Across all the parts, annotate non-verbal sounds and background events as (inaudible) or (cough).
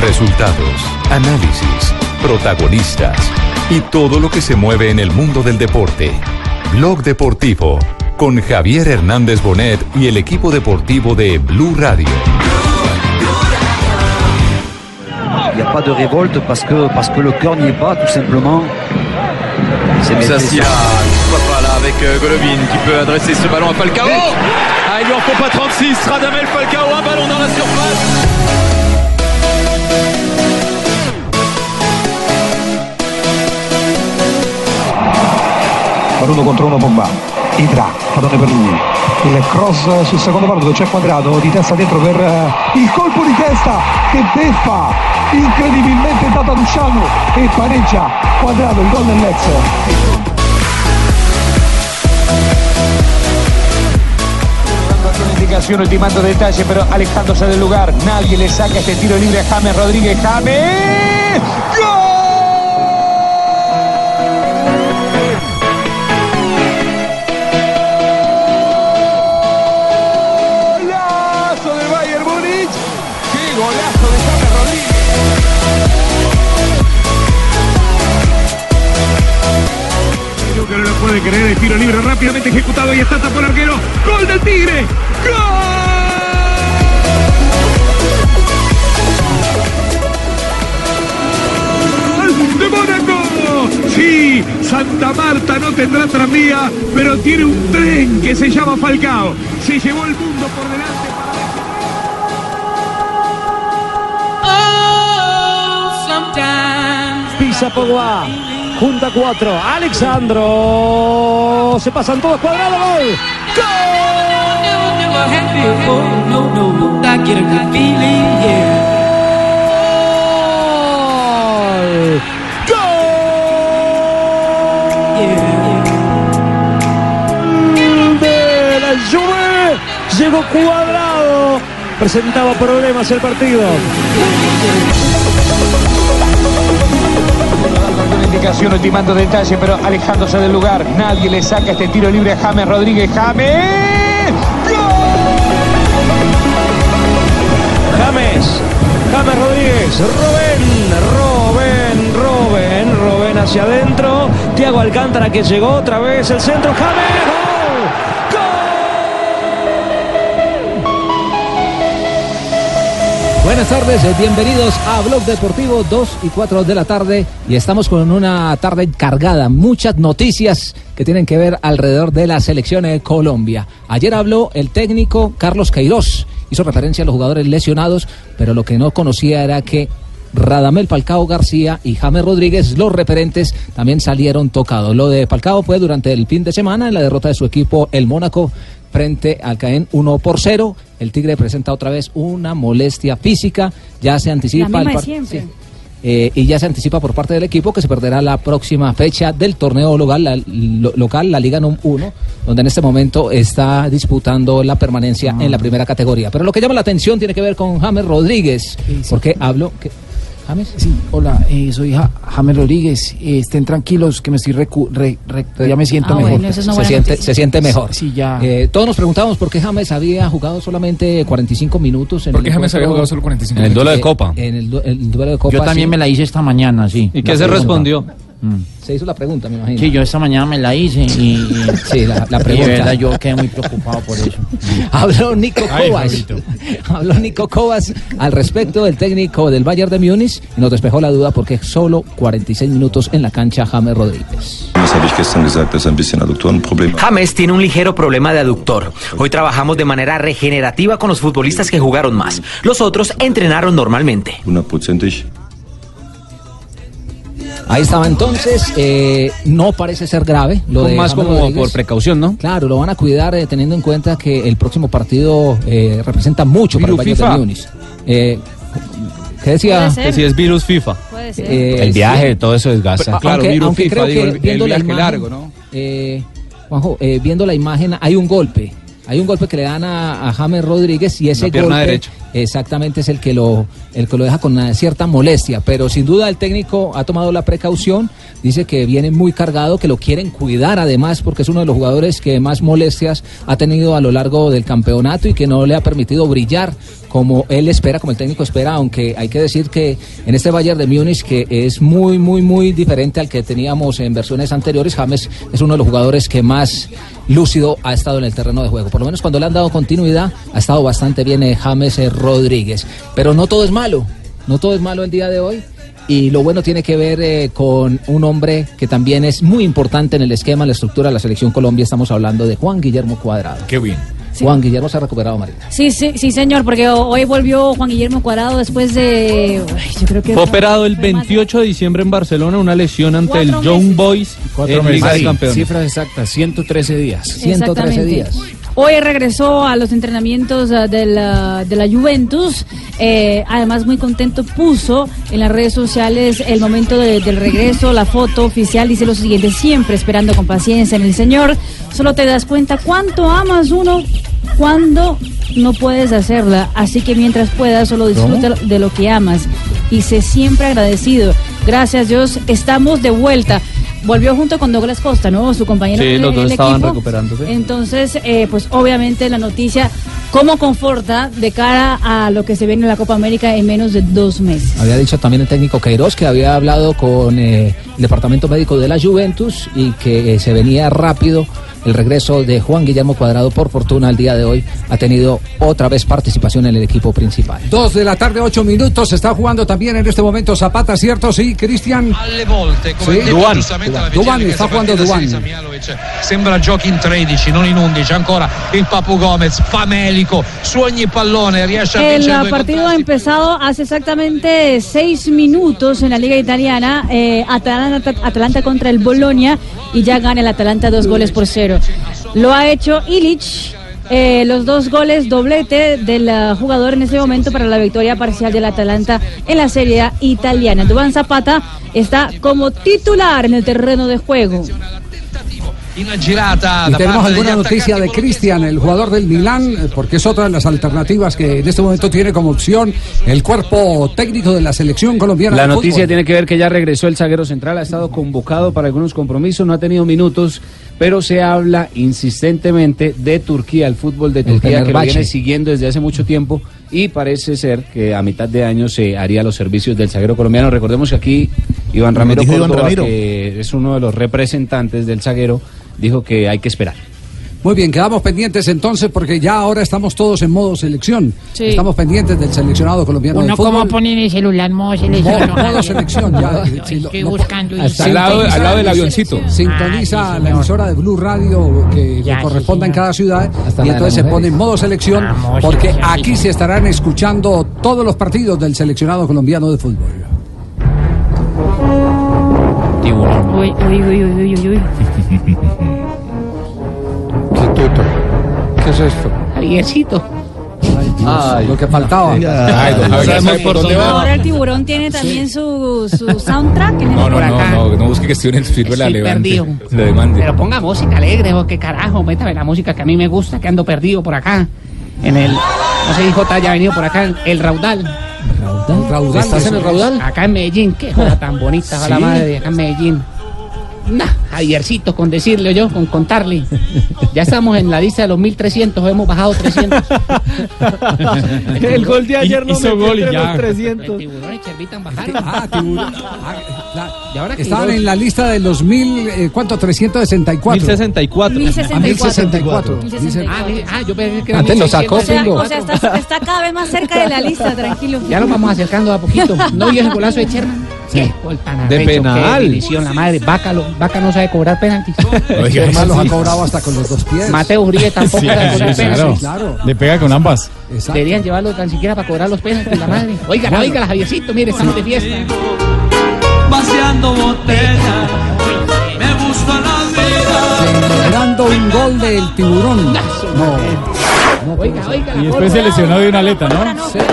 Resultados, análisis, protagonistas y todo lo que se mueve en el mundo del deporte. Blog Deportivo con Javier Hernández Bonet y el equipo deportivo de Blue Radio. Il n'y a pas de révolte parce que, parce que le cœur n'y est pas, tout simplement. C'est Ça s'y a, pourquoi pas là avec euh, Golovin qui peut adresser ce ballon à Falcao. Ah, il lui en faut pas 36, Radamel Falcao, un ballon dans la surface. Per uno contro uno Pogba Idra, pallone per lui il cross sul secondo palo dove c'è quadrato di testa dentro per eh, il colpo di testa che beffa incredibilmente data Luciano e pareggia quadrato il gol del Una indicación ultimando detalle, pero alejándose del lugar. Nadie le saca este tiro libre a James Rodríguez. James. ¡Golazo puede creer, el tiro libre rápidamente ejecutado y está el arquero. ¡Gol del Tigre! ¡Gol de Mónaco! Sí, Santa Marta no tendrá tranvía, pero tiene un tren que se llama Falcao. Se llevó el mundo por delante. Pisa Pogba. Junta cuatro. Alexandro. Se pasan todos cuadrado. Gol. Gol. Llegó cuadrado. Presentaba problemas el partido. Una indicación ultimando detalle, pero alejándose del lugar. Nadie le saca este tiro libre a James Rodríguez. James. James, James Rodríguez, Robén, Robén, Robén, Robén hacia adentro, Tiago Alcántara que llegó otra vez, el centro, James, Buenas tardes, eh, bienvenidos a Blog Deportivo 2 y 4 de la tarde y estamos con una tarde cargada, muchas noticias que tienen que ver alrededor de la selección de Colombia. Ayer habló el técnico Carlos Queiroz, hizo referencia a los jugadores lesionados, pero lo que no conocía era que Radamel Falcao García y James Rodríguez, los referentes, también salieron tocados. Lo de Falcao fue durante el fin de semana en la derrota de su equipo, el Mónaco, frente al Caen 1 por 0. El Tigre presenta otra vez una molestia física. Ya se anticipa La el misma de par- siempre. sí. Eh, y ya se anticipa por parte del equipo que se perderá la próxima fecha del torneo local, la, lo- local, la Liga NUM 1, donde en este momento está disputando la permanencia en la primera categoría. Pero lo que llama la atención tiene que ver con James Rodríguez, porque habló... que- ¿James? Sí, hola, eh, soy Ja- James Rodríguez. Eh, estén tranquilos que me estoy recu- re- re- ya me siento Ah, mejor. bueno, eso es una se, buena siente, se siente mejor. Sí, ya. Eh, todos nos preguntábamos por qué James había jugado solamente 45 minutos. En ¿Por el qué James había jugado solo 45 En el duelo de Eh, Copa. En el, du- el duelo de Copa. Yo también sí. me la hice esta mañana, sí. ¿Y qué se pregunta. respondió? Mm. Se hizo la pregunta, me imagino. Sí, yo esta mañana me la hice y, y- (laughs) Sí, la, la y de pregunta. verdad yo quedé muy preocupado por eso. (laughs) Habló Nico. Fabito. (laughs) Habló Nico Kovac al respecto del técnico del Bayern de Múnich y nos despejó la duda porque solo 46 minutos en la cancha James Rodríguez. James tiene un ligero problema de aductor. Hoy trabajamos de manera regenerativa con los futbolistas que jugaron más. Los otros entrenaron normalmente. Hundertprozentig. Ahí estaba entonces, eh, no parece ser grave. Lo de más James como Rodríguez. por precaución, ¿no? Claro, lo van a cuidar eh, teniendo en cuenta que el próximo partido eh, representa mucho para el Virus Bayern FIFA. de Múnich. Eh, ¿Qué decía? Que si es virus FIFA. Puede ser. Eh, El viaje, sí. todo eso desgasta. Pero, Claro, aunque, virus aunque FIFA, creo digo, que el- el la viaje imagen, largo, ¿no? eh, Juanjo, eh, viendo la imagen hay un golpe. Hay un golpe que le dan a, a James Rodríguez y ese golpe derecha. exactamente es el que lo el que lo deja con una cierta molestia, pero sin duda el técnico ha tomado la precaución, dice que viene muy cargado, que lo quieren cuidar además porque es uno de los jugadores que más molestias ha tenido a lo largo del campeonato y que no le ha permitido brillar como él espera, como el técnico espera, aunque hay que decir que en este Bayern de Múnich que es muy muy muy diferente al que teníamos en versiones anteriores, James es uno de los jugadores que más lúcido ha estado en el terreno de juego. Por lo menos cuando le han dado continuidad ha estado bastante bien eh, James eh, Rodríguez. Pero no todo es malo, no todo es malo el día de hoy. Y lo bueno tiene que ver eh, con un hombre que también es muy importante en el esquema, en la estructura de la selección Colombia. Estamos hablando de Juan Guillermo Cuadrado. Qué bien. Juan Guillermo se ha recuperado, Marina. Sí, sí, sí, señor, porque hoy volvió Juan Guillermo Cuadrado después de. Ay, yo creo que Fue operado el 28 de diciembre en Barcelona, una lesión ante el Young meses. Boys Cuatro en meses. Liga de Campeones. Cifras exactas, 113 días. 113 Exactamente. días. Hoy regresó a los entrenamientos de la, de la Juventus. Eh, además, muy contento, puso en las redes sociales el momento de- del regreso, la foto oficial. Dice lo siguiente: siempre esperando con paciencia en el Señor. Solo te das cuenta cuánto amas uno cuando no puedes hacerla. Así que mientras puedas, solo disfruta de lo que amas y sé siempre agradecido. Gracias, Dios. Estamos de vuelta. Volvió junto con Douglas Costa, ¿no? Su compañero Sí, los el estaban equipo. recuperándose. Entonces, eh, pues obviamente la noticia, ¿cómo conforta de cara a lo que se viene en la Copa América en menos de dos meses? Había dicho también el técnico Queiroz que había hablado con eh, el departamento médico de la Juventus y que eh, se venía rápido el regreso de Juan Guillermo Cuadrado. Por fortuna, el día de hoy ha tenido otra vez participación en el equipo principal. Dos de la tarde, ocho minutos. Está jugando también en este momento Zapata, ¿cierto? Sí, Cristian. detto Duan. Duan, che jugando Duan. Sembra giochi in 13 non in 11 ancora il Papu Gomez pallone riesce a El partido ha empezado hace exactamente seis minutos en la Liga Italiana. eh, Atalanta, Atalanta contra el Bolonia y ya gana el Atalanta dos goles por cero. Lo ha hecho Illich. eh, los dos goles doblete del ah, jugador en ese momento para la victoria parcial del Atalanta en la Serie A italiana. Duván Zapata está como titular en el terreno de juego. Y tenemos alguna noticia de Cristian, el jugador del Milán, eh, porque es otra de las alternativas que en este momento tiene como opción el cuerpo técnico de la selección colombiana. La noticia tiene que ver que ya regresó el zaguero central, ha estado convocado para algunos compromisos, no ha tenido minutos, pero se habla insistentemente de Turquía, el fútbol de Turquía que lo viene siguiendo desde hace mucho tiempo y parece ser que a mitad de año se haría los servicios del zaguero colombiano. Recordemos que aquí Iván Ramiro Iván Ramiro. que es uno de los representantes del zaguero, dijo que hay que esperar. Muy bien, quedamos pendientes entonces porque ya ahora estamos todos en modo selección. Sí. Estamos pendientes del seleccionado colombiano de Uno fútbol. como pone en el celular modo selección. Modo- modo selección, ya, sí, lo- Estoy lo- buscando. y- Al lado- al lado del avioncito. Sintoniza Ah, sí, la emisora de Blue Radio que, Ya, corresponda en cada ciudad Hasta y de entonces se pone en modo selección Vamos, porque aquí se estarán escuchando todos los partidos del seleccionado colombiano de fútbol. Uy, uy, uy, uy, uy, uy. (laughs) ¿Qué es esto? Javiercito. Ay, lo que faltaba. Ay, don Javier, Sabemos ¿sabe por dónde va. Ahora el tiburón tiene también su, su soundtrack. En No, el- no, por no, acá. no, no busque que estoy en el sirve la Estoy levante. perdido. Le demande. Pero ponga música alegre, o qué carajo, métame la música que a mí me gusta, que ando perdido por acá. En el, no sé, hijo, haya venido por acá, el Raudal. Raudal, ¿Estás en el raudal? Acá en Medellín, qué joda tan bonita, a la madre, acá en Medellín. Nah, Javiercito, con decirle yo, con contarle. (laughs) Ya estamos en la lista de los 1300, hemos bajado 300. (laughs) El gol de ayer no Hizo metió gol y ya. los 300. El tiburón y Chervitan bajaron. Ah, tiburón. (laughs) Ah, la- Estaban en la lista de los mil, eh, ¿cuánto? 364. 1064. 1064. 1064. 1064. Ah, ah, yo pensé que era Antes lo sacó, O sea, 1600. o sea, está, está cada vez más cerca de la lista, tranquilo. Ya nos vamos acercando a poquito. ¿No vio ese golazo de Sherman? Qué gol tan De penal. Qué la madre. Vaca, lo- Vaca no sabe cobrar penaltis. (laughs) Oiga, Además los sí. ha cobrado hasta con los dos pies. Mateo Uribe tampoco Sí, sabe cobrar sí, penaltis. claro. Le pega con ambas. Exacto. Deberían llevarlo tan siquiera para cobrar los penaltis, la madre. Oiga, Bueno. oiga, Javiercito, mire, estamos de fiesta. vaciando botella me gusta la vida un gol del tiburón. No. Oiga, oiga. Y después se lesionó de una aleta, ¿no? no, creo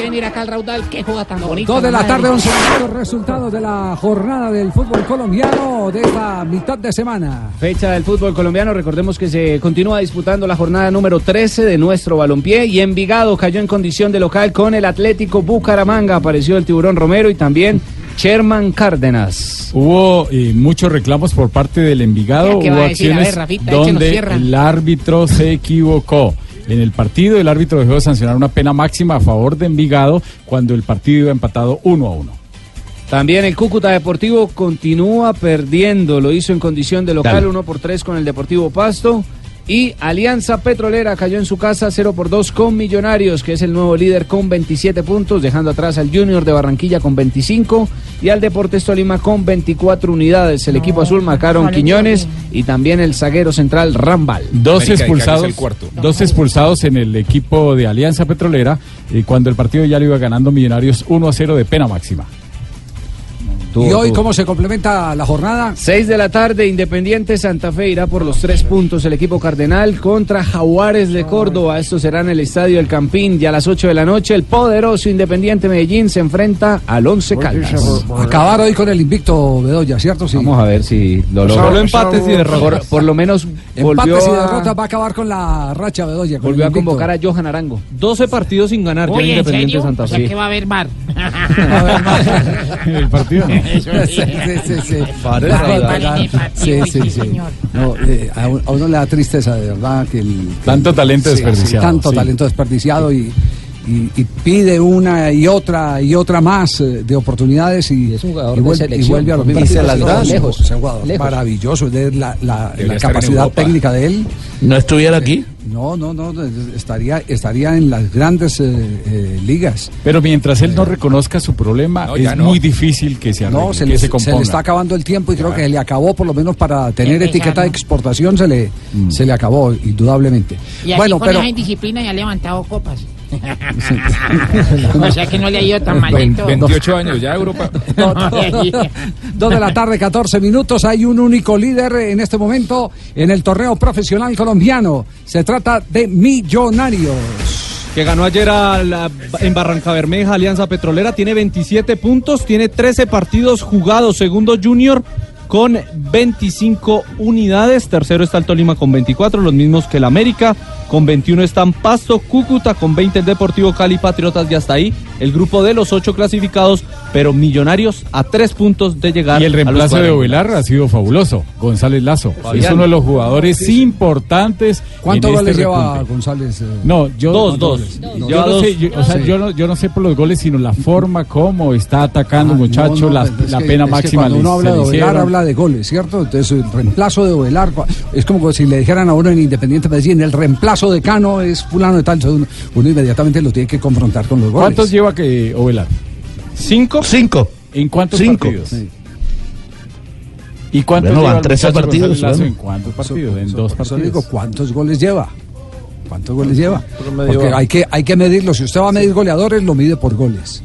que venir acá al raudal. Qué juega tan bonito. Dos de la tarde, 11 minutos, resultados de la jornada del fútbol colombiano de esta mitad de semana. Fecha del fútbol colombiano, recordemos que se continúa disputando la jornada número 13 de nuestro balompié y Envigado cayó en condición de local con el Atlético Bucaramanga, apareció el Tiburón Romero y también Sherman Cárdenas. Hubo eh, muchos reclamos por parte del Envigado, ¿Qué va hubo a decir? A ver, acciones Rafita, donde el árbitro se equivocó. En el partido el árbitro dejó de sancionar una pena máxima a favor de Envigado cuando el partido iba empatado uno a uno. También el Cúcuta Deportivo continúa perdiendo, lo hizo en condición de local Dale. 1 por 3 con el Deportivo Pasto. Y Alianza Petrolera cayó en su casa 0 por 2 con Millonarios, que es el nuevo líder con 27 puntos, dejando atrás al Junior de Barranquilla con 25 y al Deportes Tolima con 24 unidades. El equipo azul marcaron Quiñones y también el zaguero central Rambal. Dos expulsados, dos expulsados en el equipo de Alianza Petrolera eh, cuando el partido ya lo iba ganando Millonarios 1 a 0 de pena máxima. ¿Y hoy cómo se complementa la jornada? 6 de la tarde, Independiente Santa Fe irá por los tres puntos el equipo cardenal contra Jaguares de Córdoba. Esto será en el Estadio El Campín y a las 8 de la noche el poderoso Independiente Medellín se enfrenta al Once Caldas. Acabar hoy con el invicto Bedoya, ¿cierto? Sí. Vamos a ver si lo logra. Solo empates y derrotas. Por, por lo menos volvió Empates y a, derrotas va a acabar con la racha Bedoya. con volvió a convocar a Johan Arango. 12 partidos sin ganar ya Oye, ¿en Independiente serio? Santa O sea Fe. que va a haber mar. (laughs) (laughs) el partido. Eso Sí, sí. sí, sí. Sí, sí. No, eh, a, un- a uno le da tristeza, de verdad, que el... que Tanto talento sí, sí, desperdiciado, tanto sí. talento desperdiciado y, y- y pide una y otra y otra más eh, de oportunidades y, es un jugador y de vuelve, y selección, vuelve a los mismos. Y se las No, da. es un- Lejos, es un jugador lejos. maravilloso, de la, la- la Debería estar en capacidad Europa. técnica de él. ¿No estuviera aquí? No, no, no, estaría, estaría en las grandes eh, eh, ligas. Pero mientras él no reconozca su problema, No, es no. muy difícil que se arregle, No, se que le, se se componga. le está acabando el tiempo y creo que se le acabó, por lo menos para tener etiqueta de exportación, se le, se le acabó, indudablemente. Y Bueno, con pero esa indisciplina ya ha levantado copas. (laughs) o sea que no le ha ido tan malito. 28 años ya Europa. (laughs) Dos de la tarde, 14 minutos. Hay un único líder en este momento en el torneo profesional colombiano. Se trata de Millonarios. Que ganó ayer a la- en Barranca Bermeja, Alianza Petrolera. Tiene 27 puntos, tiene 13 partidos jugados. Segundo Junior con 25 unidades. Tercero está el Tolima con 24, los mismos que el América. Con 21 están Pasto, Cúcuta, con 20 el Deportivo Cali, Patriotas y hasta ahí el grupo de los ocho clasificados, pero Millonarios a tres puntos de llegar Y el a los reemplazo de. Ovelar ha sido fabuloso. González Lazo. Fabián. Es uno de los jugadores importantes. ¿Cuántos goles este lleva repunte. Goncález? eh? No, yo Dos, dos. Yo, no sé, yo, o sea, Sí. yo, no, yo no sé por los goles, sino la forma como está atacando Ah, muchacho, no, no, la, es la que- pena es que máxima. Cuando uno habla de Ovelar, hicieron. habla de goles, ¿cierto? Entonces, el reemplazo de Ovelar es como si le dijeran a uno en Independiente Medellín, el reemplazo de Cano es fulano de tal. Uno inmediatamente lo tiene que confrontar con los goles. ¿Cuántos lleva que Ovelar? ¿Cinco? Cinco. ¿En cuántos Cinco. partidos? Sí. ¿Y cuántos Bueno, van el 13 muchacho partidos, bueno. ¿En cuántos partidos? En dos partidos. digo, ¿cuántos goles lleva? ¿Cuántos goles lleva? Porque hay que, hay que medirlo. Si usted va a medir goleadores, lo mide por goles.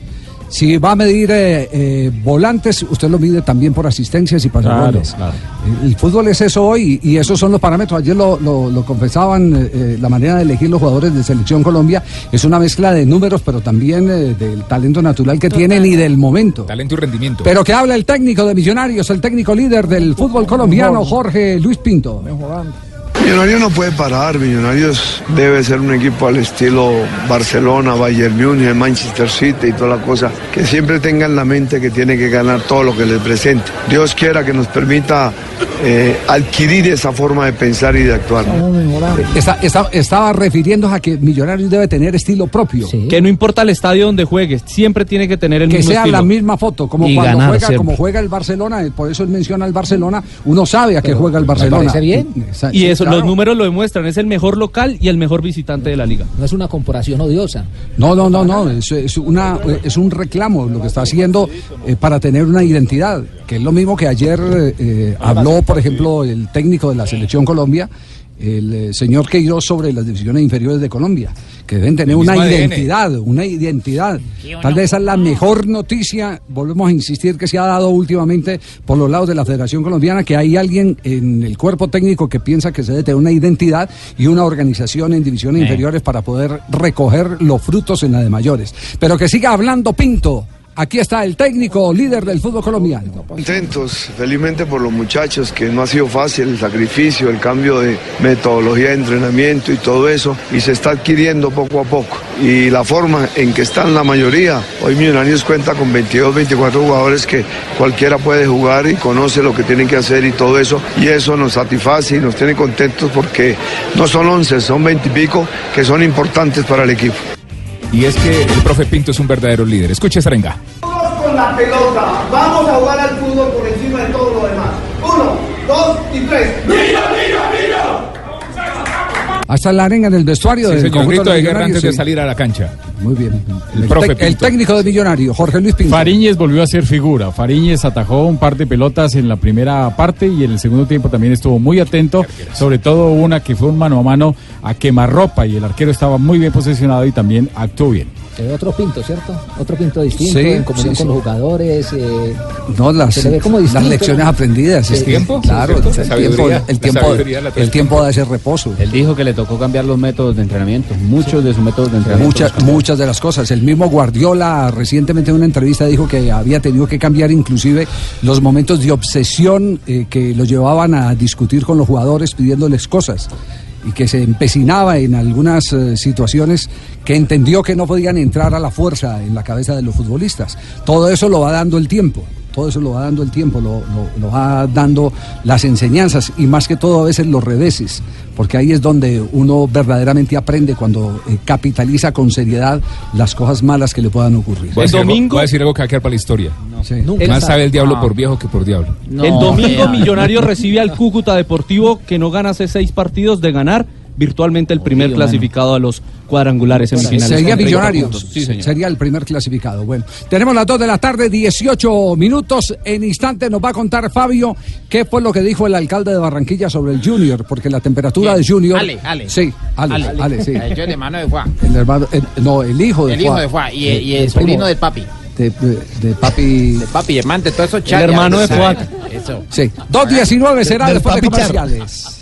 Si va a medir eh, eh, volantes, usted lo mide también por asistencias y por Claro, claro. El, el fútbol es eso hoy y, y esos son los parámetros. Ayer lo, lo, lo confesaban, eh, la manera de elegir los jugadores de Selección Colombia es una mezcla de números, pero también eh, del talento natural que tienen y del momento. Talento y rendimiento. Pero que habla el técnico de Millonarios, el técnico líder del fútbol colombiano, Jorge Luis Pinto. Millonarios no puede parar, Millonarios debe ser un equipo al estilo Barcelona, Bayern Múnich, Manchester City y toda la cosa, que siempre tenga en la mente que tiene que ganar todo lo que les presente. Dios quiera que nos permita eh, adquirir esa forma de pensar y de actuar. Está- está- estaba refiriéndose a que Millonarios debe tener estilo propio. Que no importa el estadio donde juegues, siempre tiene que tener el Que mismo sea estilo. la misma foto, como Y cuando ganar juega, siempre. como juega el Barcelona, por eso él menciona el Barcelona, uno sabe a qué juega el me Barcelona. parece bien. Y eso, claro. los números lo demuestran, es el mejor local y el mejor visitante de la liga. No es una comparación odiosa. No, no, no, no, es, es una, es un reclamo lo que está haciendo eh, para tener una identidad, que es lo mismo que ayer eh, eh, habló, por ejemplo, el técnico de la Selección Colombia el eh, señor Queiroz sobre las divisiones inferiores de Colombia, que deben tener una ADN. identidad, una identidad. Tal vez esa es la mejor noticia, volvemos a insistir, que se ha dado últimamente por los lados de la Federación Colombiana, que hay alguien en el cuerpo técnico que piensa que se debe tener una identidad y una organización en divisiones Eh. inferiores para poder recoger los frutos en la de mayores. Pero que siga hablando Pinto. Aquí está el técnico líder del fútbol colombiano. Contentos, felizmente por los muchachos, que no ha sido fácil el sacrificio, el cambio de metodología de entrenamiento y todo eso, y se está adquiriendo poco a poco. Y la forma en que están la mayoría, hoy Millonarios cuenta con 22, 24 jugadores que cualquiera puede jugar y conoce lo que tienen que hacer y todo eso, y eso nos satisface y nos tiene contentos porque no son 11, son 20 y pico que son importantes para el equipo. Y es que el profe Pinto es un verdadero líder. Escuche esa arenga. con la pelota. Vamos a jugar al fútbol por encima de todo lo demás. Uno, dos y tres. ¡Mira, mira, mira! Hasta la arenga en el vestuario Sí, del conjunto de guerra antes de salir a la cancha. Muy bien. El El, profe tec- el Pinto. técnico de Millonario, Jorge Luis Pinto. Fariñez volvió a ser figura. Fariñez atajó un par de pelotas en la primera parte y en el segundo tiempo también estuvo muy atento, sobre todo una que fue un mano a mano a quemarropa y el arquero estaba muy bien posicionado y también actuó bien. Se ve otro pinto, ¿cierto? Otro pinto distinto, Sí, en comunión sí, con los jugadores. eh, No, las, se le ve como las distinto. lecciones aprendidas. Es que, ¿Tiempo? Claro, el, tiempo, el tiempo da ese reposo. Él dijo que le tocó cambiar los métodos de entrenamiento, muchos de sus métodos de entrenamiento. Muchas, muchas de las cosas. El mismo Guardiola recientemente en una entrevista dijo que había tenido que cambiar inclusive los momentos de obsesión eh, que lo llevaban a discutir con los jugadores pidiéndoles cosas y que se empecinaba en algunas eh, situaciones que entendió que no podían entrar a la fuerza en la cabeza de los futbolistas. Todo eso lo va dando el tiempo. Todo eso lo va dando el tiempo, lo, lo- lo va dando las enseñanzas y más que todo a veces los reveses, porque ahí es donde uno verdaderamente aprende cuando eh, capitaliza con seriedad las cosas malas que le puedan ocurrir. Voy a, decir algo, voy a decir algo que va a quedar para la historia. Nunca Más sabe. el diablo Ah. por viejo que por diablo. el domingo (laughs) Millonario recibe al Cúcuta Deportivo que no gana hace seis partidos de ganar virtualmente el primer Obvio, clasificado a los cuadrangulares semifinales. Sería con 30 Millonarios. Sí, señor. Sería el primer clasificado. Bueno, tenemos las 2 de la tarde, 18 minutos. En instante nos va a contar Fabio qué fue lo que dijo el alcalde de Barranquilla sobre el Junior, porque la temperatura de Junior. Ale, Ale. Sí, Ale, Ale, Ale. sí. El yo de de Juan. El hermano, el- no, el hijo de El hijo Juan. de Juan y, De- y de el sobrino del papi. De, de- de papi. De papi, hermano, de todos esos El hermano de. Juan. Eso. Sí, 2.19 será Del después de comerciales.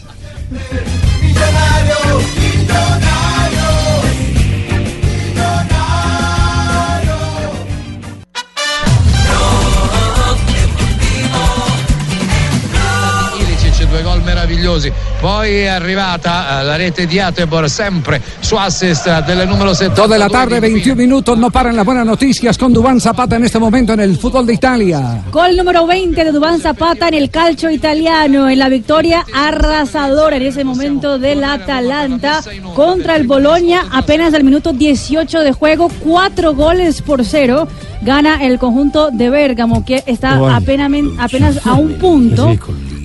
Meravigliosi. Poi è arrivata eh, la rete di Atebor, sempre su assist del numero 7. 2 de la tarde, 21 minutos. No paran las buenas noticias con Dubán Zapata en este momento en el fútbol de Italia. Gol número 20 de Dubán Zapata en el calcio italiano, en la victoria arrasadora en ese momento del Atalanta contra el Boloña, apenas al minuto 18 de juego, cuatro goles por cero. Gana el conjunto de Bérgamo, que está apenas a un punto,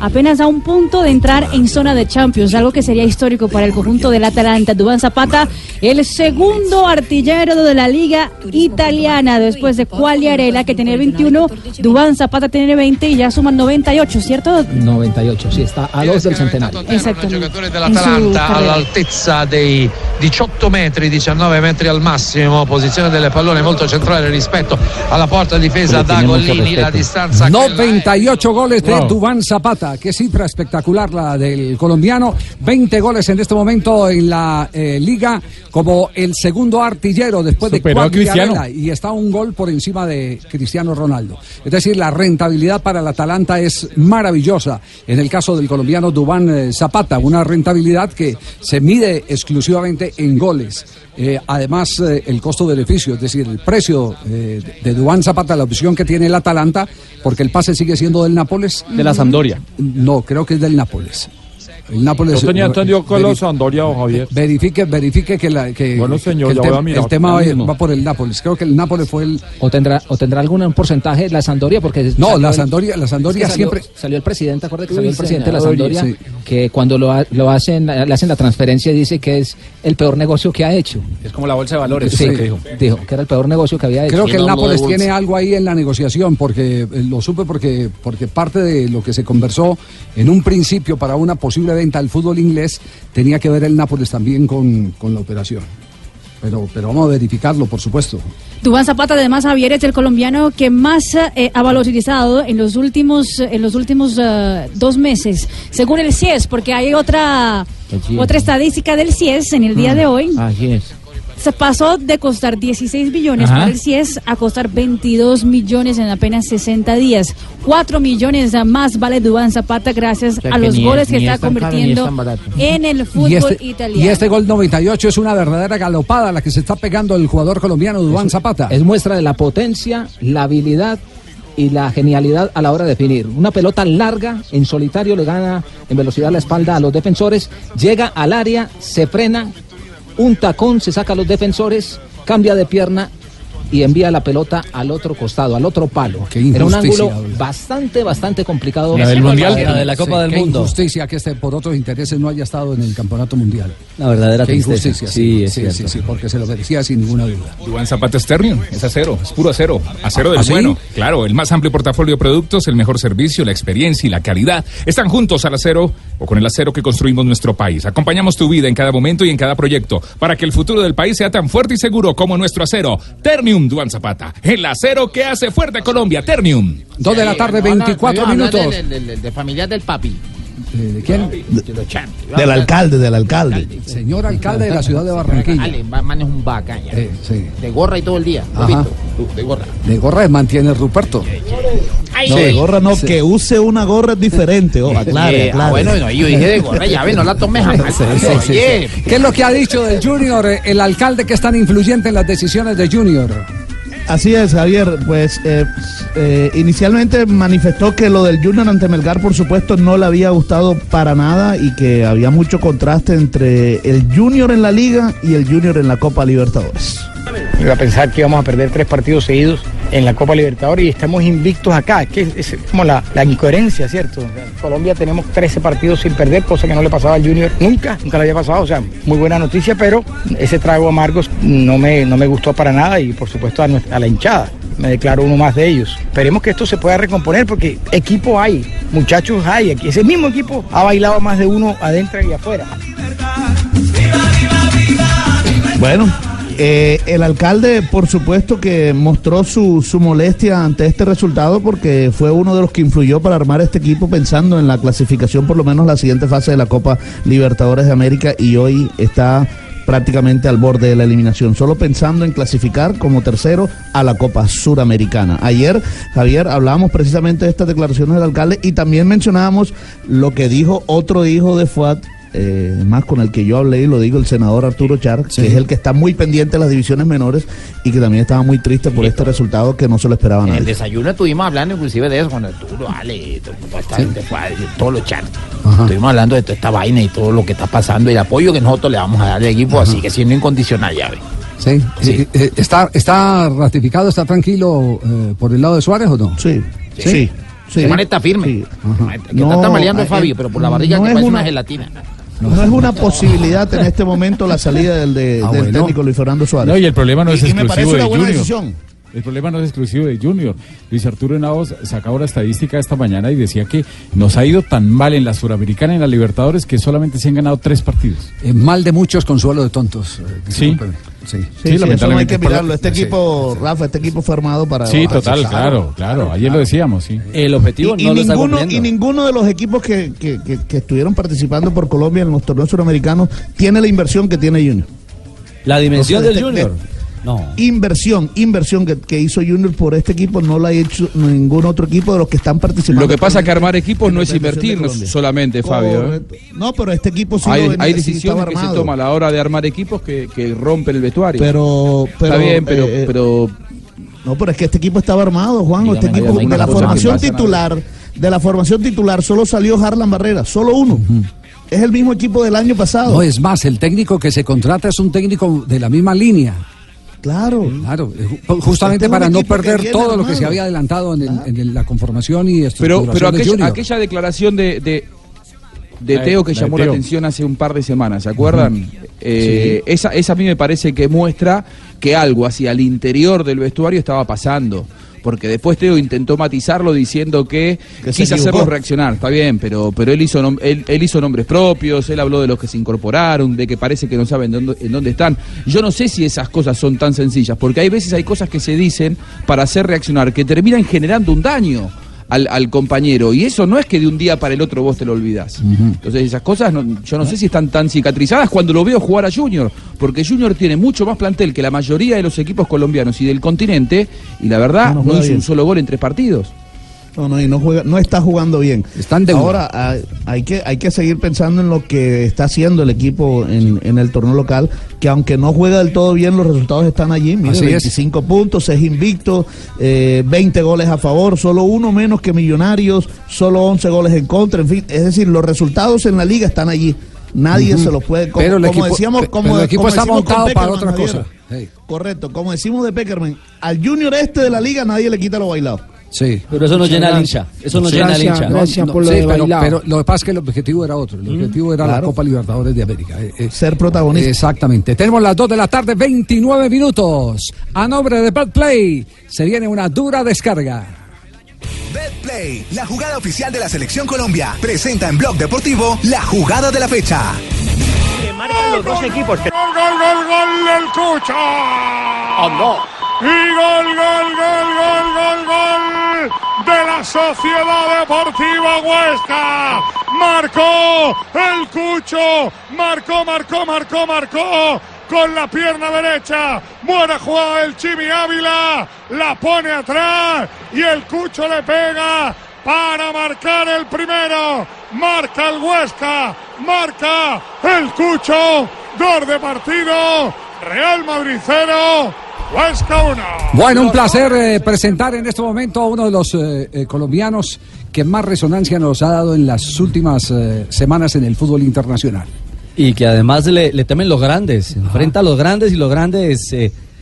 apenas a un punto de entrar en zona de Champions, algo que sería histórico para el conjunto del Atalanta. Dubán Zapata, el segundo artillero de la liga italiana, después de Quagliarella, que tiene 21, Dubán Zapata tiene 20 y ya suman 98, ¿cierto? 98, sí, está a dos del centenario. Exacto. giocatore dell'Atalanta all'altezza dei 18 metri, 19 metri al massimo, posizione del pallone molto centrale rispetto alla porta difesa da Gollini, la distanza 98 goles de Wow. Dubán Zapata. Qué cifra espectacular la del colombiano. 20 goles en este momento en la eh, liga como el segundo artillero después Superó de Cristiano. Y está un gol por encima de Cristiano Ronaldo. Es decir, la rentabilidad para el Atalanta es maravillosa. En el caso del colombiano Dubán eh, Zapata, una rentabilidad que se mide exclusivamente en goles. Eh, además, eh, el costo-beneficio, es decir, el precio eh, de Dubán Zapata, la opción que tiene el Atalanta, porque el pase sigue siendo del Nápoles. De la Sampdoria. No, creo que es del Nápoles. El Nápoles. Yo tenía entendido que la Sampdoria, don Javier. Verifique, verifique que, la, que, Bueno, señor, que el, ya voy tem- a mirar. el tema va, por el Nápoles. Creo que el Nápoles fue el. O tendrá, o tendrá algún porcentaje la Sandoria porque No, salió la el- Sampdoria- la Sampdoria es que salió- siempre- salió el presidente, acuérdate que salió el presidente de la Sandoria sí. que cuando lo, ha- lo hacen le hacen la transferencia dice que es el peor negocio que ha hecho. Es como la bolsa de valores. Sí, eso que dijo. dijo que era el peor negocio que había hecho. Creo que el Nápoles tiene algo ahí en la negociación, porque eh, lo supe porque, porque parte de lo que se conversó en un principio para una posible venta al fútbol inglés, tenía que ver el Nápoles también con, con la operación. Pero, pero vamos a verificarlo, por supuesto. Dubán Zapata, además, Javier es el colombiano que más eh, ha valorizado en los últimos, en los últimos eh, dos meses, según el CIES, porque hay otra, CIES, otra estadística del CIES en el día de hoy. Así es. Se pasó de costar 16 billones Ajá. para el CIES a costar 22 millones en apenas 60 días. 4 millones más vale Dubán Zapata gracias sea, a los goles es- que está caro convirtiendo en el fútbol y, este, italiano. y este gol 98 es una verdadera galopada la que se está pegando el jugador colombiano Dubán Zapata. Es muestra de la potencia, la habilidad y la genialidad a la hora de definir. Una pelota larga, en solitario, le gana en velocidad la espalda a los defensores, llega al área, se frena, un tacón, se saca a los defensores, cambia de pierna y envía la pelota al otro costado, al otro palo. Era un ángulo bastante, bastante complicado. La del Mundial, Mundial. Qué injusticia que este por otros intereses no haya estado en el Campeonato Mundial. La verdadera Qué tristeza. injusticia. Sí, es sí, cierto. sí, sí, porque se lo merecía sin ninguna duda. Dubán Zapata es Ternium, es acero, es puro acero, acero del ¿Ah, sí? bueno. Claro, el más amplio portafolio de productos, el mejor servicio, la experiencia y la calidad están juntos al acero o con el acero que construimos nuestro país. Acompañamos tu vida en cada momento y en cada proyecto para que el futuro del país sea tan fuerte y seguro como nuestro acero. Ternium Dubán Zapata, el acero que hace fuerte Colombia, Ternium. Dos de la tarde, 24 minutos. De, de- de- de familiar del papi. ¿De quién? De los Champ. Del alcalde, del alcalde. Señor alcalde de la ciudad de Barranquilla. Ale, va- man es un bacán. ya. Eh, sí. De gorra y todo el día. De gorra. De gorra mantiene Ruperto. No, de gorra no, Sí. que use una gorra es diferente. Oh, aclare, Eh, ah, aclare. bueno, no, yo dije de gorra, ya ves, no la tomes jamás. Sí, sí, sí, Oye, sí. ¿Qué es lo que ha dicho del Junior, eh, el alcalde que es tan influyente en las decisiones de Junior? Así es, Javier. Pues eh, eh, inicialmente manifestó que lo del Junior ante Melgar, por supuesto, no le había gustado para nada y que había mucho contraste entre el Junior en la liga y el Junior en la Copa Libertadores. Iba a pensar que íbamos a perder tres partidos seguidos en la Copa Libertadores y estamos invictos acá. Es que es como la, la incoherencia, ¿cierto? En Colombia tenemos 13 partidos sin perder, cosa que no le pasaba al Junior nunca, nunca le había pasado. O sea, muy buena noticia, pero ese trago amargo no me, no me gustó para nada y por supuesto a, nuestra- la hinchada. Me declaro uno más de ellos. Esperemos que esto se pueda recomponer porque equipo hay, muchachos hay. Ese mismo equipo ha bailado más de uno adentro y afuera. Bueno, eh, el alcalde, por supuesto, que mostró su, su molestia ante este resultado porque fue uno de los que influyó para armar este equipo pensando en la clasificación, por lo menos la siguiente fase de la Copa Libertadores de América y hoy está prácticamente al borde de la eliminación, solo pensando en clasificar como tercero a la Copa Suramericana. Ayer, Javier, hablábamos precisamente de estas declaraciones del alcalde y también mencionábamos lo que dijo otro hijo de Fuat, eh, más con el que yo hablé y lo digo, el senador Arturo Char, que es el que está muy pendiente de las divisiones menores y que también estaba muy triste por este resultado que no se lo esperaba En el desayuno estuvimos hablando inclusive de eso, con Arturo, Ale, todos los charts. Estuvimos hablando de toda esta vaina y todo lo que está pasando y el apoyo que nosotros le vamos a dar al equipo, así que siendo incondicional, ya ve. Sí. Eh, eh, ¿Está, ¿Está ratificado, está tranquilo eh, por el lado de Suárez o no? Sí, sí. sí. Man está firme. Que No, está tambaleando eh, Fabio, pero por la barriga no que es parece una- una gelatina. No es una posibilidad en este momento la salida del, de- Ah, del bueno. técnico Luis Fernando Suárez. No, y el problema no es Y- y me exclusivo parece de una buena Junior. decisión. El problema no es exclusivo de Junior. Luis Arturo Henao sacaba la estadística esta mañana y decía que nos ha ido tan mal en la Suramericana y en la Libertadores que solamente se han ganado tres partidos. Eh, mal de muchos, consuelo de tontos. eh, Sí. sí. Sí, sí, eso no hay que mirarlo. Este equipo, Rafa, este equipo fue armado para. Sí, total, claro, claro. Ayer lo decíamos, sí. El objetivo y, y no lo está ninguno, y cumpliendo. ninguno de los equipos que, que- que- que estuvieron participando por Colombia en los torneos suramericanos tiene la inversión que tiene Junior. La dimensión O sea, del de- Junior. de- No. Inversión, inversión que, que hizo Junior por este equipo no la ha hecho ningún otro equipo de los que están participando. Lo que pasa es que armar equipos no es invertir solamente, Fabio. ¿eh? No, pero este equipo sí hay, hay decisiones que se toman a la hora de armar equipos que, que rompen el vestuario. Pero, pero, Está bien, pero, eh, pero No, pero es que este equipo estaba armado, Juan. Dígame, este equipo dígame, de la formación titular, de la formación titular, solo salió Harlan Barrera, solo uno. Es el mismo equipo del año pasado. No, es más, el técnico que se contrata es un técnico de la misma línea. Claro. Claro, eh, ju- justamente para no perder todo lo que se había adelantado en, el- en el- la conformación y pero, estructuración pero de aquella, Junior. aquella declaración de, de, de Teo que la llamó la Teo. atención hace un par de semanas, ¿se acuerdan? Eh, esa, esa a mí me parece que muestra que algo hacia el interior del vestuario estaba pasando. Porque después Teo intentó matizarlo diciendo que, Que quiso hacerlo reaccionar, está bien, pero, pero él, hizo él, él hizo nombres propios, él habló de los que se incorporaron, de que parece que no saben dónde, en dónde están. Yo no sé si esas cosas son tan sencillas, porque hay veces hay cosas que se dicen para hacer reaccionar, que terminan generando un daño. Al, al compañero. Y eso no es que de un día para el otro vos te lo olvidás. Entonces esas cosas no- yo no sé si están tan cicatrizadas cuando lo veo jugar a Junior porque Junior tiene mucho más plantel que la mayoría de los equipos colombianos y del continente y la verdad No, hizo bien. un solo gol en tres partidos No, no, y no juega, no está jugando bien. Están de Ahora hay, hay que hay que seguir pensando en lo que está haciendo el equipo en, en el torneo local, que aunque no juega del todo bien, los resultados están allí. Mire, Así es. 25 puntos, es invicto, eh, 20 goles a favor, solo uno menos que Millonarios, solo 11 goles en contra, en fin, es decir, los resultados en la liga están allí. Nadie se los puede como, Pero el como equipo- decíamos, como, pero el equipo como está montado para otra cosa. Hey. Correcto, como decimos de Peckerman, al Junior este de la liga nadie le quita lo bailado. Sí. Pero eso no Muchas llena al hincha. Eso no llena al Gracias, hincha. gracias No, por lo sí, de pero, lo que pasa es que el objetivo era otro. El objetivo era la. Copa Libertadores de América. eh, eh. Ser protagonista. Exactamente. Tenemos las 2 de la tarde, 29 minutos. A nombre de Play se viene una dura descarga. BetPlay, la jugada oficial de la Selección Colombia, presenta en Blog Deportivo la jugada de la fecha. marcan los dos equipos. Gol, gol, gol, gol del Cucho. Y gol, gol, gol, gol, gol, gol de la Sociedad Deportiva Huesca. Marcó el Cucho. Marcó, marcó, marcó, marcó. Con la pierna derecha. Buena jugada del Chimi Ávila. La pone atrás. Y el Cucho le pega para marcar el primero. Marca el Huesca. Marca el Cucho. Gol de partido. Real Madrid 0. Huesca 1. Bueno, un placer eh, presentar en este momento a uno de los eh, eh, colombianos que más resonancia nos ha dado en las últimas semanas en el fútbol internacional. Y que además le, le temen los grandes. Enfrenta a los grandes y los grandes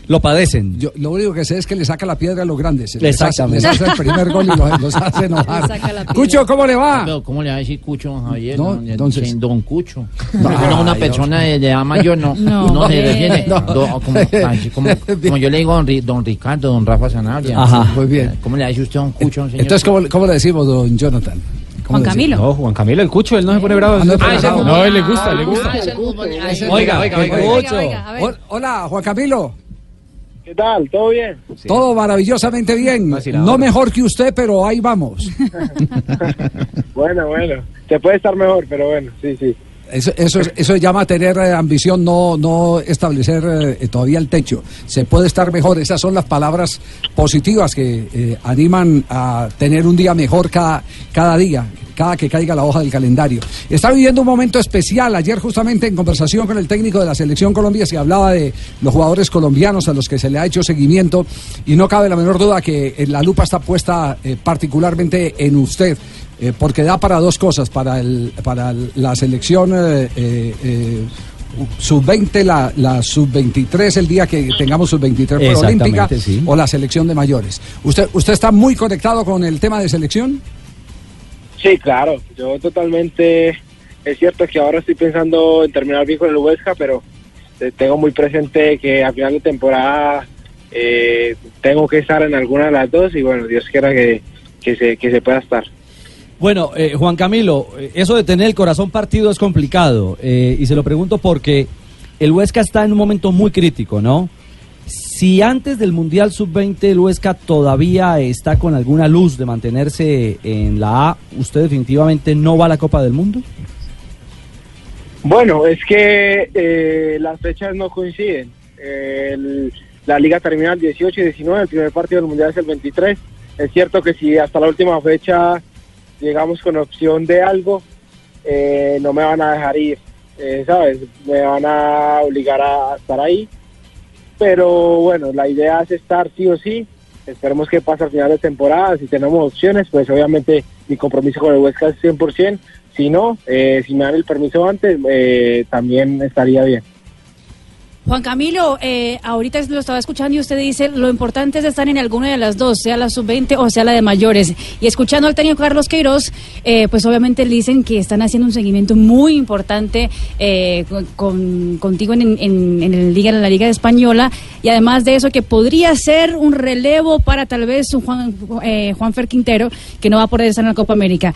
lo padecen. Yo lo único que sé es que le saca la piedra a los grandes. Les hace- Exactamente. Les hace el primer gol y los, los (laughs) hace enojar. Cucho, ¿cómo le va? Pero, ¿Cómo le va a decir Cucho, don Javier? No, No, entonces- Don Cucho. (laughs) No, es una persona de, edad mayor, no. (laughs) No, se refiere. No. do- como, así como, como yo le digo a don, don Ricardo, don Rafa Sanabria. Ajá, muy bien. ¿Cómo le dice usted a don Cucho, señor? Entonces, ¿cómo, cómo le decimos, don Jonathan? ¿Cómo Juan Camilo. No, Juan Camilo, el cucho, él no se pone bravo. Ah, no Ah, bravo. no, él le gusta, le gusta. Ah, Oiga, oiga, oiga, oiga, a ver. Hol- Hola, Juan Camilo. ¿Qué tal? ¿Todo bien? Todo maravillosamente bien. No mejor que usted, pero ahí vamos. (laughs) Bueno, bueno. Se puede estar mejor, pero bueno, sí, sí. Eso, eso, es- eso llama tener eh, ambición, no, no establecer eh, todavía el techo. Se puede estar mejor. Esas son las palabras positivas que eh, animan a tener un día mejor cada, cada día, cada que caiga la hoja del calendario. Está viviendo un momento especial. Ayer justamente en conversación con el técnico de la Selección Colombia se hablaba de los jugadores colombianos a los que se le ha hecho seguimiento y no cabe la menor duda que la lupa está puesta particularmente en usted. Eh, porque da para dos cosas, para, el, para el- la selección eh, eh, eh, sub-20, la, la sub-23, el día que tengamos sub-23 Exactamente, olímpica, sí. o la selección de mayores. ¿Usted, ¿Usted está muy conectado con el tema de selección? Sí, claro. Yo totalmente. Es cierto que ahora estoy pensando en terminar bien con el Huesca, pero eh, tengo muy presente que a final de temporada eh, tengo que estar en alguna de las dos y bueno, Dios quiera que, que, se, que se pueda estar. Bueno, eh, Juan Camilo, eh, eso de tener el corazón partido es complicado. eh, y se lo pregunto porque el Huesca está en un momento muy crítico, ¿no? Si antes del Mundial Sub-20 el Huesca todavía está con alguna luz de mantenerse en la A, ¿usted definitivamente no va a la Copa del Mundo? Bueno, es que eh, las fechas no coinciden. El- la liga termina el 18 y 19, el primer partido del Mundial es el 23. Es cierto que si hasta la última fecha llegamos con opción de algo, eh, no me van a dejar ir, eh, ¿sabes? Me van a obligar a estar ahí. Pero bueno, la idea es estar sí o sí. Esperemos que pase al final de temporada. Si tenemos opciones, pues obviamente mi compromiso con el Huesca es 100%. Si no, eh, si me dan el permiso antes, eh, también estaría bien. Juan Camilo, eh, ahorita lo estaba escuchando y usted dice, lo importante es estar en alguna de las dos, sea la sub-20 o sea la de mayores. Y escuchando al técnico Carlos Queiroz, eh, pues obviamente le dicen que están haciendo un seguimiento muy importante eh, con, contigo en, en, el Liga, en la Liga Española. Y además de eso, que podría ser un relevo para tal vez un Juan, eh, Juanfer Quintero, que no va a poder estar en la Copa América.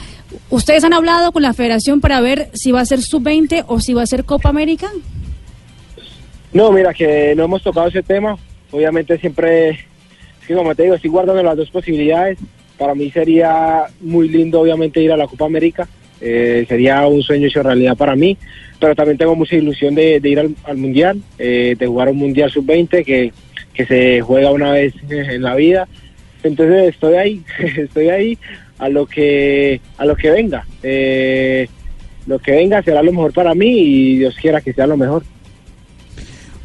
¿Ustedes han hablado con la federación para ver si va a ser sub-20 o si va a ser Copa América? No, mira, que no hemos tocado ese tema. Obviamente siempre, como te digo, estoy guardando las dos posibilidades. Para mí sería muy lindo, obviamente, ir a la Copa América. Eh, sería un sueño hecho realidad para mí. Pero también tengo mucha ilusión de, de ir al, al Mundial, eh, de jugar un Mundial Sub-20 que, que se juega una vez (laughs) en la vida. Entonces estoy ahí, (laughs) estoy ahí a lo que, a lo que venga. Eh, lo que venga será lo mejor para mí y Dios quiera que sea lo mejor.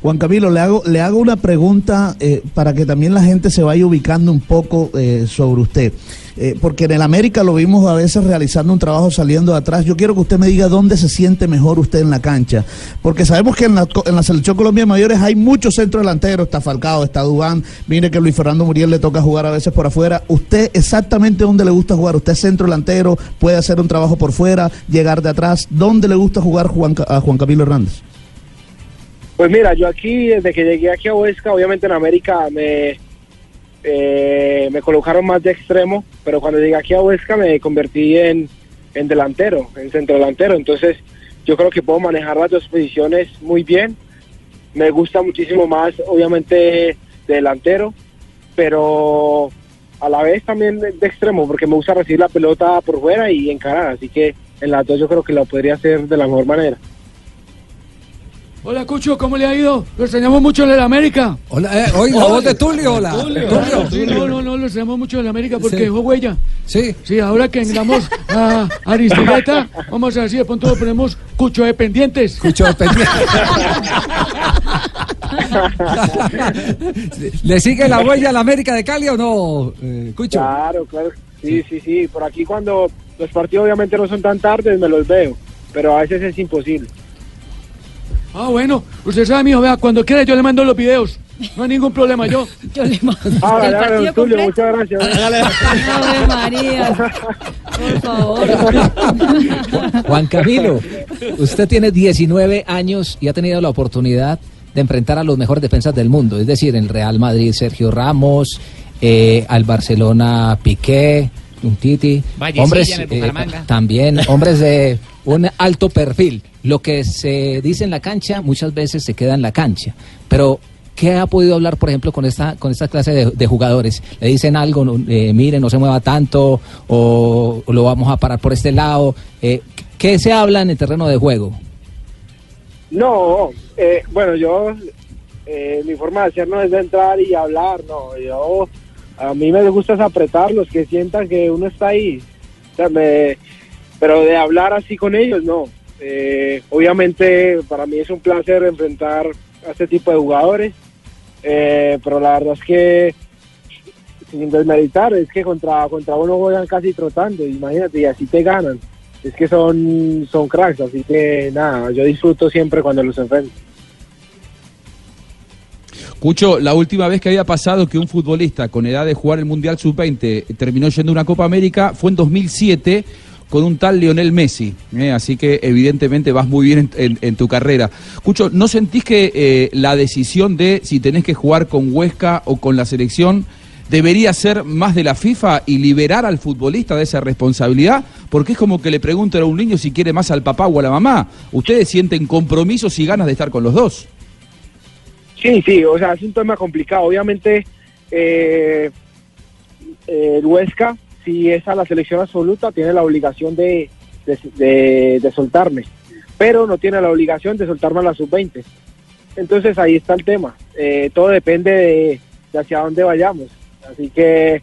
Juan Camilo, le hago, le hago una pregunta eh, para que también la gente se vaya ubicando un poco eh, sobre usted. Eh, porque en el América lo vimos a veces realizando un trabajo saliendo de atrás. Yo quiero que usted me diga dónde se siente mejor usted en la cancha. Porque sabemos que en la, en la Selección Colombia Mayores hay muchos centros delanteros. Está Falcao, está Dubán. Mire que Luis Fernando Muriel le toca jugar a veces por afuera. ¿Usted exactamente dónde le gusta jugar? ¿Usted es centro delantero? ¿Puede hacer un trabajo por fuera? ¿Llegar de atrás? ¿Dónde le gusta jugar Juan, a Juan Camilo Hernández? Pues mira, yo aquí, desde que llegué aquí a Huesca, obviamente en América me, eh, me colocaron más de extremo, pero cuando llegué aquí a Huesca me convertí en, en delantero, en centro delantero. Entonces yo creo que puedo manejar las dos posiciones muy bien. Me gusta muchísimo más, obviamente, de delantero, pero a la vez también de, de extremo, porque me gusta recibir la pelota por fuera y encarar. Así que en las dos yo creo que lo podría hacer de la mejor manera. Hola, Cucho, ¿cómo le ha ido? Lo extrañamos mucho en el América. Hola, eh, hoy la voz de Tulio, hola. Tulio. Tulio. Sí, no, no, no, lo extrañamos mucho en el América porque Sí. dejó huella. Sí. Sí, ahora que entramos a Aristigueta, vamos a ver si de pronto lo ponemos Cucho de pendientes. Cucho de (laughs) ¿Le sigue la huella a la América de Cali o no, eh, Cucho? Claro, claro. Sí, sí, sí. Por aquí cuando los partidos obviamente no son tan tardes, me los veo. Pero a veces es imposible. Ah, bueno, usted sabe, mijo, vea, cuando quiera yo le mando los videos. No hay ningún problema, yo. (laughs) Yo le mando Ah, Tulio, completo. muchas gracias. Ave María. Por favor. (laughs) Juan Camilo, usted tiene 19 años y ha tenido la oportunidad de enfrentar a los mejores defensas del mundo, es decir, el Real Madrid Sergio Ramos, eh, al Barcelona Piqué, un Titi, hombres en el eh, también hombres de un alto perfil. Lo que se dice en la cancha muchas veces se queda en la cancha, pero ¿Qué ha podido hablar, por ejemplo, con esta con esta clase de, jugadores? ¿Le dicen algo? eh, mire, no se mueva tanto, o, o lo vamos a parar por este lado. Eh, ¿Qué se habla en el terreno de juego? No, eh, bueno, yo, eh, mi forma de hacer no es de entrar y hablar, no, yo, a mí me gusta es apretarlos, que sientan que uno está ahí, O sea, me- pero de hablar así con ellos, no. Eh, obviamente para mí es un placer enfrentar a este tipo de jugadores, eh, pero la verdad es que sin desmeritar, es que contra, contra uno juegan casi trotando, imagínate, y así te ganan. Es que son, son cracks, así que nada, yo disfruto siempre cuando los enfrento. Cucho, la última vez que había pasado que un futbolista con edad de jugar el Mundial Sub-20 terminó yendo a una Copa América fue en 2007 con un tal Lionel Messi. ¿eh? Así que evidentemente vas muy bien en, tu carrera. Cucho, ¿no sentís que eh, la decisión de si tenés que jugar con Huesca o con la selección debería ser más de la FIFA y liberar al futbolista de esa responsabilidad? Porque es como que le preguntan a un niño si quiere más al papá o a la mamá. Ustedes sienten compromisos y ganas de estar con los dos. Sí, sí, o sea, es un tema complicado. Obviamente, eh, el Huesca, si es a la selección absoluta, tiene la obligación de, de, de- de soltarme, pero no tiene la obligación de soltarme a la sub-20. Entonces ahí está el tema. Eh, todo depende de, de hacia dónde vayamos. Así que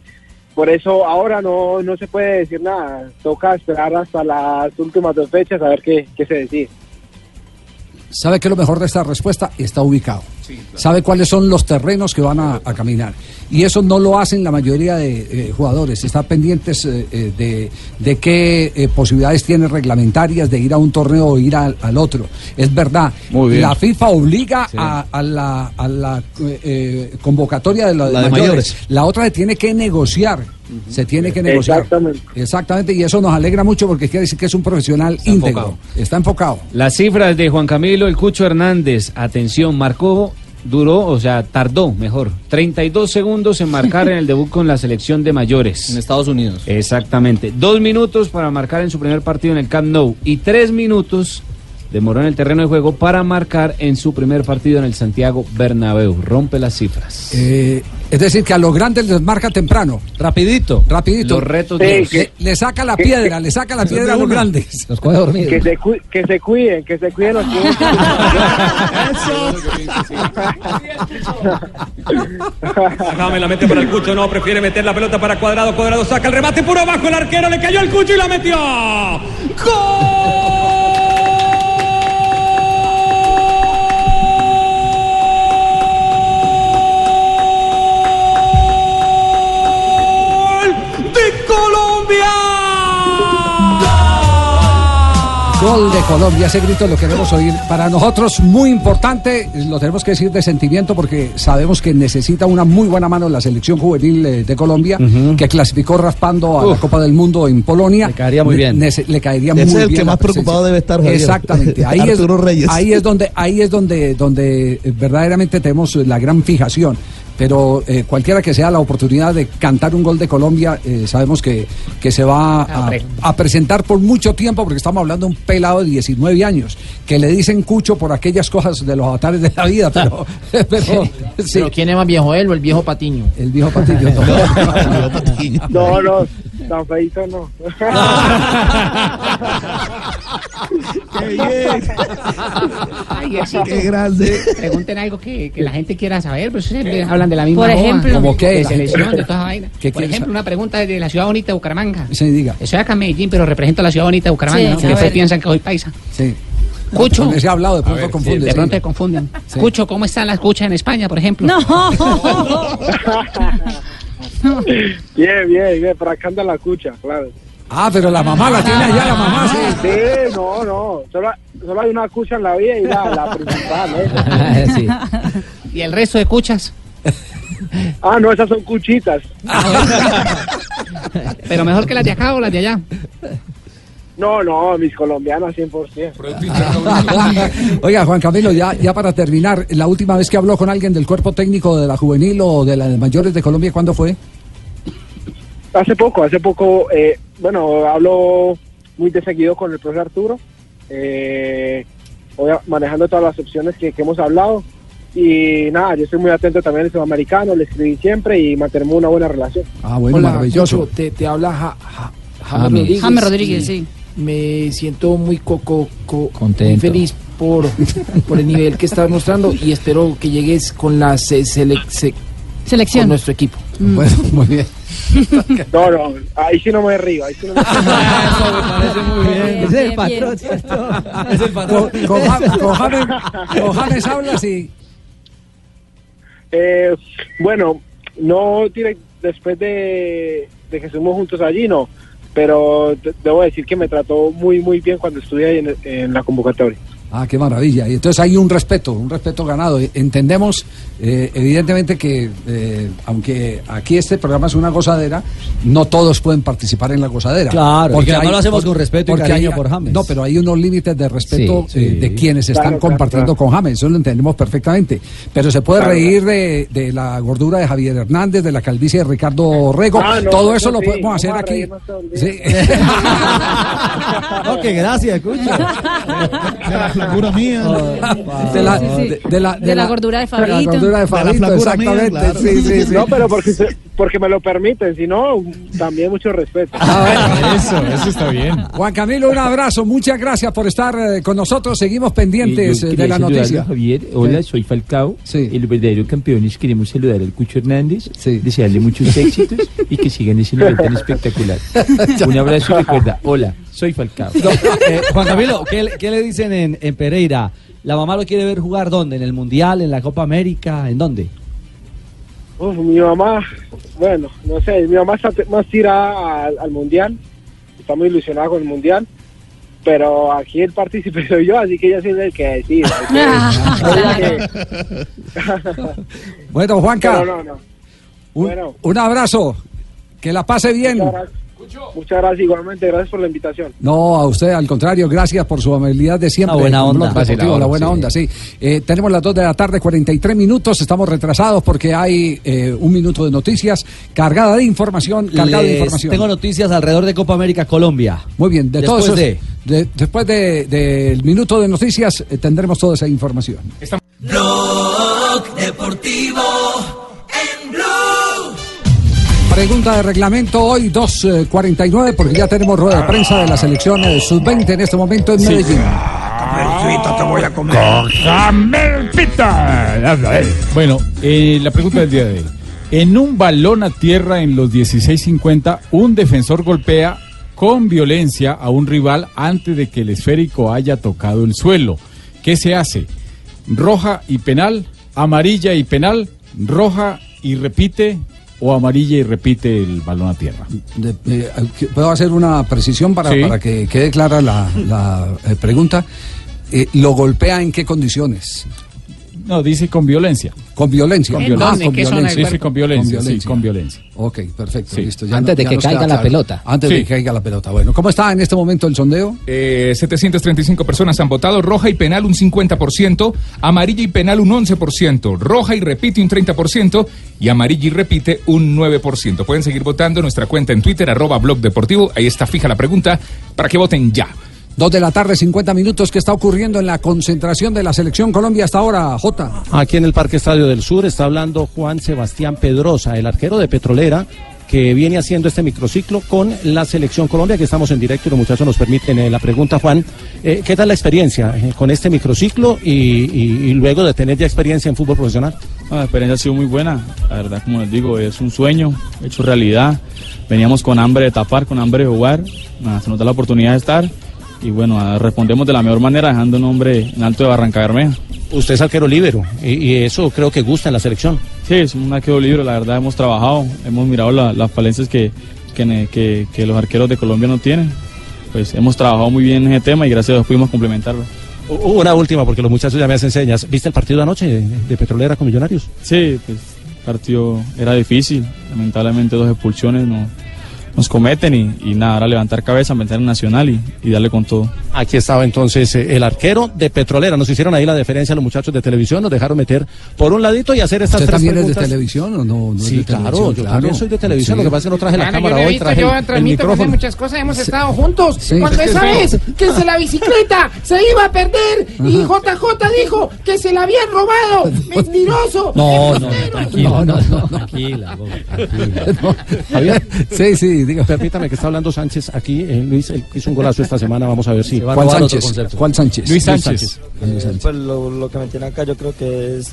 por eso ahora no, no se puede decir nada. Toca esperar hasta las últimas dos fechas a ver qué, qué se decide. ¿Sabe qué es lo mejor de esta respuesta? Está ubicado. Sabe cuáles son los terrenos que van a, a caminar. Y eso no lo hacen la mayoría de eh, jugadores. Están pendientes eh, eh, de, de qué eh, posibilidades tienen reglamentarias de ir a un torneo o ir al, al otro. Es verdad. Muy bien. La FIFA obliga a, a la, a la, convocatoria de, la, La de mayores. mayores. La otra se tiene que negociar. Se tiene que negociar. Exactamente. Exactamente. Y eso nos alegra mucho porque quiere decir que es un profesional íntegro. enfocado. Está enfocado. Las cifras de Juan Camilo El Cucho Hernández, atención, marcó, duró, o sea, tardó, mejor, 32 segundos en marcar en el debut con la selección de mayores. En Estados Unidos. Exactamente. Dos minutos para marcar en su primer partido en el Camp Nou y tres minutos demoró en el terreno de juego para marcar en su primer partido en el Santiago Bernabéu. Rompe las cifras. Eh, es decir, que a los grandes les marca temprano. Rapidito. Rapidito. Los retos Sí, duros. que- Le, le saca la que- piedra, que- le saca la piedra a los grandes. Los coge dormidos. Que se, cu- que se cuiden, que se cuiden los que (laughs) Déjame (laughs) la mete para el Cucho, no, prefiere meter la pelota para Cuadrado, Cuadrado saca el remate puro abajo, el arquero le cayó el Cucho y la metió. ¡Gol Colombia! Gol de Colombia, ese grito lo queremos oír. Para nosotros muy importante, lo tenemos que decir de sentimiento porque sabemos que necesita una muy buena mano la selección juvenil eh, de Colombia, que clasificó raspando a la Uf. Copa del Mundo en Polonia. Le caería muy bien. le caería Ese muy es el bien que la más preocupado debe estar, Javier. Exactamente. (laughs) Ahí es, Arturo Reyes. ahí es donde, ahí es donde, donde verdaderamente tenemos la gran fijación. Pero eh, cualquiera que sea la oportunidad de cantar un gol de Colombia, eh, sabemos que, que se va a, Hombre. a presentar por mucho tiempo, porque estamos hablando de un pelado de 19 años, que le dicen cucho por aquellas cosas de los avatares de la vida, pero, (laughs) pero, sí, Pero ¿quién es más viejo, él o el viejo Patiño? el viejo patillo. (laughs) (laughs) No, no, tan feito no. Ay, así Qué grande. Pregunten algo que, que la gente quiera saber, pero siempre hablan de la misma Por ejemplo. ¿Cómo qué? De selección, de toda esa vaina. ¿Qué Por ejemplo, saber? una pregunta desde la ciudad bonita de Bucaramanga. Sí, diga. Estoy acá en Medellín, pero represento a la ciudad bonita de Bucaramanga, Sí, Que ustedes piensan que soy paisa. Sí. Cucho. Con ese hablado, de pronto confunde. De sí. pronto se confunden. Sí. Cucho, ¿cómo están las cuchas en España, por ejemplo? No. (laughs) Bien, bien, bien, por acá anda la cucha, claro. Ah, pero la mamá la tiene allá, la mamá, sí. Sí, no, no, solo, solo hay una cucha en la vida y la, la principal, ¿eh? (laughs) Sí. ¿Y el resto de cuchas? (laughs) Ah, no, esas son cuchitas. Pero mejor que las de acá o las de allá. No, no, mis colombianas 100%. (laughs) Oiga, Juan Camilo, ya, ya para terminar, la última vez que habló con alguien del cuerpo técnico de la juvenil o de las mayores de Colombia, ¿cuándo fue? Hace poco, hace poco, eh, bueno, hablo muy de seguido con el profesor Arturo, eh, manejando todas las opciones que, que hemos hablado. Y nada, yo estoy muy atento también al sudamericano, le escribí siempre y mantenemos una buena relación. Ah, bueno, Hola, maravilloso. Te, te habla Ja- Ja- James. James Rodríguez. James Rodríguez, sí. Me siento muy coco, co- Contento. muy feliz por, (laughs) por el nivel que estás mostrando y espero que llegues con la se- sele- se- Selección. con nuestro equipo. Bueno, (laughs) muy bien. No, no, ahí sí no me río, ahí sí no me (laughs) Bien, Es el bien, patrón, bien. ¿cierto? Es el patrón. con Ja- con James, con James hablas y... Eh, bueno, no direct- después de, de que estuvimos juntos allí, no. Pero de- debo decir que me trató muy, muy bien cuando estuve ahí en, en la convocatoria. Ah, qué maravilla. Y entonces hay un respeto, un respeto ganado. Eh, Entendemos, eh, evidentemente, que eh, aunque aquí este programa es una gozadera, no todos pueden participar en la gozadera. Claro, y que además lo hacemos con respeto y porque cariño hay- por James. No, pero hay unos límites de respeto Sí, sí. eh, de quienes están Claro, compartiendo claro. con James. Eso lo entendemos perfectamente. Pero se puede Claro, reír de, de la gordura de Javier Hernández, de la calvicie de Ricardo Rego. Ah, no, Todo eso lo podemos hacer aquí. Sí. (laughs) (laughs) No, que gracias, escucha. (laughs) De la flacura mía. de la, de, de la, De la gordura de de la Fabito. gordura de Fabito, exactamente. claro. Sí, sí, sí. No, pero porque porque me lo permiten, si no, también mucho respeto. Eso, eso está bien. Juan Camilo, un abrazo. Muchas gracias por estar eh, con nosotros. Seguimos pendientes eh, de la noticia. a Javier, hola, ¿Qué? soy Falcao, el verdadero campeones. Queremos saludar al Cucho Hernández, desearle muchos (laughs) éxitos y que sigan ese nivel tan espectacular. (laughs) Un abrazo y recuerda, hola, soy Falcao. Eh, Juan Camilo, (laughs) ¿qué, le- qué le dicen en, en Pereira? ¿La mamá lo quiere ver jugar dónde? ¿En el Mundial? ¿En la Copa América? ¿En dónde? Uf, mi mamá, bueno, no sé, mi mamá está más tirada al, al mundial, está muy ilusionada con el mundial, pero aquí el partícipe (laughs) soy yo, así que ella es el que decide. (laughs) Bueno, Juanca, Pero no, no. un, Bueno. un abrazo. Que la pase bien. Muchas gracias. Igualmente, gracias por la invitación. No, a usted, al contrario, gracias por su amabilidad de siempre. La buena onda. Deportivo, la buena Sí. onda, sí. Eh, tenemos las 2 de la tarde, 43 minutos. Estamos retrasados porque hay eh, un minuto de noticias cargada de información. Cargada de información. Tengo noticias alrededor de Copa América Colombia. Muy bien, de Después todos esos- de- de- después de- del minuto de noticias eh, tendremos toda esa información. Blog Deportivo. Pregunta de reglamento hoy 2.49 porque ya tenemos rueda de prensa de la selección eh, sub-20 en este momento en Sí. Medellín. te voy a comer. Bueno, eh, la pregunta del día de hoy. En un balón a tierra en los 16.50, un defensor golpea con violencia a un rival antes de que el esférico haya tocado el suelo. ¿Qué se hace? Roja y penal, amarilla y penal, roja y repite o amarilla y repite el balón a tierra. De- eh, ¿Puedo hacer una precisión para, Sí. para que quede clara la, la, eh, pregunta? Eh, ¿Lo golpea en qué condiciones? No, dice con violencia. Con violencia. Con Ah, violencia. con ¿Qué zona violencia. sí, con violencia, sí, con violencia. Ok, perfecto, Sí. listo. Antes de que caiga la claro. pelota. Antes de que caiga la pelota. Bueno, ¿cómo está en este momento el sondeo? Eh, 735 personas han votado, roja y penal un 50%, amarilla y penal un 11%, roja y repite un 30% y amarilla y repite un 9%. Pueden seguir votando en nuestra cuenta en Twitter, arroba blog deportivo, ahí está fija la pregunta, para que voten ya. Dos de la tarde, 50 minutos. ¿Qué está ocurriendo en la concentración de la selección Colombia hasta ahora, Jota? Aquí en el Parque Estadio del Sur está hablando Juan Sebastián Pedrosa, el arquero de Petrolera, que viene haciendo este microciclo con la Selección Colombia, que estamos en directo y los muchachos nos permiten eh, la pregunta, Juan. eh, ¿Qué tal la experiencia eh, con este microciclo y, y- y luego de tener ya experiencia en fútbol profesional? Ah, la experiencia ha sido muy buena, la verdad, como les digo, es un sueño hecho realidad. Veníamos con hambre de tapar, con hambre de jugar, nada, se nos da la oportunidad de estar y bueno, respondemos de la mejor manera dejando un nombre en alto de Barranca Bermeja. Usted es arquero libero y, y eso creo que gusta en la selección. Sí, es un arquero libre, la verdad hemos trabajado, hemos mirado la- las falencias que, que, que- que los arqueros de Colombia no tienen. Pues hemos trabajado muy bien en ese tema y gracias a Dios pudimos complementarlo. Una última, porque los muchachos ya me hacen señas. ¿Viste el partido de anoche de, de Petrolera con Millonarios? Sí, pues el partido era difícil, lamentablemente dos expulsiones no, nos cometen y, y nada, ahora levantar cabeza, pensar en Nacional y, y darle con todo. Aquí estaba entonces eh, el arquero de Petrolera. Nos hicieron ahí la deferencia a los muchachos de televisión, nos dejaron meter por un ladito y hacer estas ¿Usted tres también es de preguntas. televisión o no? no es Sí, de claro, televisión? yo también soy de televisión, Sí. lo que pasa es que no traje la cámara yo hoy, visto, traje yo el- el micrófono. muchas cosas, hemos estado juntos. Sí. Cuando esa vez que se la bicicleta se iba a perder y JJ dijo que se la habían robado. Mentiroso. No, no, tranquilo, no, no, tranquila, tranquila. (laughs) Javier, sí, sí, diga. Permítame que está hablando Sánchez aquí. eh, Luis él hizo un golazo esta semana, vamos a ver si. Juan Sánchez. Juan Sánchez. Luis Sánchez. Pues lo, lo que me tiene acá yo creo que es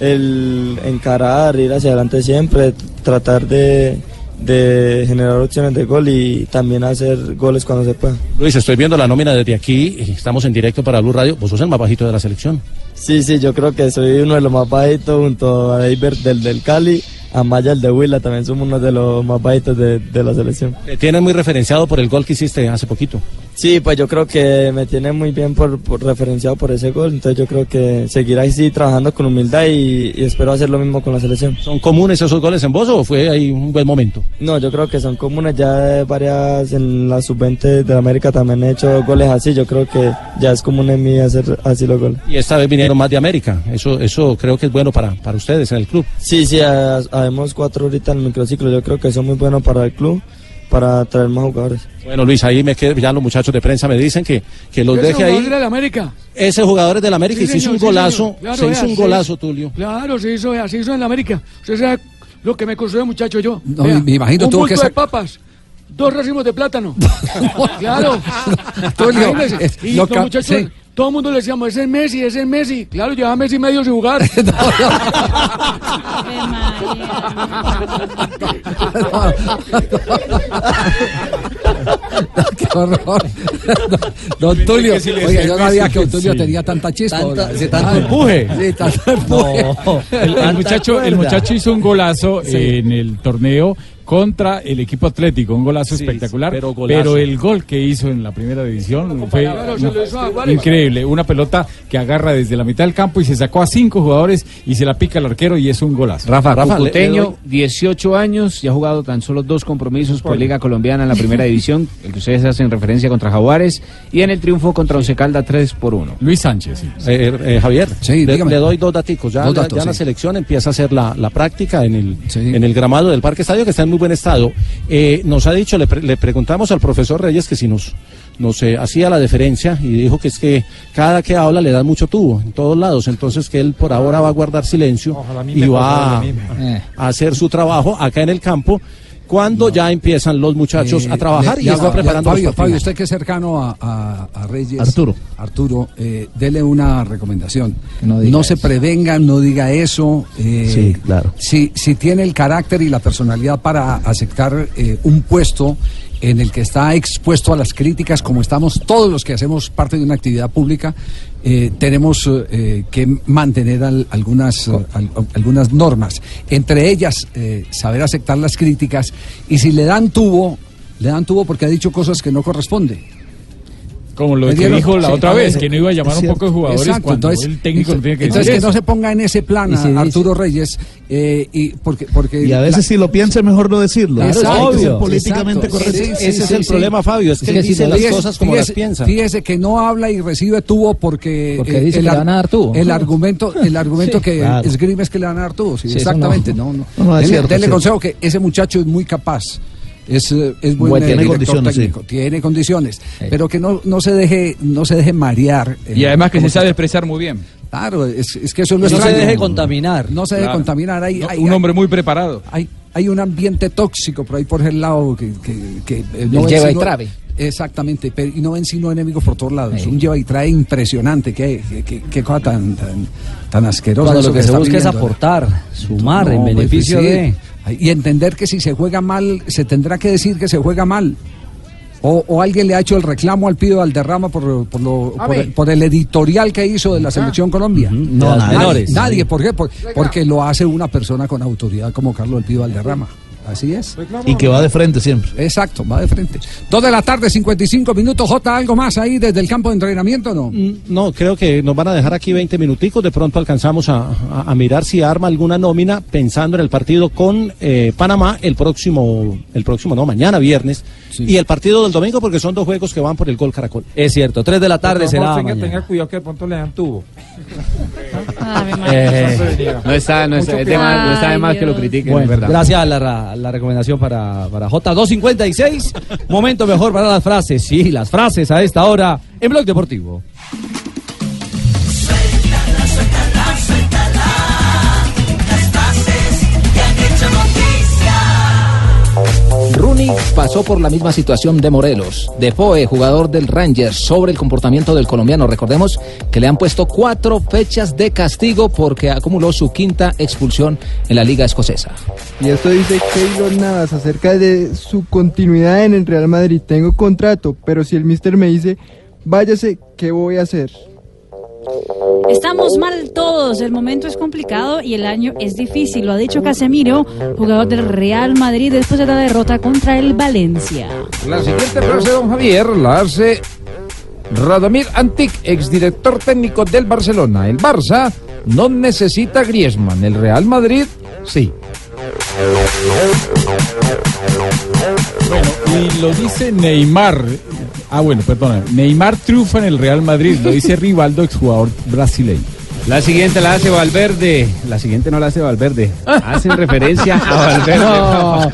el encarar, ir hacia adelante siempre, tratar de, de generar opciones de gol y también hacer goles cuando se pueda. Luis, estoy viendo la nómina desde aquí. eh, Estamos en directo para Blue Radio. Vos sos el más bajito de la selección. Sí, sí, yo creo que soy uno de los más bajitos junto a David del, del Cali, a Maya el de Huila, también somos uno de los más bajitos de, la selección. Te tienes muy referenciado por el gol que hiciste hace poquito. Sí, pues yo creo que me tiene muy bien por, por referenciado por ese gol, entonces yo creo que seguir así trabajando con humildad y, y espero hacer lo mismo con la selección. ¿Son comunes esos goles en vos o fue ahí un buen momento? No, yo creo que son comunes, ya varias en la sub-20 de América también he hecho goles así, yo creo que ya es común en mí hacer así los goles. Y esta vez vinieron más de América. Eso, eso creo que es bueno para, para ustedes en el club. Sí, sí, ha- habemos cuatro ahorita en el microciclo, yo creo que son muy buenos para el club, para traer más jugadores. Bueno, Luis, ahí me quedo, ya los muchachos de prensa me dicen que, que los Ese deje jugador ahí. de América. Ese jugador es del América Sí, y se hizo un sí, golazo. Claro, se vea, hizo un sí. golazo, Tulio. Claro, se hizo, se hizo en la América. Usted sabe lo que me costó el muchacho yo. No, me imagino un tuvo que de papas, dos racimos de plátano. (laughs) claro. Tulio, y lo los muchachos, sí. Todo el mundo le decíamos, ese es Messi, ese es Messi. Claro, llevaba Messi medio sin jugar. (laughs) Qué horror. Don Tulio, oiga, yo no sabía que Don Tulio tenía tanta chispa. Sí, tanto empuje. Sí, tanto empuje. El, el muchacho, el muchacho hizo un golazo Sí. en el torneo contra el equipo atlético, un golazo espectacular, pero pero, golazo. el gol que hizo en la primera división fue increíble, una pelota que agarra desde la mitad del campo y se sacó a cinco jugadores y se la pica al arquero y es un golazo. Rafa, Rafa, le- le Cucuteño, doy- 18 años y ha jugado tan solo dos compromisos por Liga Colombiana en la primera (laughs) división, el que ustedes hacen referencia contra Jaguares, y en el triunfo contra Once Caldas 3 por 1. Luis Sánchez, sí. Eh, eh, Javier, Sí, le, doy dos daticos. Ya, Dos ya- datos, ya la selección empieza a hacer la, la práctica en el, en el gramado del Parque Estadio, que está en muy buen estado. Eh, nos ha dicho, le, pre- le preguntamos al profesor Reyes que si nos, nos eh, hacía la deferencia y dijo que es que cada que habla le dan mucho tubo en todos lados, entonces que él por ahora va a guardar silencio y va a hacer su trabajo acá en el campo cuando ya empiezan los muchachos Eh, a trabajar le- y están preparando Fabio, los Fabio, usted que es cercano a, a- a Reyes. Arturo. Arturo, eh, dele una recomendación. no se prevenga, no diga eso. eh, Sí, claro. Si, si tiene el carácter y la personalidad para aceptar eh, un puesto en el que está expuesto a las críticas, como estamos todos los que hacemos parte de una actividad pública, eh, tenemos eh, que mantener al- algunas, eh, al- algunas normas. Entre ellas, eh, saber aceptar las críticas y si le dan tubo, le dan tubo porque ha dicho cosas que no corresponde. Como lo ¿Me que dijo la Sí, otra a vez, que no iba a llamar es un poco de jugadores Exacto, cuando entonces- el técnico no tiene que Entonces decir que no se ponga en ese plan dice- Arturo Reyes eh, y porque porque Y a veces la- si lo piensa es mejor no decirlo. Que ser obvio, políticamente exacto. correcto. Sí, sí, Ese es sí, el sí. problema, Fabio, es que él dice las fíjese- cosas como fíjese- las piensa. Fíjese que no habla y recibe tubo porque, Porque dice que le van a dar tubo. El argumento, el argumento (laughs) Sí, que claro. esgrime es que le van a dar tubo. Exactamente. no. No, es Dele- es consejo que ese muchacho es muy capaz. Es, eh, es buen Bueno, tiene director condiciones, sí. técnico, tiene condiciones, pero que no, no se deje, no se deje marear. Y además que se sabe expresar muy bien. Claro, es, es que eso es lo No se extraño. deje contaminar. No se deje Claro. contaminar. Hay, No, hay- un hombre muy preparado. hay, hay un ambiente tóxico por ahí por el lado que, que, que, eh, El ven lleva y trae. Exactamente, pero, y no ven sino enemigos por todos lados. Sí. Un lleva y trae impresionante. Qué, qué, qué- cosa tan, tan, tan asquerosa. Cuando lo que se está busca es viviendo, ¿no? aportar, sumar en No, pues, beneficio sí. de... Y entender que si se juega mal, se tendrá que decir que se juega mal. O, o alguien le ha hecho el reclamo al Pido Valderrama por, por, lo- por, el, por el editorial que hizo de la Selección Colombia. No, nadie, nadie. ¿Por qué? Por- porque lo hace una persona con autoridad como Carlos El Pido Valderrama. Así es. Y que va de frente siempre. Exacto, va de frente. Dos de la tarde, 55 minutos. J, ¿algo más ahí desde el campo de entrenamiento o no? No, creo que nos van a dejar aquí 20 minuticos. De pronto alcanzamos a, a- a mirar si arma alguna nómina pensando en el partido con eh, Panamá el próximo, el próximo, no, mañana viernes. Y el partido del domingo porque son dos juegos que van por el gol Caracol. Es cierto, 3 de la tarde será tenga, mañana. tenga cuidado que de pronto le dan tubo. Eh, no está, no está, es de más, no está de más que lo critiquen, Bueno, verdad. gracias a la, la recomendación para, para J256. Momento mejor para las frases. Sí, las frases a esta hora en Blog Deportivo. Pasó por la misma situación de Morelos. Defoe, jugador del Rangers, sobre el comportamiento del colombiano. Recordemos que le han puesto cuatro fechas de castigo porque acumuló su quinta expulsión en la Liga Escocesa. Y esto dice Keylor Navas acerca de su continuidad en el Real Madrid. Tengo contrato, pero si el mister me dice, váyase, ¿qué voy a hacer? Estamos mal todos, el momento es complicado y el año es difícil, lo ha dicho Casemiro, jugador del Real Madrid después de la derrota contra el Valencia. La siguiente frase, don Javier, la hace Radomir Antic, exdirector técnico del Barcelona. El Barça no necesita Griezmann, el Real Madrid sí. Bueno, y lo dice Neymar. Ah, bueno, perdona. Neymar triunfa en el Real Madrid, lo dice Rivaldo, exjugador brasileño. La siguiente la hace Valverde. La siguiente no la hace Valverde. Hacen (laughs) referencia a Valverde. No.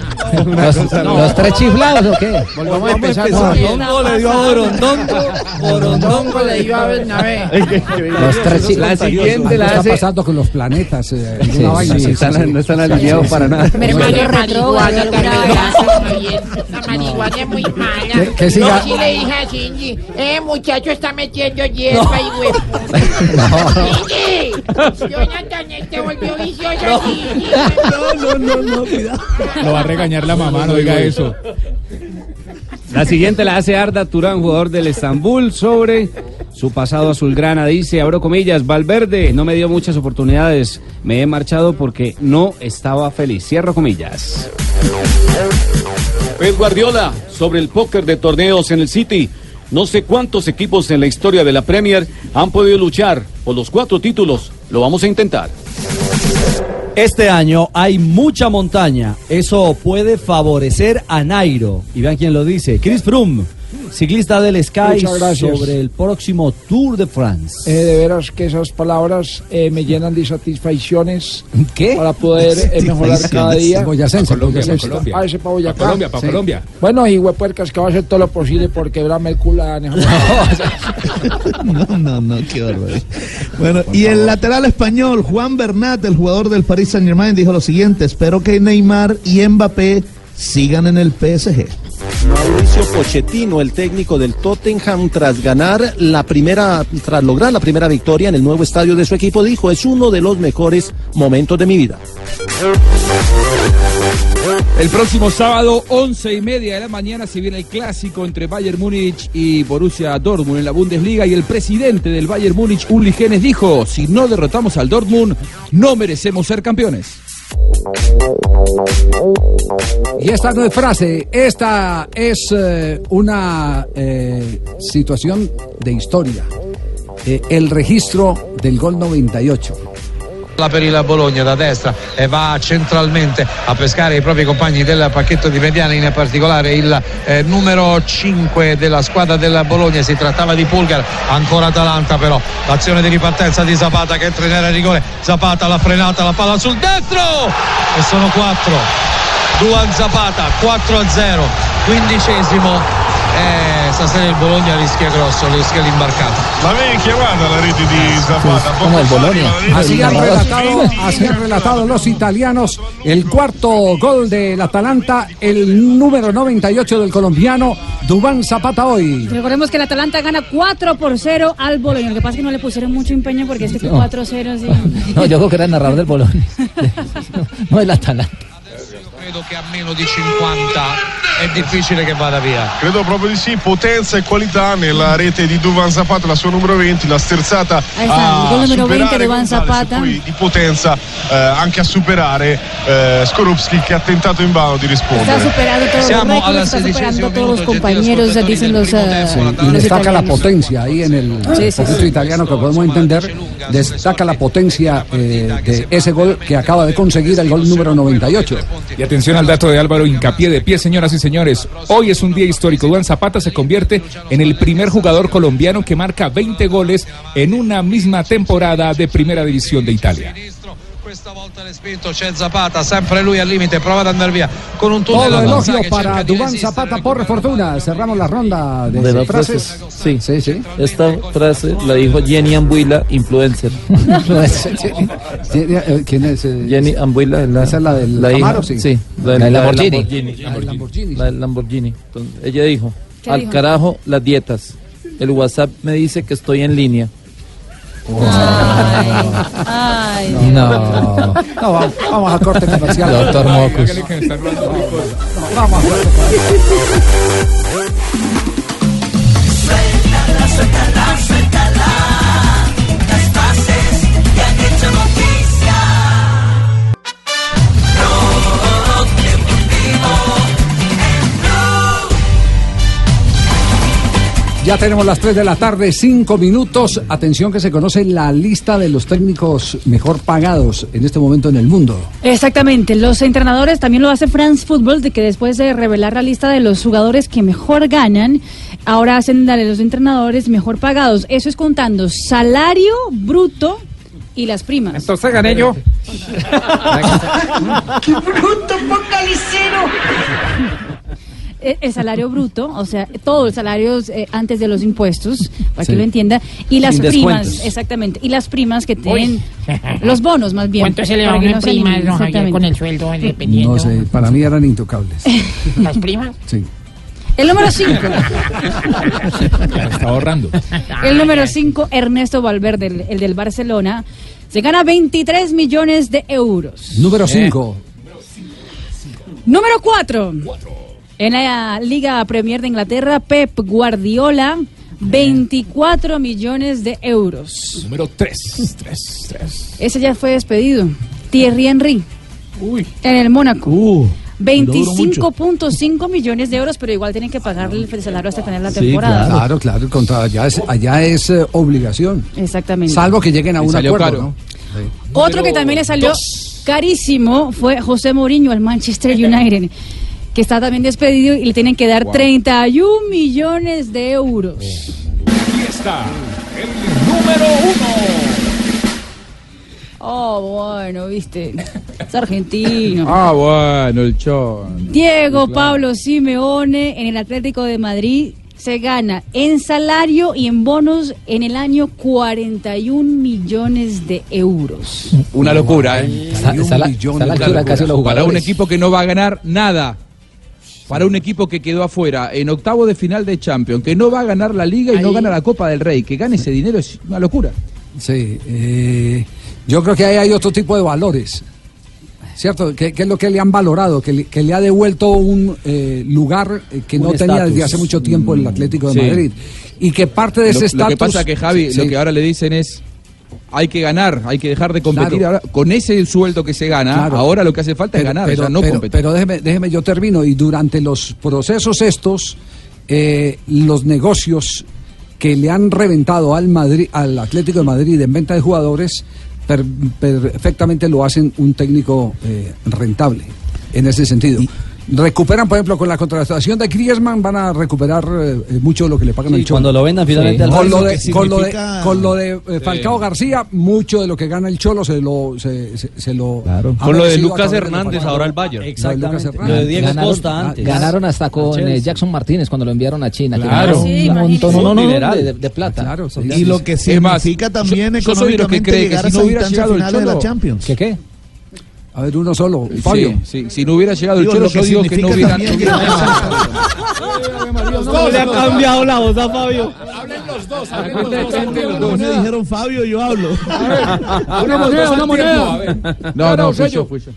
¿Los, cosa los tres chiflados o qué? Volvamos a empezar. Borondongo le dio a Borondongo. Borondongo le dio a Bernabé. Los tres La siguiente ¿Qué la está hace. pasando con los planetas? Eh, Sí, vaina sí, están- no están alineados para nada. Retrógrado, marihuana. La marihuana es muy mala. ¿Qué- qué siga? Yo sí le dije a Shinji, eh, muchacho está metiendo hierba y huevo. (laughs) Jonathan, este volvió vicioso. No, no, no, no, cuidado. Lo va a regañar la mamá, no diga eso. La siguiente la hace Arda Turán, jugador del Estambul, sobre su pasado azulgrana. Dice, abro comillas, Valverde no me dio muchas oportunidades. Me he marchado porque no estaba feliz. Cierro comillas. Pep Guardiola sobre el póker de torneos en el City. No sé cuántos equipos en la historia de la Premier han podido luchar por los cuatro títulos. Lo vamos a intentar. Este año hay mucha montaña. Eso puede favorecer a Nairo. Y vean quién lo dice. Chris Froome, ciclista del Sky sobre el próximo Tour de France. Eh, de veras que esas palabras eh, me llenan de satisfacciones ¿Qué? para poder eh, mejorar cada día. Boyacense, Pa' Colombia, Colombia. Ah, ese pa' Boyacá. Pa' Colombia, pa' Sí. Colombia. Bueno, y huepuercas que va a hacer todo lo posible por quebrarme el culo a. (laughs) No, no, no, qué barbaridad. Bueno, y el lateral español, Juan Bernat, el jugador del Paris Saint Germain, dijo lo siguiente: Espero que Neymar y Mbappé sigan en el PSG. Mauricio Pochettino, el técnico del Tottenham, tras ganar la primera, tras lograr la primera victoria en el nuevo estadio de su equipo, dijo, es uno de los mejores momentos de mi vida. El próximo sábado, once y media de la mañana, se viene el clásico entre Bayern Múnich y Borussia Dortmund en la Bundesliga. Y el presidente del Bayern Múnich, Uli Genes, dijo: Si no derrotamos al Dortmund, no merecemos ser campeones. Y esta no es frase, esta es eh, una eh, situación de historia. Eh, el registro del gol 98. Per il Bologna da destra e va centralmente a pescare i propri compagni del pacchetto di mediana, in particolare il eh, numero 5 della squadra del Bologna. Si trattava di Pulgar, ancora Atalanta però. L'azione di ripartenza di Zapata che entra in area rigore. Zapata l'ha frenata, la palla sul destro e sono 4. Duan Zapata 4 a 0, quindicesimo. E stasera il Bologna rischia grosso, rischia l'imbarcato. La vecchia, guarda la rete di Zapata. Como el Bolonia. Así han, relatado, así han relatado los italianos el cuarto gol del Atalanta, el número 98 del colombiano Dubán Zapata hoy. Recordemos que el Atalanta gana 4 por 0 al Boloña. Lo que pasa es que no le pusieron mucho empeño porque este fue No. 4-0. sí. No, yo creo que era el narrador del Bolón. (laughs) no el Atalanta. Credo che a meno di 50 è difficile che vada via. Credo proprio di sì, potenza e qualità nella rete di Duvan Zapata, la sua numero 20, la sterzata el gol a número 20 superare de Van Gonzalez e Zapata. poi di potenza eh, anche a superare eh, Skorupski che ha tentato invano di rispondere. Está superando Siamo alla todos los minuto, compañeros, dicen los, los destaca la potencia ahí en el Sí, sí, sí. italiano que podemos entender. Destaca la potencia eh, de ese gol que acaba de conseguir el gol número 98. Atención al dato de Álvaro Hincapié de pie, señoras y señores. Hoy es un día histórico. Duan Zapata se convierte en el primer jugador colombiano que marca 20 goles en una misma temporada de Primera División de Italia. Questa volta respinto, c'è Zapata, sempre lui al limite, prova ad andare via con un tunnel Todo elogio para Dubán. Zapata por fortuna. Cerramos la ronda de, De las frases. frases, sí. sí, sí. Esta frase la dijo Jenny Ambuila, influencer. (laughs) eh, ¿Quién es? Jenny Ambuila, la, ¿Esa es la del hija- Camaro? Sí. Sí, La del Lamborghini. La del Lamborghini. La del Lamborghini. Entonces, ella dijo, ¿Qué al dijo? carajo las dietas. El WhatsApp me dice que estoy en línea. Ay, No, no, va- vamos a corte comercial. Doctor Mocus. Vamos a corte Suéltala, suéltala, suéltala. Ya tenemos las 3 de la tarde, 5 minutos. Atención que se conoce la lista de los técnicos mejor pagados en este momento en el mundo. Exactamente, los entrenadores también lo hace France Football, de que después de revelar la lista de los jugadores que mejor ganan, ahora hacen la de los entrenadores mejor pagados. Eso es contando salario bruto y las primas. Entonces gané yo. ¡Qué (laughs) bruto, focalicero! Eh, El salario bruto, o sea, todo el salario eh, antes de los impuestos, para Sí. que lo entienda, y las Sin primas, descuentos. exactamente, y las primas que tienen, (laughs) los bonos más bien. ¿Cuánto se le va una no prima, con el sueldo dependiendo? No sé, para mí eran intocables. (laughs) ¿Las primas? Sí. El número 5. (laughs) Está ahorrando. El número 5, Ernesto Valverde, el, el del Barcelona, se gana 23 millones de euros. Número 5. Número 4. En la Liga Premier de Inglaterra, Pep Guardiola, 24 millones de euros. Número 3. 3, 3. Ese ya fue despedido. Thierry Henry. En el Mónaco. Uh, 25.5 millones de euros, pero igual tienen que pagarle el salario hasta de la temporada. Claro, claro, el contrato allá es, allá es eh, obligación. Exactamente. Salvo que lleguen a un salió acuerdo, caro. ¿no? Otro que también le salió carísimo fue José Mourinho al Manchester (laughs) United, que está también despedido y le tienen que dar 31 millones de euros. Aquí está el número 1. Oh, bueno, viste. Es argentino. Ah, bueno, el chon. Diego Pablo Simeone en el Atlético de Madrid se gana en salario y en bonos en el año 41 millones de euros. Una locura, ¿eh? La- la altura casi los Para un equipo que no va a ganar nada. Para un equipo que quedó afuera en octavo de final de Champions, que no va a ganar la Liga y no gana la Copa del Rey, que gane ese dinero es una locura. Sí, eh, yo creo que ahí hay otro tipo de valores. ¿Cierto? ¿Qué, qué es lo que le han valorado? Que le, que le ha devuelto un eh, lugar eh, que Un no tenía desde hace mucho tiempo el Atlético de Sí. Madrid. Y que parte de Lo, ese lo estatus... que pasa que Javi, lo que ahora le dicen es hay que ganar, hay que dejar de competir. Claro. Ahora, con ese sueldo que se gana, Claro. ahora lo que hace falta es ganar, pero, no pero- competir. pero déjeme, déjeme, yo termino. Y durante los procesos estos, eh, los negocios que le han reventado al Madrid, al Atlético de Madrid en venta de jugadores, per- perfectamente lo hacen un técnico eh, rentable en ese sentido. Recuperan, por ejemplo, con la contratación de Griezmann, van a recuperar eh, eh, mucho de lo que le pagan Sí, al Cholo. cuando lo vendan finalmente al con, lo de, que con, lo de, con lo de, eh, Falcao Sí. García, mucho de lo que gana el Cholo se lo, se, se- se lo Con lo de a Lucas Hernández, ahora el Bayern. Exactamente. Lo de Diego ganaron, Costa antes. Ganaron hasta con eh, Jackson Martínez cuando lo enviaron a China. que Claro. un montón no, no, de, de- de plata. Claro, Y lo que más, significa también yo- yo soy de los que económicamente cree que llegar si a no hubiera finales de la Champions. ¿Qué qué? A ver, uno solo. Fabio. Sí, sí, si no hubiera llegado Digo, el Cholo, yo digo que no hubieran... también ¿Cómo le ha cambiado la voz a Fabio? Hablen los dos, Como me dijeron Fabio, yo hablo. Una moneda, una moneda. No, no, fui yo, fui yo.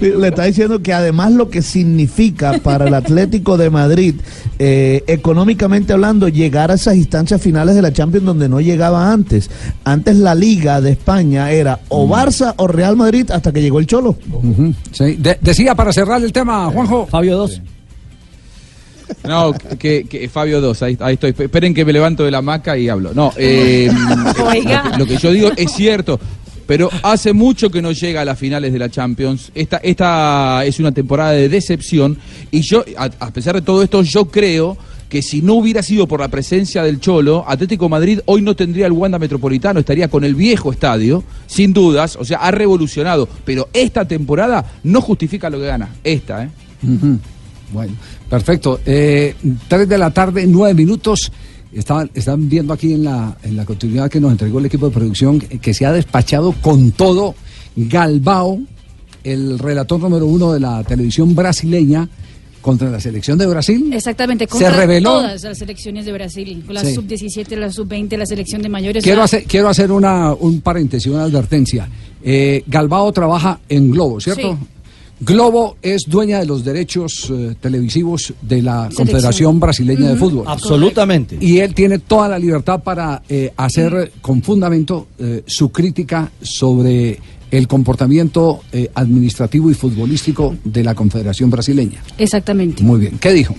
Le está diciendo que además lo que significa para el Atlético de Madrid, eh, económicamente hablando, llegar a esas instancias finales de la Champions donde no llegaba antes. Antes la Liga de España era o Barça o Real Madrid hasta que llegó el Cholo. Sí. De- decía para cerrar el tema, Juanjo. Fabio 2. No, que, que Fabio 2, ahí, ahí estoy. Esperen que me levanto de la hamaca y hablo. No, eh, (laughs) Oiga. lo que yo digo es cierto, pero hace mucho que no llega a las finales de la Champions. Esta, esta es una temporada de decepción y yo, a, pesar de todo esto, yo creo que si no hubiera sido por la presencia del Cholo, Atlético Madrid hoy no tendría el Wanda Metropolitano, estaría con el viejo estadio, sin dudas, o sea, ha revolucionado, pero esta temporada no justifica lo que gana, esta, ¿eh? Bueno, perfecto. Eh, tres de la tarde, nueve minutos. Estaban, están viendo aquí en la, en la continuidad que nos entregó el equipo de producción que, que se ha despachado con todo Galbao, el relator número uno de la televisión brasileña, contra la selección de Brasil. Exactamente, Se contra reveló. todas las selecciones de Brasil, la Sí. sub-17, la sub-20, la selección de mayores. Quiero la- hacer, quiero hacer una, un paréntesis, una advertencia. Eh, Galbao trabaja en Globo, ¿cierto? Sí. Globo es dueña de los derechos eh, televisivos de la Selección. Confederación Brasileña de. Fútbol. Absolutamente. Y él tiene toda la libertad para eh, hacer con fundamento eh, su crítica sobre el comportamiento eh, administrativo y futbolístico de la Confederación Brasileña. Exactamente. Muy bien. ¿Qué dijo?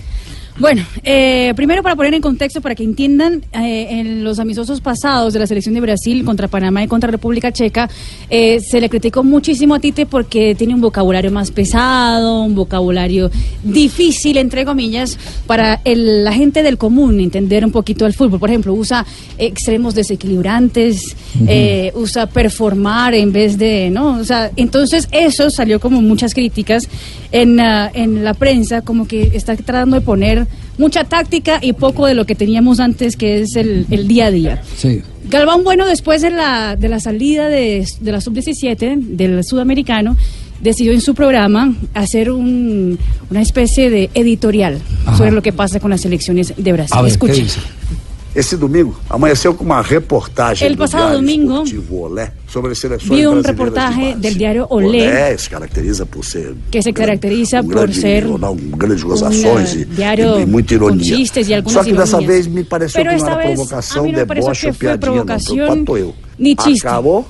Bueno, eh, primero para poner en contexto, para que entiendan, eh, en los amistosos pasados de la selección de Brasil contra Panamá y contra República Checa, eh, se le criticó muchísimo a Tite porque tiene un vocabulario más pesado, un vocabulario difícil, entre comillas, para el- la gente del común entender un poquito el fútbol. Por ejemplo, usa extremos desequilibrantes, eh, usa performar en vez de, ¿no? O sea, entonces eso salió como muchas críticas en, ah, en la prensa, como que está tratando de poner mucha táctica y poco de lo que teníamos antes, que es el, el día a día. Sí. Galván Bueno, después de la, de la salida de, de la sub-17 del sudamericano, decidió en su programa hacer un- una especie de editorial sobre lo que pasa con las elecciones de Brasil. Escuchen. Esse domingo amanheceu com uma reportagem El do pasado Diário domingo Olé sobre as seleções vi un brasileiras de reportaje base. del diario O Olé Olé se caracteriza por ser que se caracteriza um por grande ser um grandes gozações eh, e, diario e, e muita ironia. Só que dessa vez me pareceu Pero que não era provocação, deboche ou piadinha, não. eu. Acabou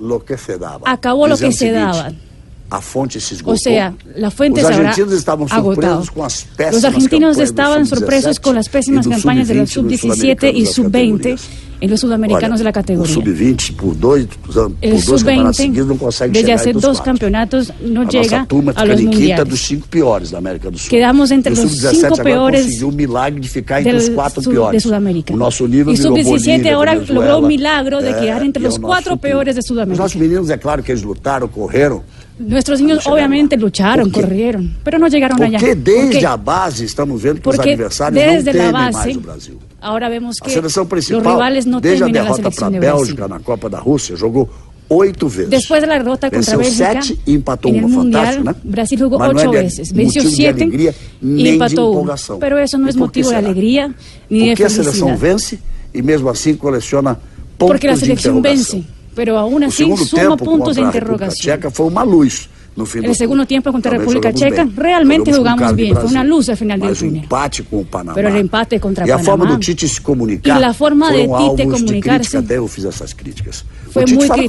lo que se dava. Acabó lo que se seguinte, daba. A fonte se esgotou. O sea, la fuente Os se habrá argentinos estavam agotado. surpresos com as péssimas Los argentinos estaban sub-17 sorpresos con las pésimas e campañas de los sub-20 nos sub-17 y sudamericanos das sub-20 categorias. en los sudamericanos Olha, de la categoría. sub-20 por dois, por El campeonatos seguidos não sub-20 consegue desde hace dos campeonatos no a llega turma a los em mundiales. dos cinco piores da América do Sul. Quedamos entre E los sub-17 cinco peores conseguiu o milagre de ficar entre os del quatro sud- piores. de Sudamérica. O nosso nível Y virou sub-17 Bolívia, ahora Venezuela, logró un milagro de quedar entre e los cuatro peores de Sudamérica. nossos meninos, é claro que eles lutaram, correram. Nuestros niños obviamente lucharon, corrieron, pero no llegaron allá. Porque desde a base estamos vendo que os Porque adversários não desde la temem base, mais o Brasil. ahora vemos A que seleção los principal, rivales no desde a a derrota para a. Bélgica na Copa da Rússia, jogou oito vezes. Después de la derrota contra Venceu Bélgica, sete e empatou uma, Mundial, né? Brasil jugó Mas não ocho é de veces, venció motivo de siete alegria, y nem de empató uno. empolgação. Pero eso no E es por que motivo de será? alegría ni de Porque a seleção vence e mesmo assim coleciona pontos Porque selección interrogação. vence, pero aún así suma puntos de interrogación. Checa foi uma luz no El segundo tiempo contra República Checa realmente jugamos de bien, fue una luz al final del túnel. Panamá. Pero el empate contra e a forma Panamá do Tite se comunicar. y la forma de Tite alvos de comunicarse crítica, fue muy fala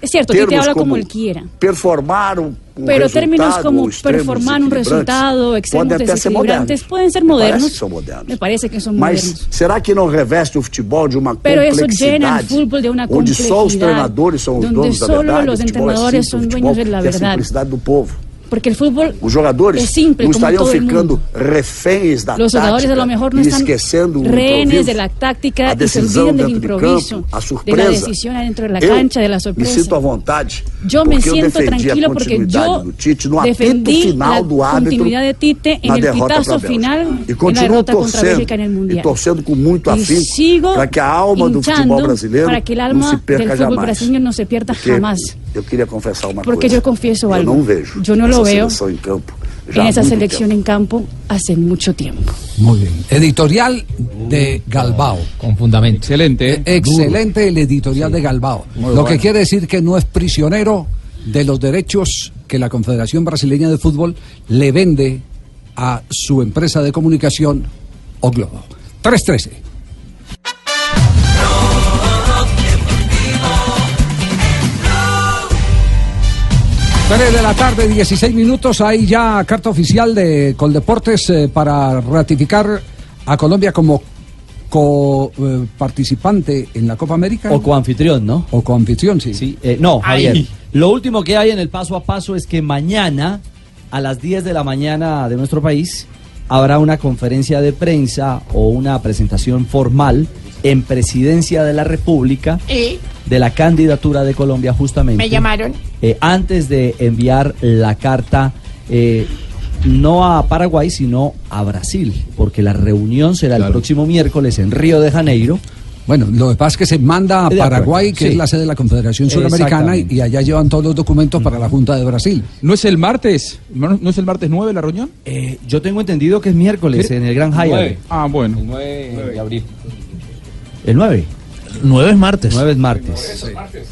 Es cierto, Tite Termos habla como como él quiera. Performar um, um Pero términos como performar un resultado, extremos ser desequilibrantes, modernos. pueden ser Me parece modernos. que são modernos. Me parece que son Mas modernos. será que não reveste o futebol de uma Pero eso llena el fútbol de una onde só os complejidad, treinadores são os donde donos da solo verdade? los o futebol é entrenadores son dueños de la verdad. simplicidade do povo. Porque el fútbol Os jogadores es simple, todo el ficando reféns da Los jugadores a lo mejor no e están esquecendo o rehenes de la táctica a y se olvidan del dentro de improviso, campo, a de la decisión adentro de la Eu cancha, de la me sorpresa. sinto à vontade Yo me siento a tranquilo porque yo Tite no defendí la continuidad de Tite en el derrota pitazo final e en la continuo derrota contra torcendo Bélgica en el e Mundial. torcendo com muito Y afinco sigo para que a alma do futebol hinchando brasileiro para que el alma se del fútbol jamais. brasileño no se pierda jamás. Eu queria confessar uma Porque coisa. yo confieso eu algo. não vejo Yo no lo veo em campo en esa selección en campo hace mucho tiempo. Muy bien. Editorial de Galbao. Con fundamento. Excelente. Excelente el editorial de Galbao. Muy Lo bueno. que quiere decir que no es prisionero de los derechos que la Confederación Brasileña de Fútbol le vende a su empresa de comunicación O Globo. 313. Tres de la tarde, 16 minutos. Hay ya carta oficial de Coldeportes eh, para ratificar a Colombia como co-participante en la Copa América. O coanfitrión, ¿no? O coanfitrión, sí. Eh, no, Javier. Ay. Lo último que hay en el paso a paso es que mañana, a las 10 de la mañana de nuestro país, habrá una conferencia de prensa o una presentación formal en Presidencia de la República ¿Y? de la candidatura de Colombia justamente. ¿Me llamaron? eh, antes de enviar la carta eh, no a Paraguay, sino a Brasil, porque la reunión será el próximo miércoles en Río de Janeiro. Bueno, lo que pasa es que se manda a Paraguay, que sí. es la sede de la Confederación Suramericana, y, allá llevan todos los documentos para la Junta de Brasil. ¿No es el martes? ¿No no es el martes 9 la reunión? Eh, yo tengo entendido que es miércoles en el Gran Hyatt. Ah, bueno. El 9 de abril. ¿El 9? 9 es martes. 9 es martes.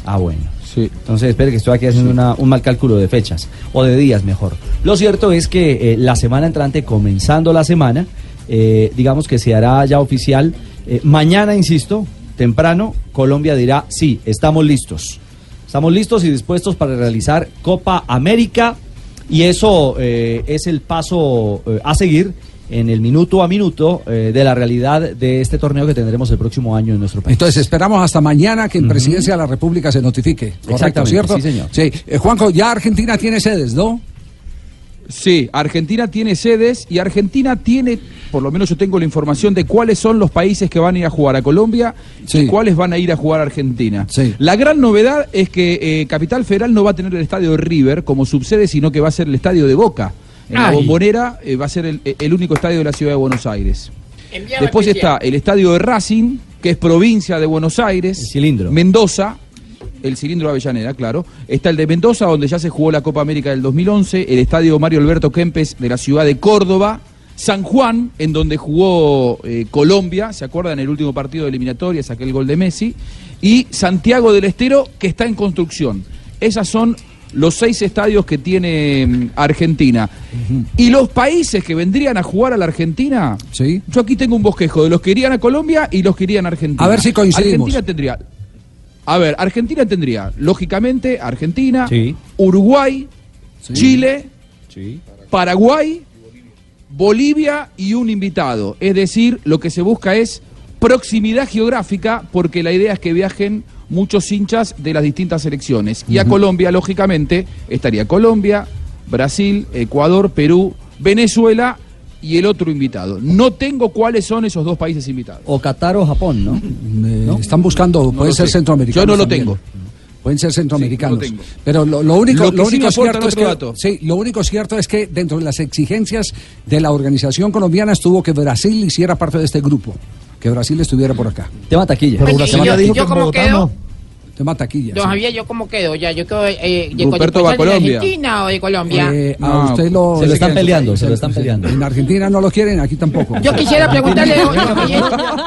Ah, bueno. Sí. Entonces, espere que estoy aquí haciendo una- un mal cálculo de fechas, o de días mejor. Lo cierto es que eh, la semana entrante, comenzando la semana, eh, digamos que se hará ya oficial. eh, mañana, insisto, temprano, Colombia dirá, sí, estamos listos. Estamos listos y dispuestos para realizar Copa América y eso eh, es el paso eh, a seguir en el minuto a minuto eh, de la realidad de este torneo que tendremos el próximo año en nuestro país. Entonces esperamos hasta mañana que en Presidencia de la República se notifique. Correcto, ¿cierto? sí, señor. Sí. Eh, Juanjo, ya Argentina tiene sedes, ¿no? Sí, Argentina tiene sedes y Argentina tiene, por lo menos yo tengo la información de cuáles son los países que van a ir a jugar a Colombia y cuáles van a ir a jugar a Argentina. La gran novedad es que eh, Capital Federal no va a tener el estadio de River como subsede, sino que va a ser el estadio de Boca. En la Ay. bombonera eh, va a ser el, el único estadio de la ciudad de Buenos Aires. Después especial. está el estadio de Racing, que es provincia de Buenos Aires. cilindro. Mendoza, el cilindro de Avellaneda, claro. Está el de Mendoza, donde ya se jugó la Copa América del 2011. El estadio Mario Alberto Kempes de la ciudad de Córdoba. San Juan, en donde jugó eh, Colombia, ¿se acuerdan? El último partido de eliminatoria, saqué el gol de Messi. Y Santiago del Estero, que está en construcción. Esas son los seis estadios que tiene mm, Argentina. Y los países que vendrían a jugar a la Argentina, yo aquí tengo un bosquejo de los que irían a Colombia y los que irían a Argentina. A ver si coincidimos. Argentina tendría, a ver, Argentina tendría, lógicamente, Argentina, Uruguay, Chile, Paraguay, Bolivia y un invitado. Es decir, lo que se busca es proximidad geográfica porque la idea es que viajen muchos hinchas de las distintas selecciones. Y a. Colombia, lógicamente, estaría Colombia, Brasil, Ecuador, Perú, Venezuela y el otro invitado. No tengo cuáles son esos dos países invitados. O Qatar o Japón, ¿no? Eh, Están buscando, pueden lo ser sé. centroamericanos. Yo no lo también. tengo. Pueden ser centroamericanos. Sí, lo. Pero lo, lo único, Lo que lo sí único cierto es que, sí, lo único cierto es que dentro de las exigencias de la organización colombiana estuvo que Brasil hiciera parte de este grupo, que Brasil estuviera por acá. Tema taquilla. Pero Oye, Brasil ¿y ya yo- dijo y que yo en cómo Bogotá quedo? no. Tema taquilla. Don sí. Javier, ¿yo cómo quedo? Ya, yo quedo eh, de, Ruperto de- va a de Colombia. Argentina o de Colombia? Eh, a usted lo, se lo están peleando, se lo están peleando. En Argentina no lo quieren, aquí tampoco. Yo quisiera preguntarle, (laughs) don Javier,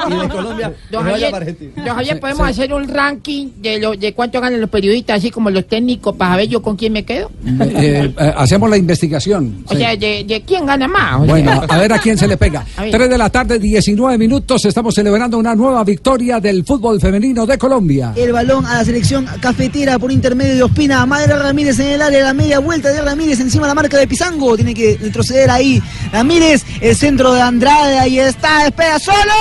Y de Colombia, don que vaya Javier, para Argentina. don Javier, Sí, ¿podemos sí. hacer un ranking de lo, de cuánto ganan los periodistas, así como los técnicos, para ver yo con quién me quedo? Eh, eh, hacemos la investigación. O sí. sea, de, de quién gana más. o sea. Bueno, (laughs) a ver a quién se le pega. 3 de la tarde, 19 minutos. Estamos celebrando una nueva victoria del fútbol femenino de Colombia. El balón a la selección cafetera por intermedio de Ospina. Madre Ramírez en el área, la media vuelta de Ramírez encima la marca de Pizango. Tiene que retroceder ahí. Ramírez, el centro de Andrade, ahí está, espera solo.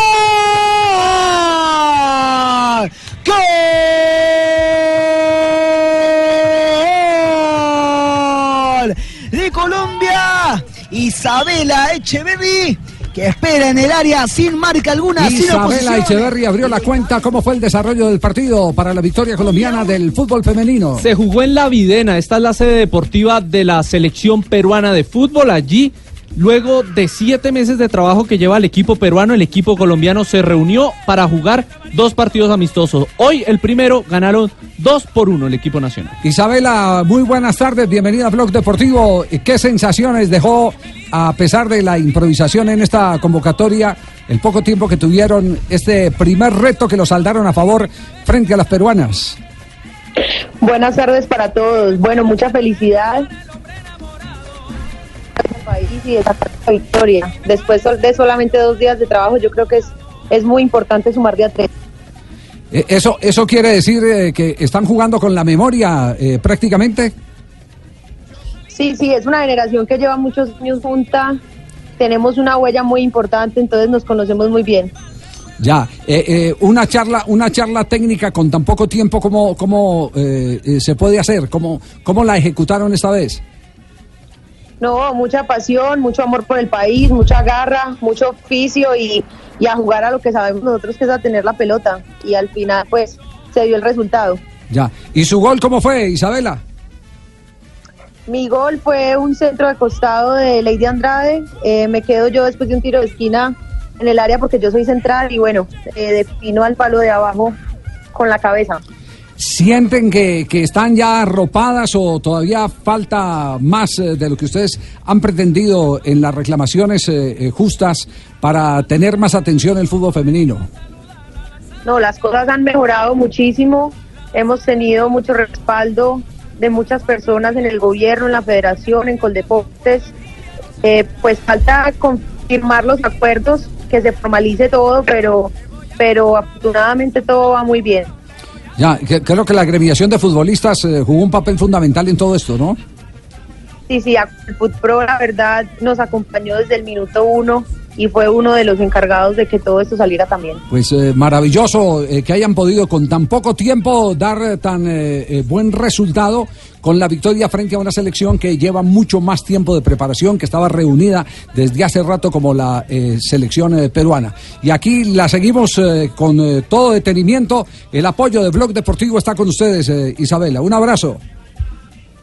¡Gol! De Colombia, Isabela Echeverri, que espera en el área sin marca alguna, sin Isabela oposición. Echeverri abrió la cuenta. ¿Cómo fue el desarrollo del partido para la victoria colombiana del fútbol femenino? Se jugó en La Videna, esta es la sede deportiva de la selección peruana de fútbol. Allí, luego de siete meses de trabajo que lleva el equipo peruano, el equipo colombiano se reunió para jugar dos partidos amistosos. Hoy el primero ganaron dos por uno el equipo nacional. Isabela, muy buenas tardes. Bienvenida a Blog Deportivo. ¿Qué sensaciones dejó, a pesar de la improvisación en esta convocatoria, el poco tiempo que tuvieron este primer reto que lo saldaron a favor frente a las peruanas? Buenas tardes para todos. Bueno, mucha felicidad al país y de sacar la victoria. Después de solamente dos días de trabajo, yo creo que es, es muy importante sumar de a tres. Eh, Eso, eso quiere decir eh, que están jugando con la memoria eh, prácticamente. Sí, sí, es una generación que lleva muchos años junta. Tenemos una huella muy importante, entonces nos conocemos muy bien. Ya, eh, eh, una charla, una charla técnica con tan poco tiempo como, como eh, eh, se puede hacer, cómo, cómo la ejecutaron esta vez. No, mucha pasión, mucho amor por el país, mucha garra, mucho oficio y, y a jugar a lo que sabemos nosotros que es a tener la pelota. Y al final, pues, se dio el resultado. Ya, ¿y su gol cómo fue, Isabela? Mi gol fue un centro de costado de Lady Andrade. Eh, me quedo yo después de un tiro de esquina en el área porque yo soy central y bueno, eh, defino al palo de abajo con la cabeza. ¿Sienten que, que están ya arropadas o todavía falta más eh, de lo que ustedes han pretendido en las reclamaciones eh, eh, justas para tener más atención en el fútbol femenino? No, las cosas han mejorado muchísimo. Hemos tenido mucho respaldo de muchas personas en el gobierno, en la federación, en Coldeportes. Eh, pues falta confirmar los acuerdos, que se formalice todo, pero, pero afortunadamente todo va muy bien. Ya, creo que la agremiación de futbolistas eh, jugó un papel fundamental en todo esto, ¿no? Sí, sí, el Pro la verdad nos acompañó desde el minuto uno y fue uno de los encargados de que todo esto saliera también. Pues eh, maravilloso eh, que hayan podido con tan poco tiempo dar eh, tan eh, buen resultado con la victoria frente a una selección que lleva mucho más tiempo de preparación, que estaba reunida desde hace rato como la selección peruana. Y aquí la seguimos con todo detenimiento. El apoyo de Blog Deportivo está con ustedes, Isabela. Un abrazo.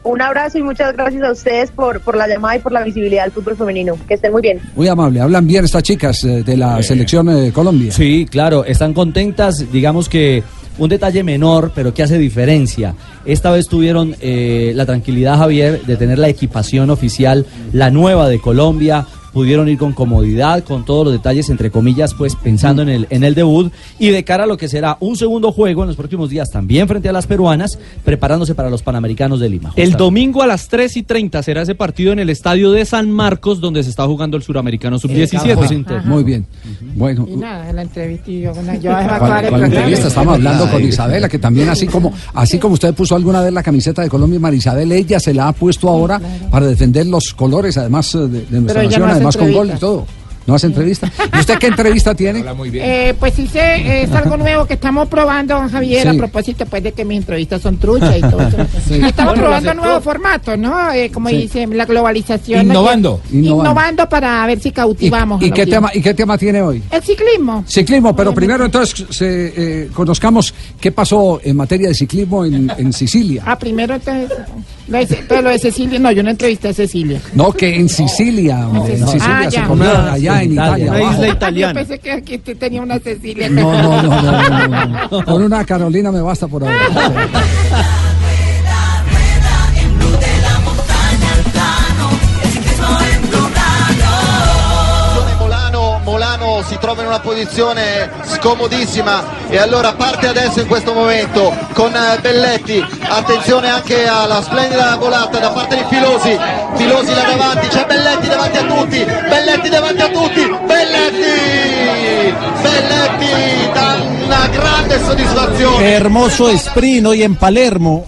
Un abrazo y muchas gracias a ustedes por, por la llamada y por la visibilidad del fútbol femenino. Que estén muy bien. Muy amable. Hablan bien estas chicas eh, de la selección eh, Colombia. Sí, claro, están contentas, digamos que un detalle menor, pero que hace diferencia. Esta vez tuvieron eh, la tranquilidad, Javier, de tener la equipación oficial, la nueva de Colombia. Pudieron ir con comodidad, con todos los detalles, entre comillas, pues pensando en el, en el debut y de cara a lo que será un segundo juego en los próximos días también frente a las peruanas, preparándose para los Panamericanos de Lima. El domingo a las 3 y 30 será ese partido en el estadio de San Marcos, donde se está jugando el suramericano sub-17. Muy bien. Bueno, Y nada, la entrevista y yo, bueno, yo voy a ¿Cuál, evacuar el cuál programa. entrevista? Estamos hablando con Isabela, que también así como así como usted puso alguna vez la camiseta de Colombia, Marisabel, ella se la ha puesto ahora para defender los colores, además eh, de, de nuestra nación, además con gol y todo. ¿No hace entrevista? ¿Y usted qué entrevista tiene? Eh, pues sí, sé, eh, es algo nuevo que estamos probando, don Javier, Sí. a propósito pues de que mis entrevistas son truchas y todo eso. (laughs) Sí. Estamos Bueno, probando nuevos formatos, ¿no? Eh, como Sí. dice, la globalización. Innovando. ¿no? Innovando. Innovando para ver si cautivamos. ¿Y qué, tema, ¿Y qué tema tiene hoy? El ciclismo. Ciclismo, pero primero entonces se, eh, conozcamos qué pasó en materia de ciclismo en, en Sicilia. Ah, primero entonces, lo de, pero lo de Cecilia, no, yo no entrevisté a Cecilia. No, que en Sicilia, hombre, en Sicilia Ah, se Una- allá en Italia. Ah, abajo. Yo pensé que aquí te- tenía una Cecilia. No, no, no, no, no, no, (laughs) no. Con una Carolina me basta por ahora. Molano, Molano si trova in una posizione scomodissima e allora parte adesso in questo momento con eh, Belletti, attenzione anche alla splendida volata da parte di Filosi, Filosi là davanti, c'è Belletti davanti a tutti, Belletti davanti a tutti, Belletti, Belletti da una grande soddisfazione. Hermoso sprint hoy en Palermo.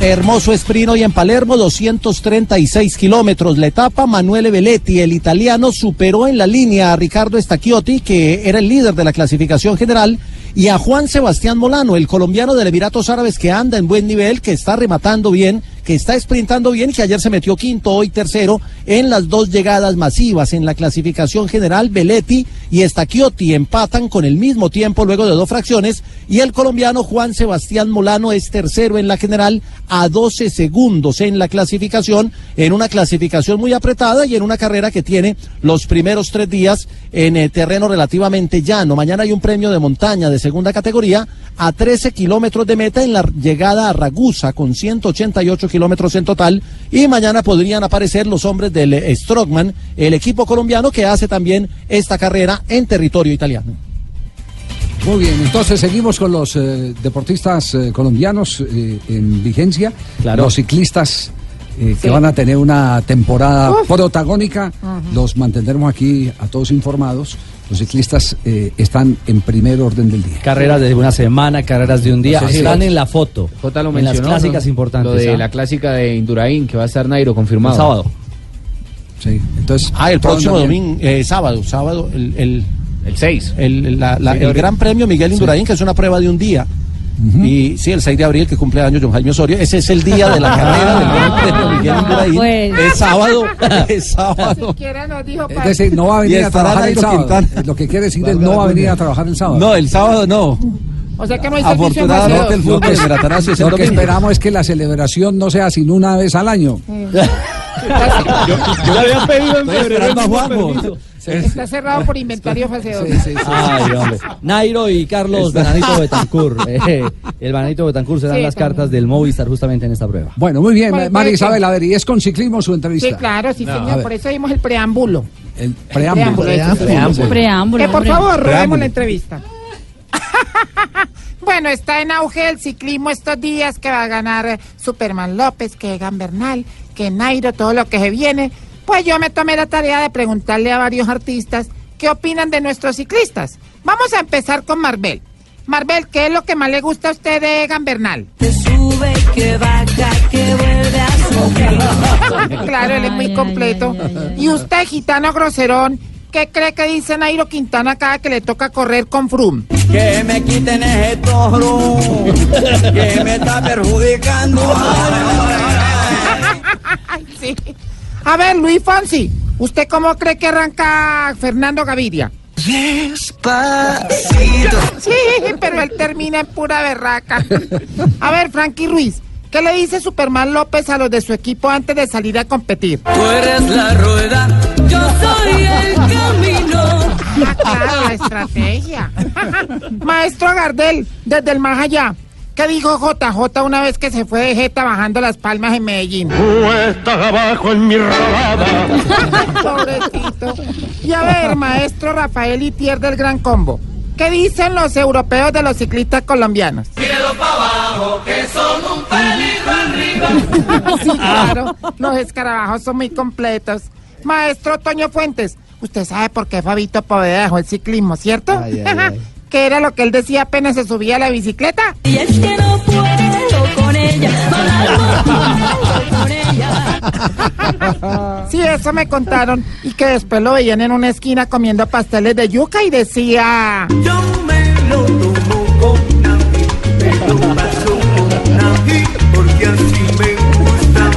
Hermoso sprint hoy en Palermo, 236 kilómetros. La etapa, Manuel Belletti, el italiano, superó en la línea a Ricardo Stacchiotti, que era el líder de la clasificación general, y a Juan Sebastián Molano, el colombiano del Emiratos Árabes, que anda en buen nivel, que está rematando bien, que está sprintando bien, que ayer se metió quinto, hoy tercero, en las dos llegadas masivas. En la clasificación general, Belletti y Stacchiotti empatan con el mismo tiempo luego de dos fracciones, y el colombiano Juan Sebastián Molano es tercero en la general a 12 segundos en la clasificación, en una clasificación muy apretada y en una carrera que tiene los primeros tres días en eh, terreno relativamente llano. Mañana hay un premio de montaña de segunda categoría a 13 kilómetros de meta en la llegada a Ragusa con 188 kilómetros en total y mañana podrían aparecer los hombres del eh, Strongman, el equipo colombiano que hace también esta carrera en territorio italiano. Muy bien, entonces seguimos con los eh, deportistas eh, colombianos eh, en vigencia, los ciclistas eh, que van a tener una temporada Uf. protagónica, los mantendremos aquí a todos informados. Los ciclistas eh, están en primer orden del día. Carreras de una semana, carreras de un día, No sé si están en la foto, Jota lo en las mencionó, clásicas ¿no? importantes. Lo de ¿ah? la clásica de Indurain, que va a estar Nairo confirmado. El sábado. Sí, entonces. Ah, el próximo domingo, eh, sábado, sábado, el, el, el 6. El, la- la- Sí, de el abril. Gran Premio Miguel Indurain, que es una prueba de un día. Y sí, el 6 de abril, que cumple años John Jaime Osorio, ese es el día de la carrera del Gran Premio Miguel Indurain. Pues. (laughs) Es sábado, (laughs) es sábado. Siquiera nos dijo Es decir, no va a venir a trabajar el sábado. Lo que quiere decir es no va a venir a trabajar el sábado. No, el sábado no. O sea que no hay Afortunadamente el fútbol Lo que, de lo esperamos es que la celebración no sea sino una vez al año. (laughs) Yo le había pedido en febrero. Juanjo. Está cerrado por inventario fase 2. Ay, hombre. Nairo y Carlos Bananito Betancourt. eh, el Bananito Betancourt serán Sí, las también. cartas del Movistar justamente en esta prueba. Bueno, muy bien, Bueno, María Isabel, a ver, y es con ciclismo su entrevista. Sí, claro, sí, No, señor. Por eso vimos el preámbulo. El preámbulo. Preámbulo, Preámbulo. Preámbulo, Que por favor, rodemos la entrevista. (laughs) bueno, está en auge el ciclismo estos días que va a ganar Superman López, que Egan Bernal, que Nairo, todo lo que se viene. Pues yo me tomé la tarea de preguntarle a varios artistas qué opinan de nuestros ciclistas. Vamos a empezar con Marbel. Marbel, ¿qué es lo que más le gusta a usted de Egan Bernal? Que sube, que baja, que vuelve a (laughs) claro, él es muy completo. Y usted, gitano groserón, ¿qué cree que dice Nairo Quintana cada que le toca correr con Frum? Que me quiten ese toro que me está perjudicando. (laughs) Sí. A ver, Luis Fonsi, ¿usted cómo cree que arranca Fernando Gaviria? Despacito. Sí, pero él termina en pura berraca. A ver, Frankie Ruiz, ¿qué le dice Superman López a los de su equipo antes de salir a competir? Tú eres la rueda, yo soy el camino. Ah, claro, la estrategia. Maestro Gardel, desde el más allá. ¿Qué dijo JJ una vez que se fue de Jeta bajando las palmas en Medellín? estás abajo en mi rabada. (laughs) Pobrecito. Y a ver, maestro Rafael Itier del Gran Combo. ¿Qué dicen los europeos de los ciclistas colombianos? Míralo para abajo, que son un peligro arriba. (laughs) Sí, claro. Los escarabajos son muy completos. Maestro Toño Fuentes, usted sabe por qué Fabito Poveda dejó el ciclismo, ¿cierto? Ay, ay, ay. (laughs) ¿Qué era lo que él decía apenas se subía a la bicicleta? Y es que no puedo con ella, con ella. (laughs) Sí, eso me contaron. Y que después lo veían en una esquina comiendo pasteles de yuca y decía... Yo me lo tomo con ají, me lo paso con porque así me gusta.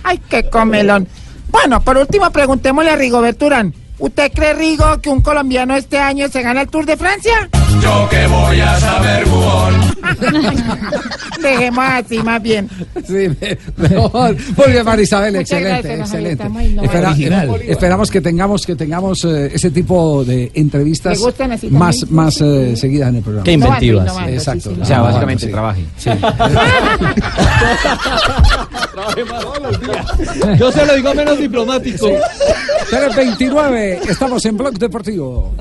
(laughs) ¡Ay, qué comelón! Bueno, por último, preguntémosle a Rigoberto Urán. ¿Usted cree, Rigo, que un colombiano este año se gana el Tour de Francia? Yo que voy a saber, bubón. (laughs) Dejemos así más bien. Sí, me- mejor. Muy bien, Marisabel, Muchas excelente, gracias, excelente. Espera- Original. esperamos que tengamos que tengamos eh, ese tipo de entrevistas así más más eh, seguidas en el programa. Qué inventivas. Exacto. sí, sí, O sea, básicamente sí. trabaje. Sí. (laughs) Yo se lo digo menos diplomático. 329, estamos en Blog Deportivo.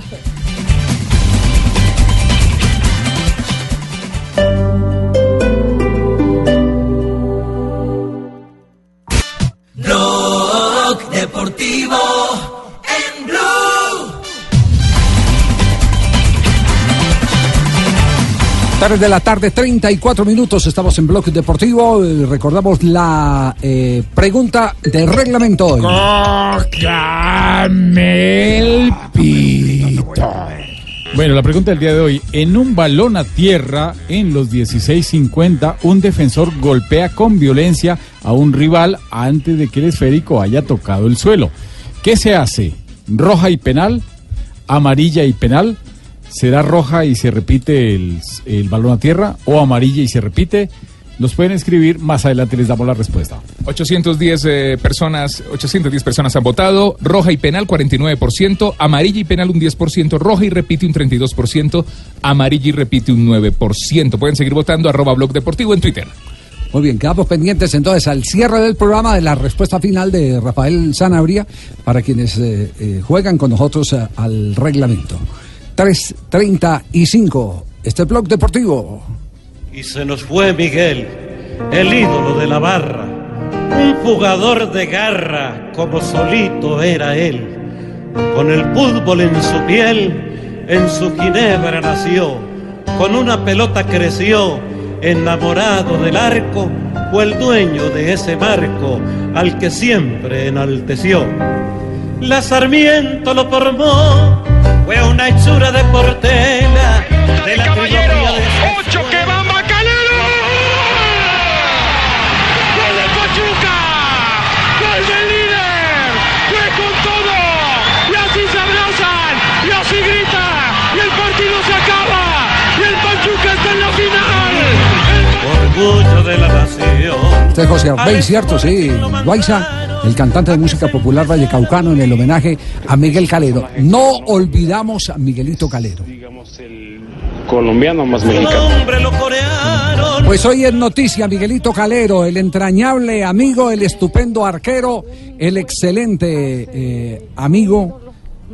Blog Deportivo 3 de la tarde, 34 minutos. Estamos en Bloque Deportivo. Eh, recordamos la eh, pregunta de reglamento hoy. Cócame el pito. Bueno, la pregunta del día de hoy. En un balón a tierra, en los 16.50, un defensor golpea con violencia a un rival antes de que el esférico haya tocado el suelo. ¿Qué se hace? ¿Roja y penal? ¿Amarilla y penal? ¿Será roja y se repite el, el balón a tierra? ¿O amarilla y se repite? Nos pueden escribir, más adelante les damos la respuesta. 810 eh, personas, 810 personas han votado, roja y penal 49%, amarilla y penal un 10%, roja y repite un 32%, amarilla y repite un 9%. Pueden seguir votando arroba blog deportivo en Twitter. Muy bien, quedamos pendientes entonces al cierre del programa de la respuesta final de Rafael Sanabria para quienes eh, eh, juegan con nosotros eh, al reglamento. 3.35, este blog deportivo. Y se nos fue Miguel, el ídolo de la barra, un jugador de garra como solito era él. Con el fútbol en su piel, en su ginebra nació, con una pelota creció, enamorado del arco, fue el dueño de ese marco al que siempre enalteció. La Sarmiento lo formó, fue una hechura de portela, de la de ¡Ocho que va Macalero! ¡Gol de Pachuca! ¡Gol del líder! ¡Fue con todo! Y así se abrazan, y así grita, y el partido se acaba, y el Pachuca está en la final. orgullo de la nación. Este es José Arbey, ¿cierto? Sí, Guaysa, el cantante de música popular vallecaucano en el homenaje a Miguel Calero. No olvidamos a Miguelito Calero. colombiano más mexicano. Pues hoy en noticia, Miguelito Calero, el entrañable amigo, el estupendo arquero, el excelente eh, amigo,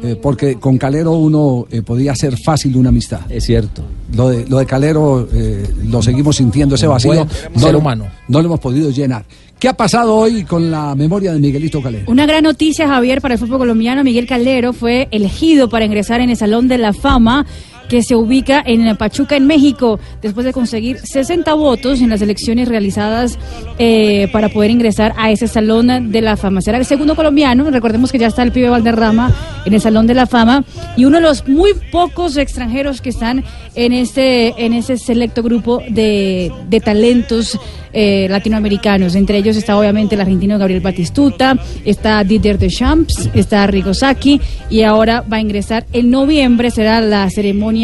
eh, porque con Calero uno eh, podía hacer fácil una amistad. Es cierto. Lo de, lo de Calero eh, lo seguimos sintiendo, ese vacío. buen no ser lo- humano. No lo hemos podido llenar. ¿Qué ha pasado hoy con la memoria de Miguelito Calero? Una gran noticia, Javier, para el fútbol colombiano. Miguel Calero fue elegido para ingresar en el Salón de la Fama que se ubica en Pachuca, en México, después de conseguir 60 votos en las elecciones realizadas eh, para poder ingresar a ese Salón de la Fama. Será el segundo colombiano, recordemos que ya está el pibe Valderrama en el Salón de la Fama y uno de los muy pocos extranjeros que están en este, en ese selecto grupo de, de talentos eh, latinoamericanos. Entre ellos está obviamente el argentino Gabriel Batistuta, está Didier Deschamps, está Rigosaki y ahora va a ingresar en noviembre, será la ceremonia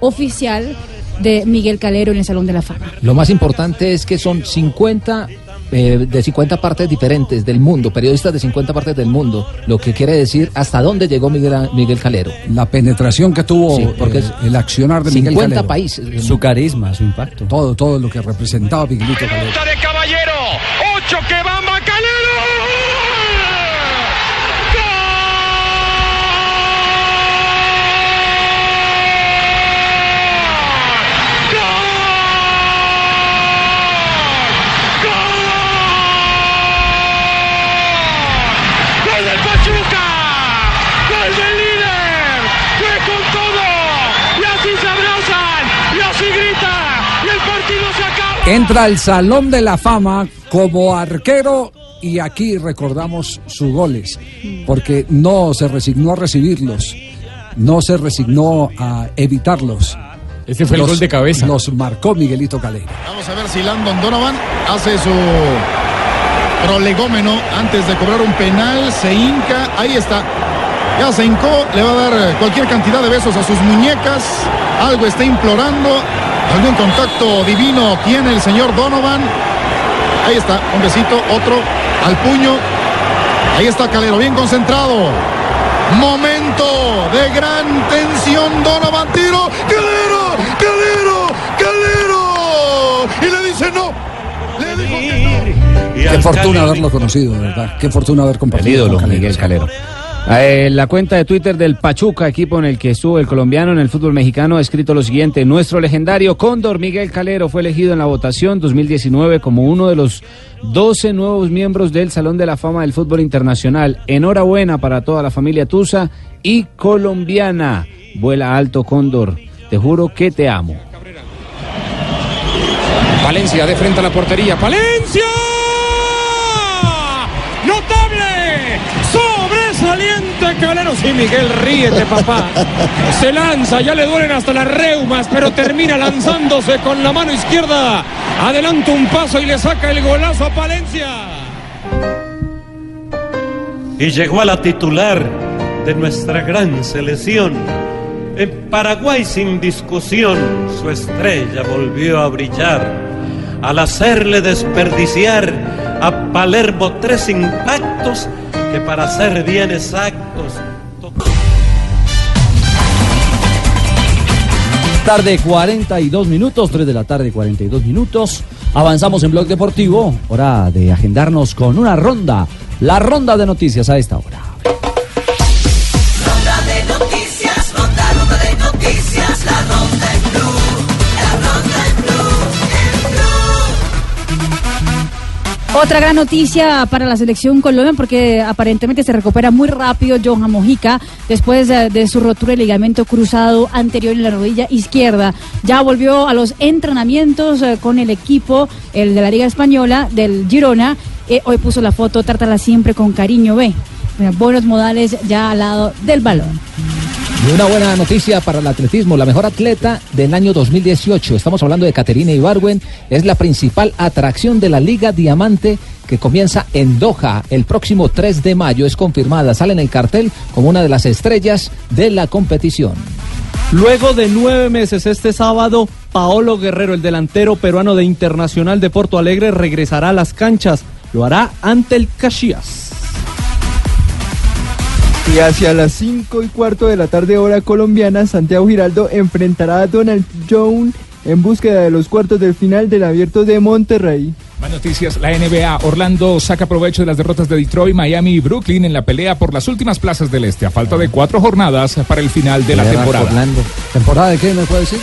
oficial de Miguel Calero en el Salón de la Fama. Lo más importante es que son 50 eh, de 50 partes diferentes del mundo, periodistas de 50 partes del mundo, lo que quiere decir hasta dónde llegó Miguel, Miguel Calero. La penetración que tuvo Sí, porque eh, el accionar de Miguel 50 Calero. países. Su carisma, su impacto. Todo, todo lo que representaba Miguelito Calero. de Caballero. Ocho que va Entra al Salón de la Fama como arquero y aquí recordamos sus goles, porque no se resignó a recibirlos, no se resignó a evitarlos. Ese fue el gol de cabeza. Los marcó Miguelito Calero. Vamos a ver si Landon Donovan hace su prolegómeno antes de cobrar un penal. Se hinca. Ahí está. Ya se hincó. Le va a dar cualquier cantidad de besos a sus muñecas. Algo está implorando. Algún contacto divino tiene el señor Donovan. Ahí está. Un besito. Otro al puño. Ahí está Calero. Bien concentrado. Momento de gran tensión. Donovan tiro. Calero. Calero. Calero. Y le dice no. Le dijo que no. Qué fortuna haberlo conocido, de verdad. Qué fortuna haber El compartido ídolo, con Calero. Miguel Calero. Eh, la cuenta de Twitter del Pachuca, equipo en el que estuvo el colombiano en el fútbol mexicano, ha escrito lo siguiente. Nuestro legendario Cóndor Miguel Calero fue elegido en la votación 2019 como uno de los 12 nuevos miembros del Salón de la Fama del Fútbol Internacional. Enhorabuena para toda la familia Tusa y colombiana. Vuela alto Cóndor. Te juro que te amo. Valencia de frente a la portería. ¡Valencia! Sí, Miguel, ríete, papá. Se lanza, ya le duelen hasta las reumas, pero termina lanzándose con la mano izquierda. Adelanta un paso y le saca el golazo a Palencia. y llegó a la titular de nuestra gran selección. En Paraguay sin discusión su estrella volvió a brillar al hacerle desperdiciar a Palermo tres impactos que para ser bien exactos Tarde 42 minutos, 3 de la tarde 42 minutos. Avanzamos en Blog Deportivo. Hora de agendarnos con una ronda. La ronda de noticias a esta hora. Otra gran noticia para la selección Colombia porque aparentemente se recupera muy rápido Johan Mojica después de, de su rotura de ligamento cruzado anterior en la rodilla izquierda. Ya volvió a los entrenamientos eh, con el equipo, el de la Liga Española, del Girona. Eh, hoy puso la foto, trátala siempre con cariño, ve. Buenos modales ya al lado del balón. Y una buena noticia para el atletismo. La mejor atleta del año 2018, estamos hablando de Caterina Ibargüen, es la principal atracción de la Liga Diamante que comienza en Doha el próximo 3 de mayo. Es confirmada, sale en el cartel como una de las estrellas de la competición. Luego de nueve meses este sábado, Paolo Guerrero, el delantero peruano de Internacional de Porto Alegre, regresará a las canchas. Lo hará ante el Caxias. Y hacia las 5 y cuarto de la tarde hora colombiana, Santiago Giraldo enfrentará a Donald Jones en búsqueda de los cuartos del final del Abierto de Monterrey. Más noticias, la NBA. Orlando saca provecho de las derrotas de Detroit, Miami y Brooklyn en la pelea por las últimas plazas del este, a falta de cuatro jornadas para el final de la temporada. Orlando. ¿Temporada de qué me puede decir?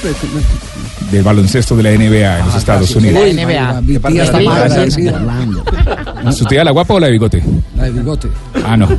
Del baloncesto de la NBA en los Estados Unidos. Uy, NBA. Mi tía está mal. ¿Su tía la guapa o la de bigote? La de bigote. Ah, no.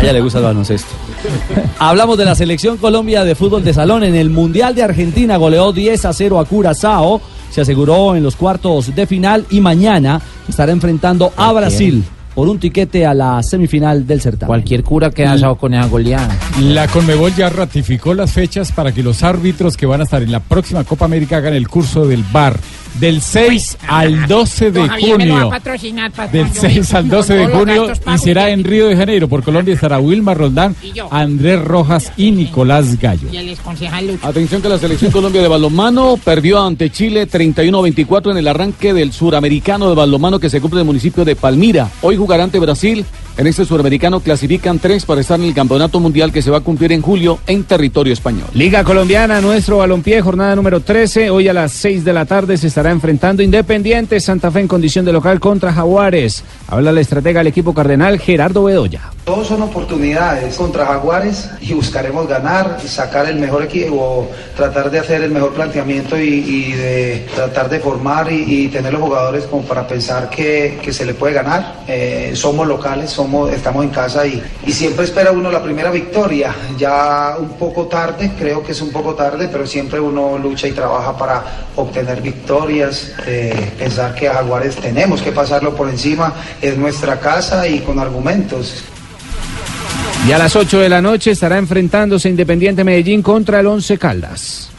A ella le gusta el baloncesto. (laughs) Hablamos de la selección Colombia de fútbol de salón. En el Mundial de Argentina goleó 10 a 0 a Curazao. Se aseguró en los cuartos de final y mañana estará enfrentando a Brasil por un tiquete a la semifinal del certamen. Cualquier cura que asado con esa goleada. La Conmebol ya ratificó las fechas para que los árbitros que van a estar en la próxima Copa América hagan el curso del VAR. Del 6 al 12 de junio. Del Yo 6 al mismo, 12 con de junio y será en Río de Janeiro. Por Colombia estará Wilmar Roldán, Andrés Rojas y Nicolás Gallo. Atención que la selección Colombia de balonmano perdió ante Chile 31-24 en el arranque del suramericano de balonmano que se cumple en el municipio de Palmira. Hoy jugará ante Brasil. En este suramericano clasifican tres para estar en el campeonato mundial que se va a cumplir en julio en territorio español. Liga Colombiana, nuestro balompié, jornada número 13. Hoy a las 6 de la tarde se estará enfrentando Independiente Santa Fe en condición de local contra Jaguares. Habla la estratega del equipo cardenal Gerardo Bedoya. Todos son oportunidades contra Jaguares y buscaremos ganar, sacar el mejor equipo, tratar de hacer el mejor planteamiento y, de tratar de formar y, tener los jugadores como para pensar que, se le puede ganar. Eh, somos locales, somos, estamos en casa y, y siempre espera uno la primera victoria. Ya un poco tarde, creo que es un poco tarde, pero siempre uno lucha y trabaja para obtener victorias, eh, pensar que a Jaguares tenemos que pasarlo por encima, es nuestra casa y con argumentos. Y a las 8 de la noche estará enfrentándose Independiente Medellín contra el Once Caldas.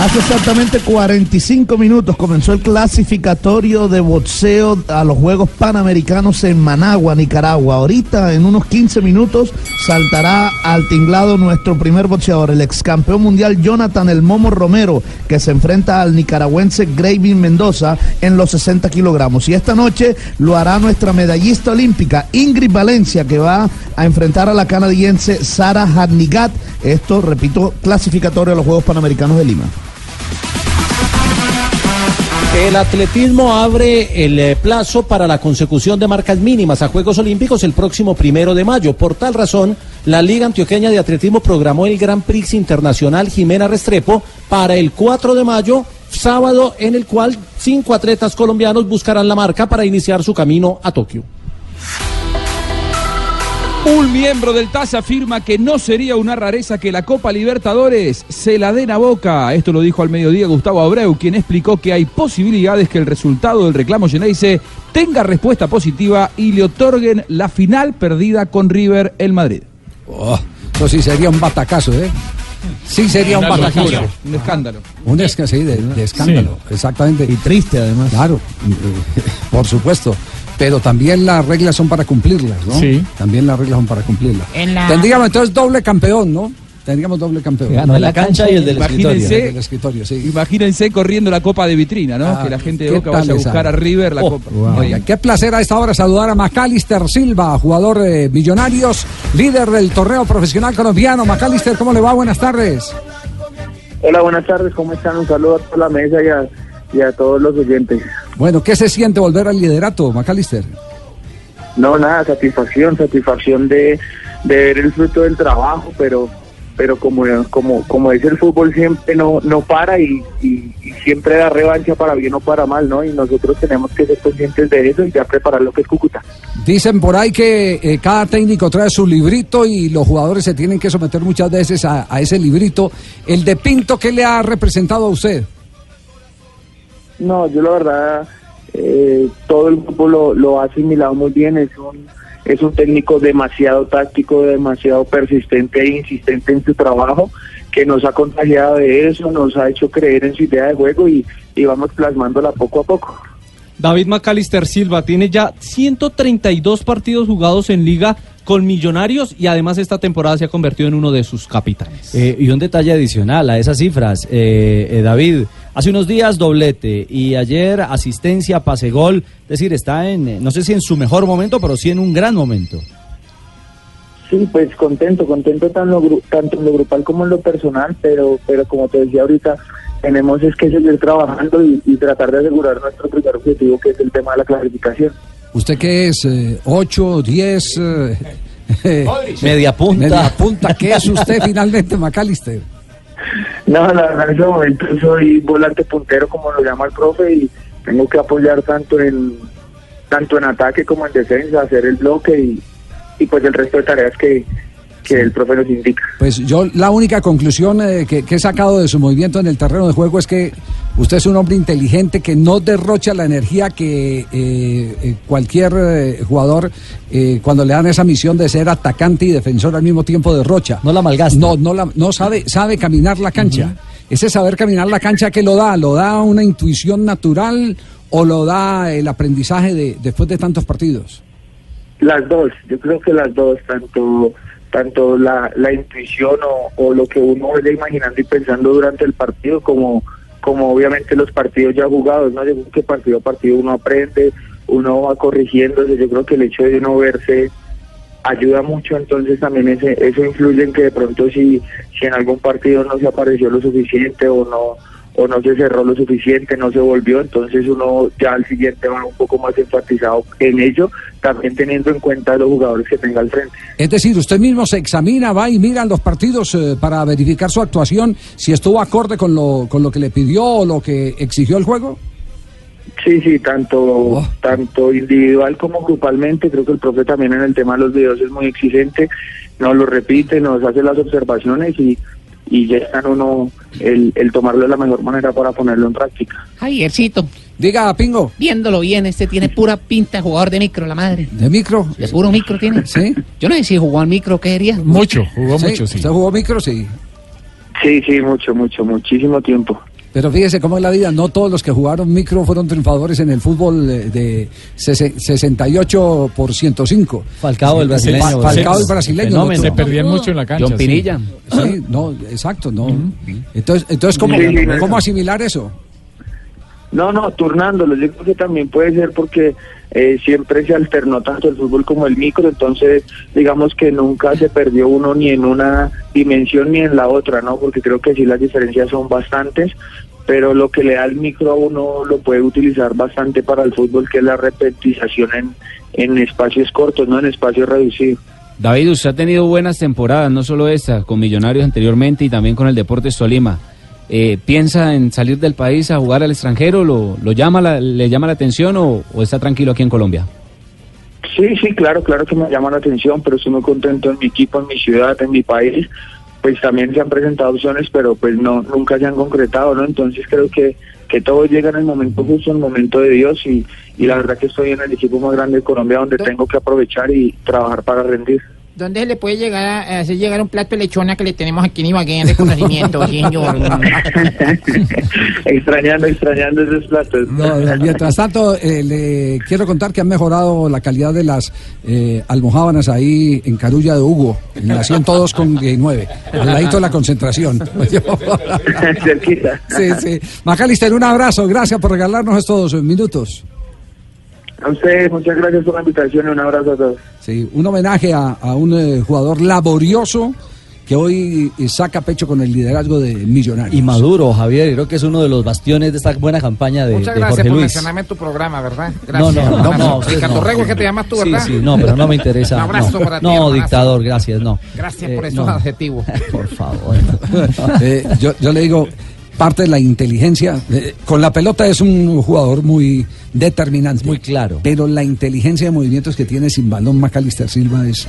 Hace exactamente 45 minutos comenzó el clasificatorio de boxeo a los Juegos Panamericanos en Managua, Nicaragua. Ahorita, en unos 15 minutos, saltará al tinglado nuestro primer boxeador, el ex campeón mundial Jonathan El Momo Romero, que se enfrenta al nicaragüense Gravin Mendoza en los 60 kilogramos. Y esta noche lo hará nuestra medallista olímpica Ingrid Valencia, que va a enfrentar a la canadiense Sara Hadnigat. Esto, repito, clasificatorio a los Juegos Panamericanos de Lima. El atletismo abre el eh, plazo para la consecución de marcas mínimas a Juegos Olímpicos el próximo primero de mayo. Por tal razón, la Liga Antioqueña de Atletismo programó el Gran Prix Internacional Jimena Restrepo para el 4 de mayo, sábado, en el cual cinco atletas colombianos buscarán la marca para iniciar su camino a Tokio. Un miembro del TAS afirma que no sería una rareza que la Copa Libertadores se la den a Boca. Esto lo dijo al mediodía Gustavo Abreu, quien explicó que hay posibilidades que el resultado del reclamo Geneise tenga respuesta positiva y le otorguen la final perdida con River el Madrid. Oh, eso sí sería un batacazo, ¿eh? Sí sería un batacazo. locura, un escándalo. Un esca- sí, de, de escándalo, exactamente. Y triste además. Claro, (laughs) por supuesto. Pero también las reglas son para cumplirlas, ¿no? Sí. También las reglas son para cumplirlas. En la- Tendríamos entonces doble campeón, ¿no? Tendríamos doble campeón. Ganó en la cancha y el del Imagínense, El del escritorio, sí. imagínense corriendo la Copa de vitrina, ¿no? Ah, que la gente de ¿qué Boca vaya a esa? buscar a River la Oh, Copa. Oiga, qué placer a esta hora saludar a Macalister Silva, jugador de Millonarios, líder del torneo profesional colombiano. Macalister, ¿cómo le va? Buenas tardes. Hola, buenas tardes, ¿cómo están? Un saludo a toda la mesa y a, y a todos los oyentes. Bueno, ¿qué se siente volver al liderato, Macalister? No, nada, satisfacción, satisfacción de, de ver el fruto del trabajo, pero pero como como como dice el fútbol siempre no no para y, y- y siempre da revancha para bien o para mal, ¿no? Y nosotros tenemos que ser conscientes de eso y ya preparar lo que es Cúcuta. Dicen por ahí que eh, cada técnico trae su librito y los jugadores se tienen que someter muchas veces a, a ese librito. El de Pinto, ¿qué le ha representado a usted? No, yo la verdad, eh, todo el grupo lo, lo ha asimilado muy bien. Es un, es un técnico demasiado táctico, demasiado persistente e insistente en su trabajo, que nos ha contagiado de eso, nos ha hecho creer en su idea de juego y, y vamos plasmándola poco a poco. David McAllister Silva tiene ya 132 partidos jugados en liga con Millonarios y además esta temporada se ha convertido en uno de sus capitanes. Eh, y un detalle adicional a esas cifras, eh, eh, David, hace unos días doblete y ayer asistencia, pase gol, es decir, está en, eh, no sé si en su mejor momento, pero sí en un gran momento. Sí, pues contento, contento tanto en lo, gru- tanto en lo grupal como en lo personal, pero, pero como te decía ahorita, tenemos es que seguir trabajando y, y tratar de asegurar nuestro primer objetivo, que es el tema de la clasificación. ¿Usted qué es? Eh, ¿Ocho, diez? eh, (laughs) Media punta. Media punta. ¿Qué es usted finalmente, Macalister? No, la verdad en ese momento soy volante puntero, como lo llama el profe, y tengo que apoyar tanto en tanto en ataque como en defensa, hacer el bloque y, y pues el resto de tareas que, que el profe nos indica. Pues yo la única conclusión eh, que, que he sacado de su movimiento en el terreno de juego es que usted es un hombre inteligente que no derrocha la energía que eh, eh, cualquier eh, jugador eh, cuando le dan esa misión de ser atacante y defensor al mismo tiempo derrocha. No la malgasta. No, no, la, no sabe, sabe caminar la cancha. Ese saber caminar la cancha que lo da, lo da una intuición natural o lo da el aprendizaje de, después de tantos partidos. Las dos, yo creo que las dos, tanto tanto la, la intuición o, o lo que uno vaya imaginando y pensando durante el partido como como obviamente los partidos ya jugados, ¿no? Yo creo que partido a partido uno aprende, uno va corrigiéndose, yo creo que el hecho de no verse ayuda mucho, entonces también ese, eso influye en que de pronto si, si en algún partido no se apareció lo suficiente o no o no se cerró lo suficiente, no se volvió, entonces uno ya al siguiente va un poco más enfatizado en ello, también teniendo en cuenta los jugadores que tenga al frente. Es decir, usted mismo se examina, va y mira los partidos eh, para verificar su actuación, si estuvo acorde con lo, con lo que le pidió o lo que exigió el juego. Sí, sí, tanto, tanto individual como grupalmente. Creo que el profe también en el tema de los videos es muy exigente. Nos lo repite, nos hace las observaciones y, y ya está en uno el, el tomarlo de la mejor manera para ponerlo en práctica. Javiercito. Diga, Pingo. Viéndolo bien, este tiene pura pinta de jugador de micro, la madre. ¿De micro? De puro micro tiene. Sí. Yo no sé si jugó al micro, ¿qué quería? Mucho, jugó Sí, mucho, sí. ¿Usted jugó micro? Sí. Sí, sí, mucho, mucho, muchísimo tiempo. Pero fíjese cómo es la vida, no todos los que jugaron micro fueron triunfadores en el fútbol eh, de sese- 68 por 105. Falcao, el brasileño. Fa- Falcao el brasileño. Se perdían mucho en la cancha, John. Pinilla. Sí, no, exacto, no. Entonces, entonces ¿cómo, Sí, ¿cómo no. asimilar eso? No, no, turnándolo. Yo creo que también puede ser porque eh, siempre se alternó tanto el fútbol como el micro, entonces digamos que nunca se perdió uno ni en una dimensión ni en la otra, ¿no? Porque creo que sí las diferencias son bastantes, pero lo que le da el micro a uno lo puede utilizar bastante para el fútbol, que es la repetización en, en espacios cortos, no en espacios reducidos. David, usted ha tenido buenas temporadas, no solo esta, con Millonarios anteriormente y también con el Deportes Tolima. Eh, ¿Piensa en salir del país a jugar al extranjero? ¿Lo, lo llama la- ¿Le llama la atención o, o está tranquilo aquí en Colombia? Sí, sí, claro, claro que me llama la atención, pero estoy muy contento en mi equipo, en mi ciudad, en mi país. Pues también se han presentado opciones, pero pues no, nunca se han concretado, ¿no? Entonces creo que, que todo llega en el momento justo, en el momento de Dios y, y la verdad que estoy en el equipo más grande de Colombia donde tengo que aprovechar y trabajar para rendir. ¿Dónde se le puede llegar a, hacer llegar un plato de lechona que le tenemos aquí en Ibagué en reconocimiento, (laughs) señor? extrañando, extrañando esos platos. No, no, mientras tanto, eh, le quiero contar que han mejorado la calidad de las eh, almohábanas ahí en Carulla de Hugo, en la 102 con 9, al ladito de la concentración. (laughs) Cerquita. Sí, sí. Macalister, un abrazo, gracias por regalarnos estos minutos. A ustedes, muchas gracias por la invitación y un abrazo a todos. Sí, un homenaje a, a un eh, jugador laborioso que hoy eh, saca pecho con el liderazgo de Millonarios. Y Maduro, Javier, creo que es uno de los bastiones de esta buena campaña de, Muchas de gracias Jorge por Luis. mencionarme en tu programa, ¿verdad? No, Gracias. no, no, Un no, abrazo. usted Ricardo no. Rego, es que te llamas tú, Sí, ¿verdad? sí, no, pero no me interesa. (laughs) Un abrazo no, para ti, no dictador, gracias, no. Gracias Eh, por esos no. adjetivos. (laughs) Por favor. (laughs) Eh, yo, yo le digo, parte de la inteligencia, eh, con la pelota es un jugador muy determinante. Muy claro. Pero la inteligencia de movimientos que tiene sin balón Macalister Silva es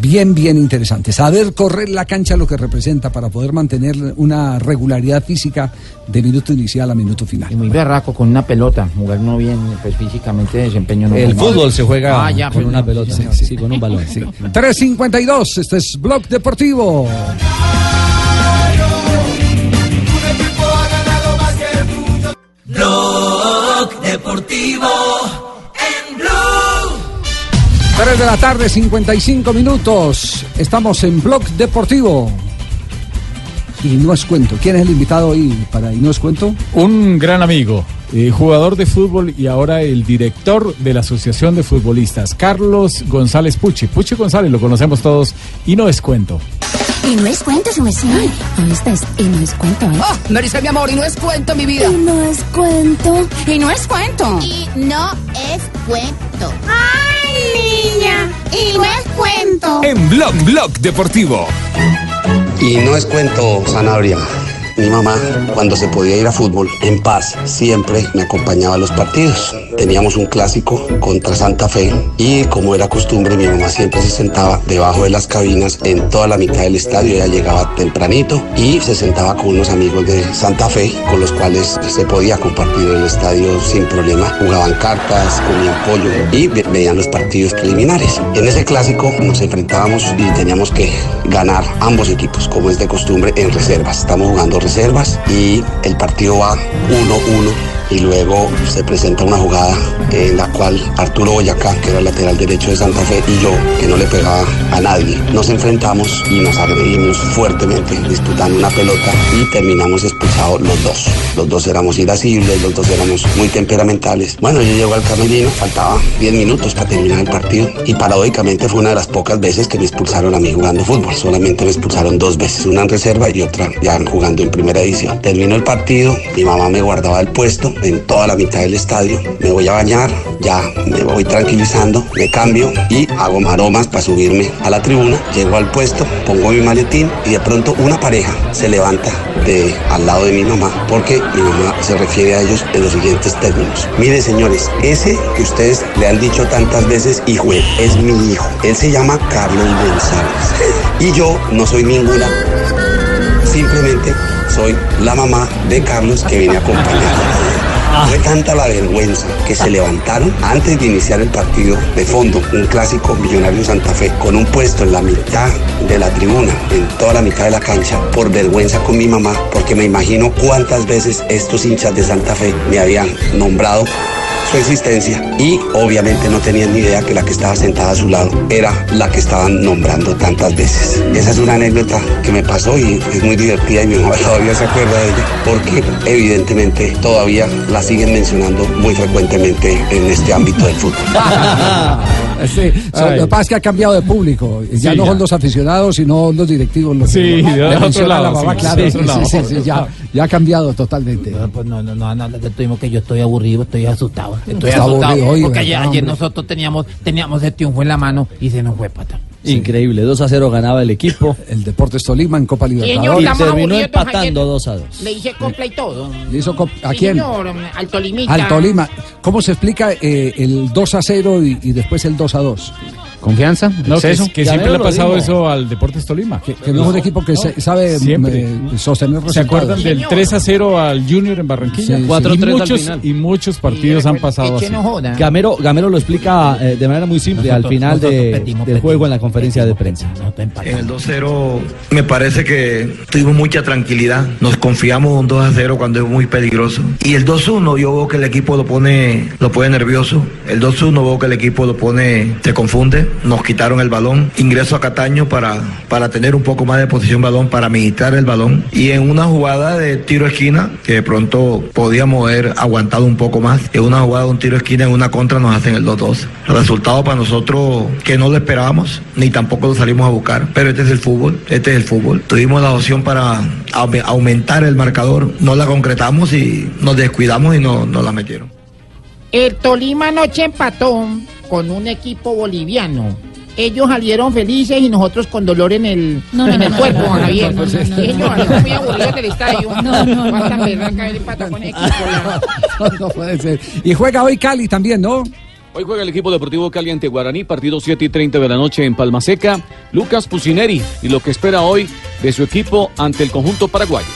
bien, bien interesante. Saber correr la cancha lo que representa para poder mantener una regularidad física de minuto inicial a minuto final. Y muy berraco con una pelota, jugar no bien, pues físicamente desempeño no El mal. fútbol se juega Ah, ya, con pues, una no, pelota, sí, sí, sí, con un balón. sí. 352, este es Blog Deportivo. Blog Deportivo en Blue. 3 de la tarde, 55 minutos. Estamos en Blog Deportivo. Y no es cuento. ¿Quién es el invitado hoy para Y no es cuento? Un gran amigo, eh, jugador de fútbol y ahora el director de la Asociación de Futbolistas, Carlos González Pucci. Pucci González, lo conocemos todos y no es cuento. Y no es cuento, su mesía. ¿Oíste? Y no es cuento, ¿eh? Oh, me dice mi amor, y no es cuento, mi vida. Y no es cuento. Y no es cuento. Y no es cuento. ¡Ay, niña! Y no es cuento. En Blog Blog Deportivo. Y no es cuento, Sanabria. Mi mamá, cuando se podía ir a fútbol en paz, siempre me acompañaba a los partidos. Teníamos un clásico contra Santa Fe y como era costumbre, mi mamá siempre se sentaba debajo de las cabinas en toda la mitad del estadio. Ella llegaba tempranito y se sentaba con unos amigos de Santa Fe con los cuales se podía compartir el estadio sin problema. Jugaban cartas, comían pollo y ve- veían los partidos preliminares. En ese clásico nos enfrentábamos y teníamos que ganar ambos equipos, como es de costumbre en reservas. Estamos jugando reservas y el partido va 1-1 y luego se presenta una jugada en la cual Arturo Boyacá, que era el lateral derecho de Santa Fe, y yo, que no le pegaba a nadie, nos enfrentamos y nos agredimos fuertemente disputando una pelota y terminamos expulsados los dos. Los dos éramos irascibles, los dos éramos muy temperamentales. Bueno, yo llego al camerino, faltaba 10 minutos para terminar el partido y paradójicamente fue una de las pocas veces que me expulsaron a mí jugando fútbol. Solamente me expulsaron dos veces, una en reserva y otra ya jugando en primera edición. Terminó el partido, mi mamá me guardaba el puesto en toda la mitad del estadio. Me voy a bañar, ya me voy tranquilizando, me cambio y hago maromas para subirme a la tribuna. Llego al puesto, pongo mi maletín y de pronto una pareja se levanta al lado de mi mamá porque mi mamá se refiere a ellos en los siguientes términos. Mire señores, ese que ustedes le han dicho tantas veces, hijo, es mi hijo. Él se llama Carlos González. (laughs) Y yo no soy ninguna Simplemente soy la mamá de Carlos que viene a acompañar. Fue tanta la vergüenza que se levantaron antes de iniciar el partido de fondo, un clásico Millonario Santa Fe, con un puesto en la mitad de la tribuna, en toda la mitad de la cancha, por vergüenza con mi mamá, porque me imagino cuántas veces estos hinchas de Santa Fe me habían nombrado su existencia y obviamente no tenían ni idea que la que estaba sentada a su lado era la que estaban nombrando tantas veces. Esa es una anécdota que me pasó y es muy divertida y mi mamá todavía se acuerda de ella porque evidentemente todavía la siguen mencionando muy frecuentemente en este ámbito del fútbol. Sí, lo que pasa es que ha cambiado de público. Ya Sí, no ya. son los aficionados, sino los directivos. Los Sí, que de otro lado, mamá, sí, claro. otro lado. ya, ya ha cambiado totalmente. Pues no, no, no, no, tuvimos que yo estoy aburrido, estoy asustado. Estoy asustado. aburrido, oye, porque ayer, ¿verdad, ayer nosotros teníamos, teníamos el triunfo en la mano y se nos fue pata. Increíble, 2 a 0 ganaba el equipo. (laughs) El Deportes Tolima en Copa Y Libertadores. estamos terminó aburridos, don empatando Javier. 2 a 2. Le hice compra y todo. ¿Le hizo ¿A Sí, quién? señor, al Tolimita. Al Tolima. ¿Cómo se explica eh, el 2 a 0 y, y después el 2 a 2? ¿Confianza? No, que, ¿Exceso? que Ya siempre le ha pasado digo. eso al Deportes Tolima. Que no es un equipo que se- sabe Siempre. eh, sostener resultados. ¿Se acuerdan del 3 a 0 al Junior en Barranquilla? Sí, sí. 4 4-3 al muchos, final. y muchos partidos han pasado así. Gamero, Gamero lo explica eh, de manera muy simple al Nosotros- final nosotros de- perdimos, del juego en la conferencia de prensa. En el 2-0 me parece que tuvimos mucha tranquilidad. Nos confiamos un 2-0 cuando es muy peligroso. Y el 2-1 yo veo que el equipo lo pone, lo pone nervioso. El 2-1 veo que el equipo lo pone, se confunde. Nos quitaron el balón. Ingreso a Cataño para, para tener un poco más de posición balón, para administrar el balón. Y en una jugada de tiro esquina, que de pronto podíamos haber aguantado un poco más. En una jugada de un tiro esquina, en una contra nos hacen el 2-2. El resultado para nosotros que no lo esperábamos, ni tampoco lo salimos a buscar. Pero este es el fútbol, este es el fútbol. Tuvimos la opción para aume- aumentar el marcador, no la concretamos y nos descuidamos y no, no la metieron. El Tolima anoche empató con un equipo boliviano. Ellos salieron felices y nosotros con dolor en el, No, no, en no, el no, cuerpo, no, no, Javier. no, no, no, no, Ellos no. salieron muy aburridos del estadio. No, no, no, Basta no, ver no. acá el empate con el equipo. la- (laughs) no puede ser. Y juega hoy Cali también, ¿no? Hoy juega el equipo deportivo Cali ante Guaraní, partido 7 y 30 de la noche en Palma Seca. Lucas Pusineri y lo que espera hoy de su equipo ante el conjunto paraguayo.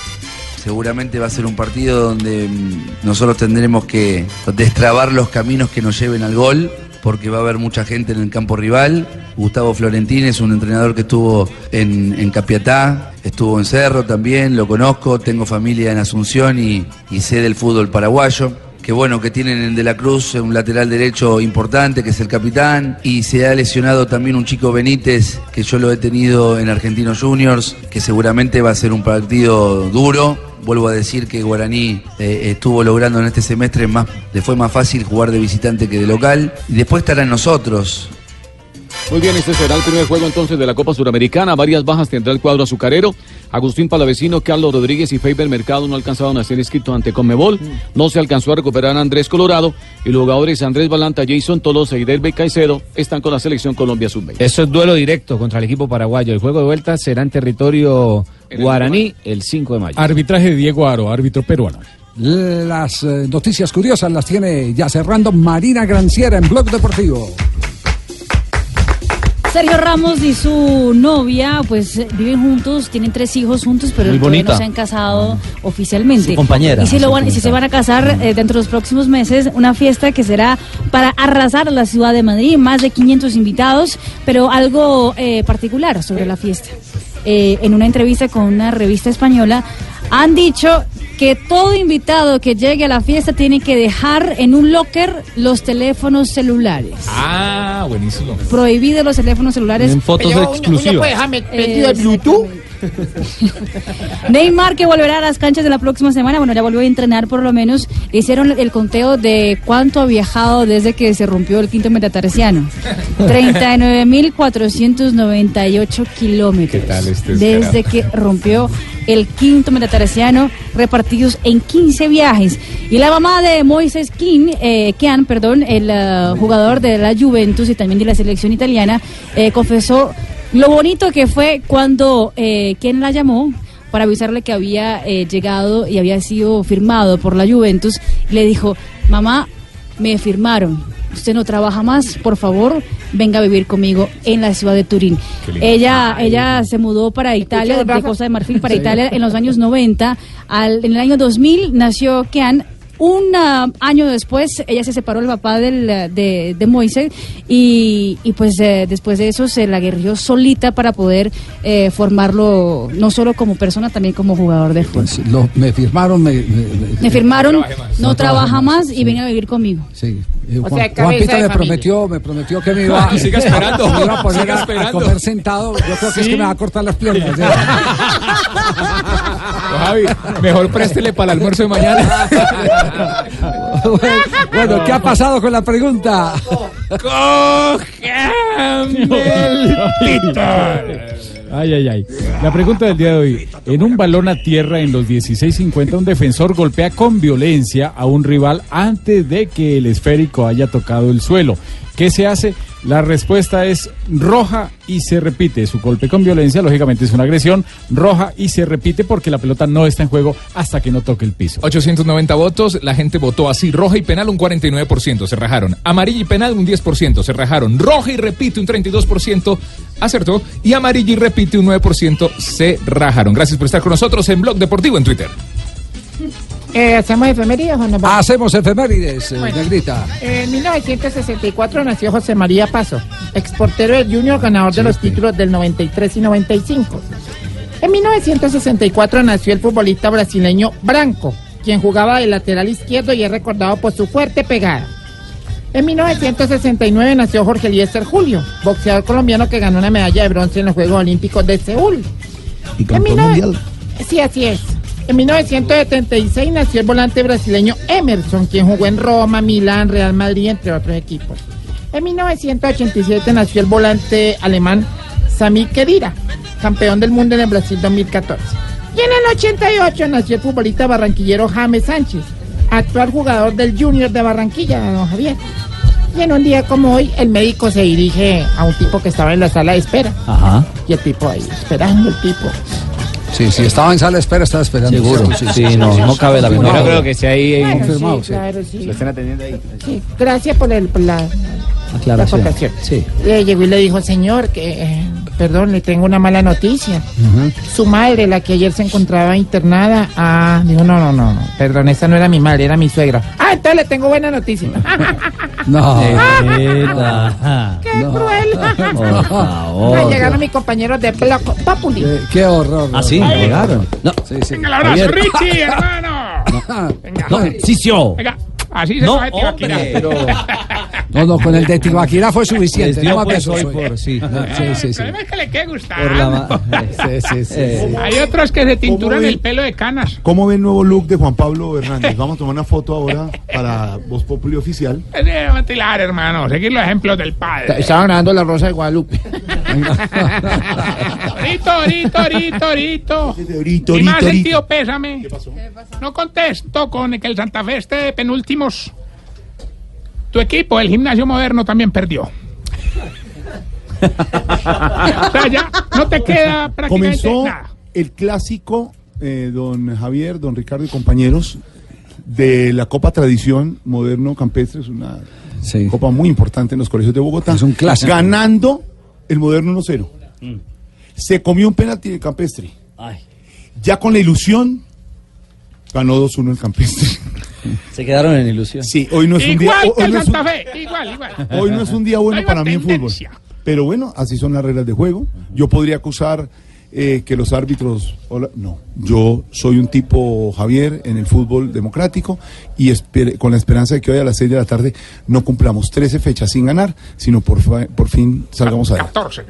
Seguramente va a ser un partido donde mm, nosotros tendremos que destrabar los caminos que nos lleven al gol, porque va a haber mucha gente en el campo rival. Gustavo Florentín es un entrenador que estuvo en, Capiatá, estuvo en Cerro también, lo conozco, tengo familia en Asunción y sé del fútbol paraguayo. Qué bueno que tienen en De la Cruz un lateral derecho importante, que es el capitán, y se ha lesionado también un chico Benítez, que yo lo he tenido en Argentinos Juniors, que seguramente va a ser un partido duro. Vuelvo a decir que Guaraní eh, estuvo logrando en este semestre más, le fue más fácil jugar de visitante que de local. Y después estarán nosotros. Muy bien, este será el primer juego entonces de la Copa Suramericana. Varias bajas tendrá el cuadro azucarero. Agustín Palavecino, Carlos Rodríguez y Faber Mercado no alcanzaron a ser inscritos ante Conmebol. No se alcanzó a recuperar a Andrés Colorado. Y los jugadores Andrés Balanta, Jason Tolosa y Derbe Caicedo están con la selección Colombia Sub-20. Eso es duelo directo contra el equipo paraguayo. El juego de vuelta será en territorio guaraní el 5 de mayo. Arbitraje de Diego Aro, árbitro peruano. Las eh, noticias curiosas las tiene ya cerrando Marina Granciera en Blog Deportivo. Sergio Ramos y su novia, pues viven juntos, tienen tres hijos juntos, pero todavía no se han casado oficialmente. Su compañera. Y si, lo van, si se van a casar eh, dentro de los próximos meses, una fiesta que será para arrasar la ciudad de Madrid, más de 500 invitados, pero algo eh, particular sobre la fiesta. Eh, en una entrevista con una revista española, han dicho que todo invitado que llegue a la fiesta tiene que dejar en un locker los teléfonos celulares. Ah, buenísimo. Prohibido los teléfonos celulares. fotos Pero uno- uno puede dejar met- metido el Bluetooth. (laughs) Neymar que volverá a las canchas de la próxima semana, bueno, ya volvió a entrenar por lo menos, hicieron el conteo de cuánto ha viajado desde que se rompió el quinto metatarsiano. (laughs) 39.498 kilómetros. ¿Qué tal este Desde que rompió el quinto metatarsiano, repartidos en 15 viajes. Y la mamá de Moises King, eh, Kean, perdón, el eh, jugador de la Juventus y también de la selección italiana, eh, confesó lo bonito que fue cuando eh, quien la llamó para avisarle que había eh, llegado y había sido firmado por la Juventus, le dijo, mamá, me firmaron. Usted no trabaja más, por favor, venga a vivir conmigo en la ciudad de Turín. Ella, ella se mudó para Italia, de? Costa de Marfil para Sí. Italia en los años 90. Al, en el año 2000 nació Kean. Un ah, año después, ella se separó del papá del, ah, de, de Moisés y, y pues eh, después de eso se la guerrió solita para poder eh, formarlo no solo como persona, también como jugador de fútbol. Pues lo- me firmaron, me, me- Me firmaron, no, No trabaja, más y viene a vivir conmigo. Sí. Eh, O Juan- sea, cabeza Juanpita de me familia. prometió, me prometió que me iba, Siga (laughs) esperando, me iba a poner a- a, comer sentado. Yo creo que es Sí. que me va a cortar las piernas. ¿eh? (laughs) Javi, mejor préstele para el almuerzo de mañana. (laughs) (laughs) bueno, ¿qué ha pasado con la pregunta? Ay, ay, ay. La pregunta del día de hoy. En un balón a tierra en los 16.50, un defensor golpea con violencia a un rival antes de que el esférico haya tocado el suelo. ¿Qué se hace? La respuesta es roja y se repite. Su golpe con violencia, lógicamente, es una agresión roja y se repite porque la pelota no está en juego hasta que no toque el piso. 890 votos, la gente votó así, roja y penal un 49%, se rajaron. Amarilla y penal un 10%, se rajaron. Roja y repite un 32%, acertó. Y amarilla y repite un 9%, se rajaron. Gracias por estar con nosotros en Blog Deportivo en Twitter. Eh, ¿Hacemos efemerías o no? vamos? Hacemos efemérides, eh, Bueno. Negrita. En 1964 nació José María Paso, exportero del Junior, ganador de los títulos del 93 y 95. En 1964 nació el futbolista brasileño Branco, quien jugaba de lateral izquierdo y es recordado por su fuerte pegada. En 1969 nació Jorge Eliezer Julio, boxeador colombiano que ganó una medalla de bronce en los Juegos Olímpicos de Seúl. Y En campeón 19 mundial. Sí, así es. En 1976 nació el volante brasileño Emerson, quien jugó en Roma, Milán, Real Madrid, entre otros equipos. En 1987 nació el volante alemán Sami Khedira, campeón del mundo en el Brasil 2014. Y en el 88 nació el futbolista barranquillero James Sánchez, actual jugador del Junior de Barranquilla, don Javier. Y en un día como hoy, el médico se dirige a un tipo que estaba en la sala de espera. Ajá. Y el tipo ahí, esperando el tipo. Sí, sí, estaba en sala de espera, estaba esperando. Seguro. Sí, no, no cabe la Yo menor no duda. creo que sea ahí eh, Bueno, confirmado, sí, sí. claro, sí. Lo están atendiendo ahí. Sí, gracias por, el, por la, Aclaración. Sí. Le llegó y le dijo, señor, que, eh, perdón, le tengo una mala noticia. Su madre, la que ayer se encontraba internada, ah, dijo, no, no, no, no, perdón, esa no era mi madre, era mi suegra. Ah, entonces le tengo buena noticia. (laughs) (laughs) No. ¡Qué cruel! (laughs) Por favor. Ahí llegaron mis compañeros de Block Populi. Qué, qué horror. Ah, sí, Ay, llegaron. No. Sí, sí. Venga, el abrazo. Richie, hermano. Venga. No, sí, sí. Venga, así se No, coge hombre. (laughs) No, no, con el de Tibaquira fue suficiente. No pues, fue. por- sí. Sí, sí, sí. El problema es que le quede ma- (laughs) (laughs) Sí, sí, sí. Eh, Hay otros que se tinturan ven? el pelo de canas. ¿Cómo ve el nuevo look de Juan Pablo Hernández? Vamos a tomar una foto ahora para Voz Populi Oficial. Es de ventilar, hermano. Seguir los ejemplos del padre. Estaba ganando la rosa de Guadalupe. Orito, orito, orito, orito. Orito, Y más sentido pésame. No contesto con que el Santa Fe esté de Tu equipo, el gimnasio moderno, también perdió. o sea, ya no te queda prácticamente Comenzó nada. el clásico, eh, don Javier, don Ricardo y compañeros, de la Copa Tradición Moderno Campestre. Es una copa muy importante en los colegios de Bogotá. Es un clásico. Ganando el Moderno 1-0. Se comió un penalti de Campestre. Ya con la ilusión, ganó 2-1 el Campestre. Se quedaron en ilusión. Sí, hoy no es un día. Igual hoy que el no es un- Santa Fe, igual, igual. Hoy no es un día bueno Hay para mí en fútbol. Pero bueno, así son las reglas de juego. Yo podría acusar eh, que los árbitros... hola, No, yo soy un tipo Javier en el fútbol democrático y espere- con la esperanza de que hoy a las 6 de la tarde no cumplamos 13 fechas sin ganar, sino por, fa- por fin salgamos adelante. 14.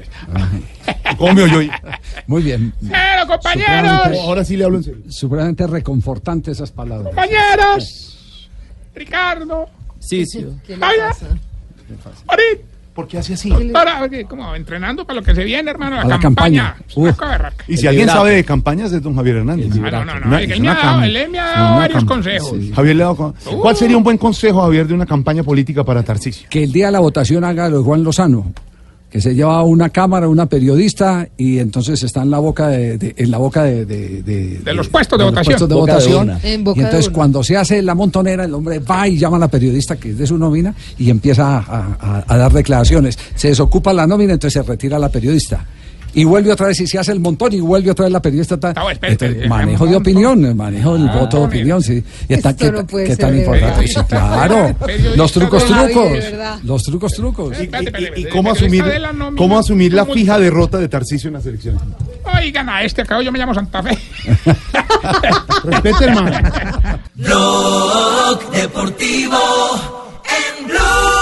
¿Cómo me oyó hoy? Muy bien. Pero, compañeros, Ahora sí le hablo en serio. Supremamente reconfortante esas palabras. compañeros. Ricardo. Sí, sí. Vaya. Ahorita. ¿Por qué hace así? Oye, como entrenando para lo que se viene, hermano, la, A la campaña. campaña. Y si alguien sabe de campañas es don Javier Hernández. Ah, no, no, no. Una- Él me ha dado- cam- él me ha es dado una varios consejos. sí. Javier le ha dado con- ¿Cuál sería un buen consejo, Javier, de una campaña política para Tarcisio? Que el día de la votación haga lo de Juan Lozano. Que se lleva una cámara, una periodista, y entonces está en la boca de, de- en la boca de, de, de- De los puestos de de los votación. puestos de Boca de votación. urna. En y boca entonces cuando se hace la montonera, el hombre va y llama a la periodista que es de su nómina y empieza a, a- a dar declaraciones. Se desocupa la nómina, entonces se retira la periodista. Y vuelve otra vez y se hace el montón y vuelve otra vez la periodista. ta- bueno, espere, Entonces, espere, manejo de opinión, el manejo del Ah, voto de opinión, sí. Y está, que, no puede que ser tan importante. Sí, claro. Los trucos, trucos. Los trucos, trucos. Espérate, ¿Y espérate, cómo asumir, cómo asumir la ¿Cómo? fija derrota de Tarcisio en la selección? Oigan a este, acá yo me llamo Santa Fe. Respete, hermano. Blog Deportivo en Blue.